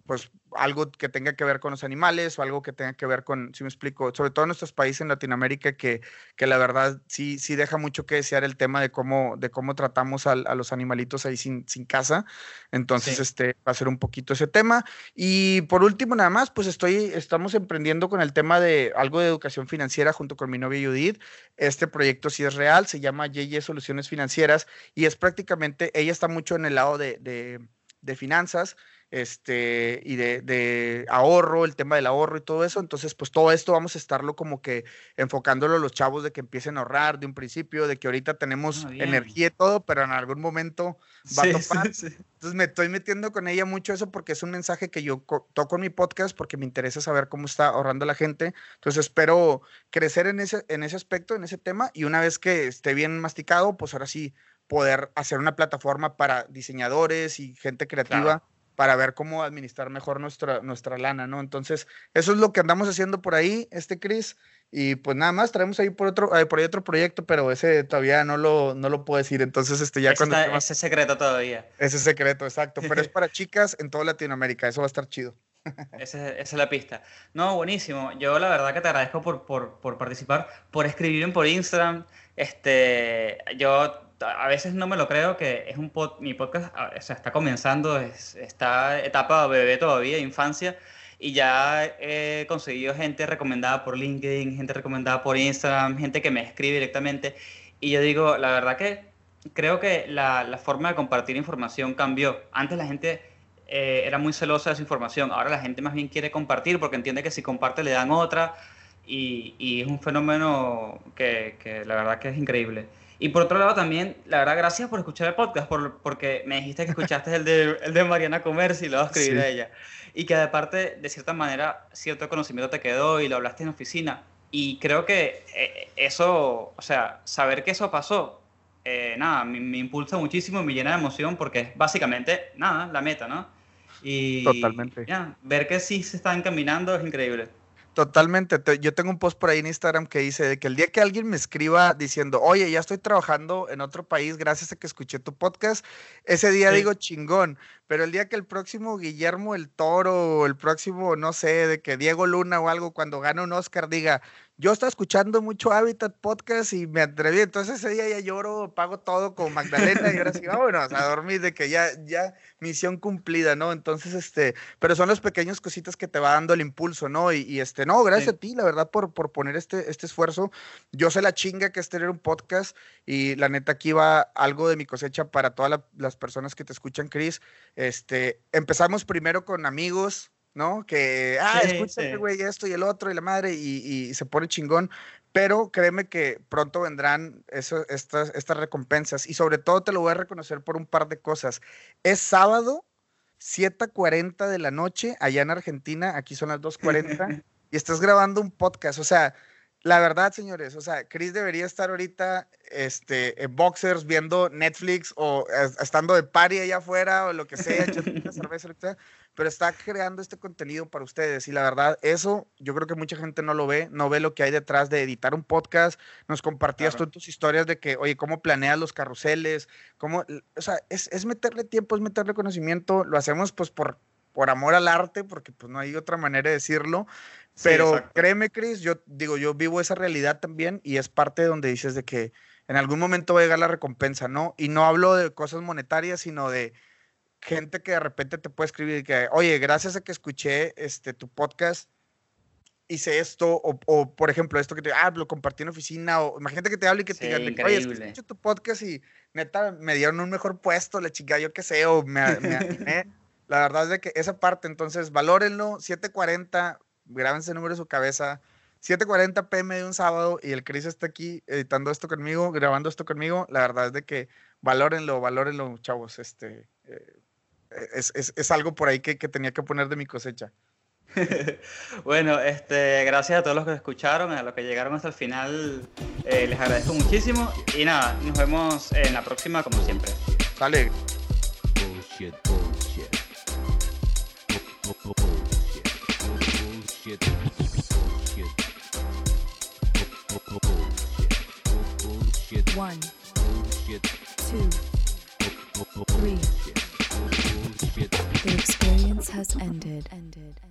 E: pues algo que tenga que ver con los animales o algo que tenga que ver con, si me explico, sobre todo en nuestros países en Latinoamérica que, que la verdad sí, sí deja mucho que desear el tema de cómo, de cómo tratamos a, los animalitos ahí sin, sin casa. Entonces,
D: Sí.
E: este va a ser un poquito ese tema. Y por último, nada más, pues estoy, estamos emprendiendo con el tema de algo de educación financiera junto con mi novia Judith. Este proyecto sí es real, se llama Yeye Soluciones Financieras y es prácticamente, ella está mucho en el lado de, de, de finanzas este, y de, de ahorro, el tema del ahorro y todo eso. Entonces, pues todo esto vamos a estarlo como que enfocándolo a los chavos de que empiecen a ahorrar de un principio, de que ahorita tenemos
D: Ah,
E: energía y todo, pero en algún momento va a
D: Sí,
E: topar.
D: sí, sí.
E: Entonces me estoy metiendo con ella mucho eso porque es un mensaje que yo co- toco en mi podcast porque me interesa saber cómo está ahorrando la gente. Entonces espero crecer en ese, en ese aspecto, en ese tema y una vez que esté bien masticado, pues ahora sí poder hacer una plataforma para diseñadores y gente creativa
D: Claro.
E: Para ver cómo administrar mejor nuestra, nuestra lana, ¿no? Entonces eso es lo que andamos haciendo por ahí, este Chris. Y pues nada más, traemos ahí por otro, eh, por ahí otro proyecto, pero ese todavía no lo, no lo puedo decir. Entonces, este ya cuando más-
D: ese secreto todavía.
E: ese es secreto, exacto. Pero es para chicas en toda Latinoamérica. Eso va a estar chido.
D: Ese- esa es la pista. No, buenísimo. Yo la verdad que te agradezco por, por, por participar, por escribirme por Instagram. Este, yo a veces no me lo creo que es un pod- mi podcast, o sea, está comenzando, es, está etapa bebé todavía, infancia, y ya he conseguido gente recomendada por LinkedIn, gente recomendada por Instagram, gente que me escribe directamente. y yo digo, la verdad que creo que la, la forma de compartir información cambió. Antes la gente eh, era muy celosa de esa información, ahora la gente más bien quiere compartir porque entiende que si comparte le dan otra y, y es un fenómeno que, que la verdad que es increíble. Y por otro lado también, la verdad, gracias por escuchar el podcast, por, porque me dijiste que escuchaste el de, el de Mariana Comerci y lo voy a escribir
E: Sí.
D: a ella. Y que aparte, de cierta manera, cierto conocimiento te quedó y lo hablaste en oficina. Y creo que eh, eso, o sea, saber que eso pasó, eh, nada, me, me impulsa muchísimo, me llena de emoción porque es básicamente, nada, la meta, ¿no? Y
E: Totalmente.
D: ya, ver que sí se está encaminando es increíble.
E: Totalmente. te- Yo tengo un post por ahí en Instagram que dice de que el día que alguien me escriba diciendo, oye, ya estoy trabajando en otro país gracias a que escuché tu podcast, ese día
D: Sí.
E: digo chingón. Pero el día que el próximo Guillermo el Toro el próximo, no sé, de que Diego Luna o algo, cuando gane un Oscar, diga, yo estaba escuchando mucho Habitat Podcast y me atreví. Entonces ese día ya lloro, pago todo con Magdalena y ahora sí, vámonos a dormir de que ya, ya misión cumplida, ¿no? Entonces, este, pero son las pequeñas cositas que te va dando el impulso, ¿no? Y, y, este, no, gracias
D: Sí.
E: a ti, la verdad, por, por poner este, este esfuerzo. Yo sé la chinga que es tener un podcast y la neta aquí va algo de mi cosecha para todas la- las personas que te escuchan, Chris. Este, empezamos primero con amigos, ¿no? Que, ah,
D: Sí,
E: escúchame,
D: sí.
E: güey, esto y el otro y la madre y, y se pone chingón. Pero créeme que pronto vendrán eso- estas, estas recompensas y sobre todo te lo voy a reconocer por un par de cosas. Es sábado, 7:40 de la noche, allá en Argentina, aquí son las 2:40, y estás grabando un podcast. O sea, la verdad, señores, o sea, Chris debería estar ahorita este, en boxers viendo Netflix o eh, estando de party allá afuera o lo que sea, echando una cerveza, lo que sea, pero está creando este contenido para ustedes. Y la verdad, eso yo creo que mucha gente no lo ve, no ve lo que hay detrás de editar un podcast. Nos compartías
D: Claro.
E: tú tus historias de que, oye, cómo planeas los carruseles, cómo, o sea, es, es meterle tiempo, es meterle conocimiento. Lo hacemos pues por, por amor al arte, porque pues no hay otra manera de decirlo.
D: Sí,
E: Pero
D: exacto.
E: créeme, Chris, yo digo, yo vivo esa realidad también y es parte de donde dices de que en algún momento va a llegar la recompensa, ¿no? Y no hablo de cosas monetarias, sino de gente que de repente te puede escribir y que, oye, gracias a que escuché este, tu podcast, hice esto, o, o, por ejemplo, esto que te, ah, lo compartí en oficina, o imagínate que te hable y que
D: Sí,
E: te que, oye, es que escucho tu podcast y neta me dieron un mejor puesto, la chica, yo qué sé, o me, me animé. La verdad es de que esa parte, entonces, valórenlo, 740, grábense el número de su cabeza, 7:40 pm de un sábado y el Chris está aquí editando esto conmigo, grabando esto conmigo. La verdad es de que valórenlo, valórenlo, chavos. Este, eh, es, es- es algo por ahí que, que tenía que poner de mi cosecha.
D: Bueno, este, gracias a todos los que escucharon, a los que llegaron hasta el final, eh, les agradezco muchísimo y nada, nos vemos en la próxima como siempre.
E: Sale.
B: Bullshit, bullshit. Bu- bu- bu- Bullshit. Bullshit. Bullshit. Bu- bu- bu- Bullshit.
C: One,
B: Bullshit.
C: two, three. The experience has ended. Ended.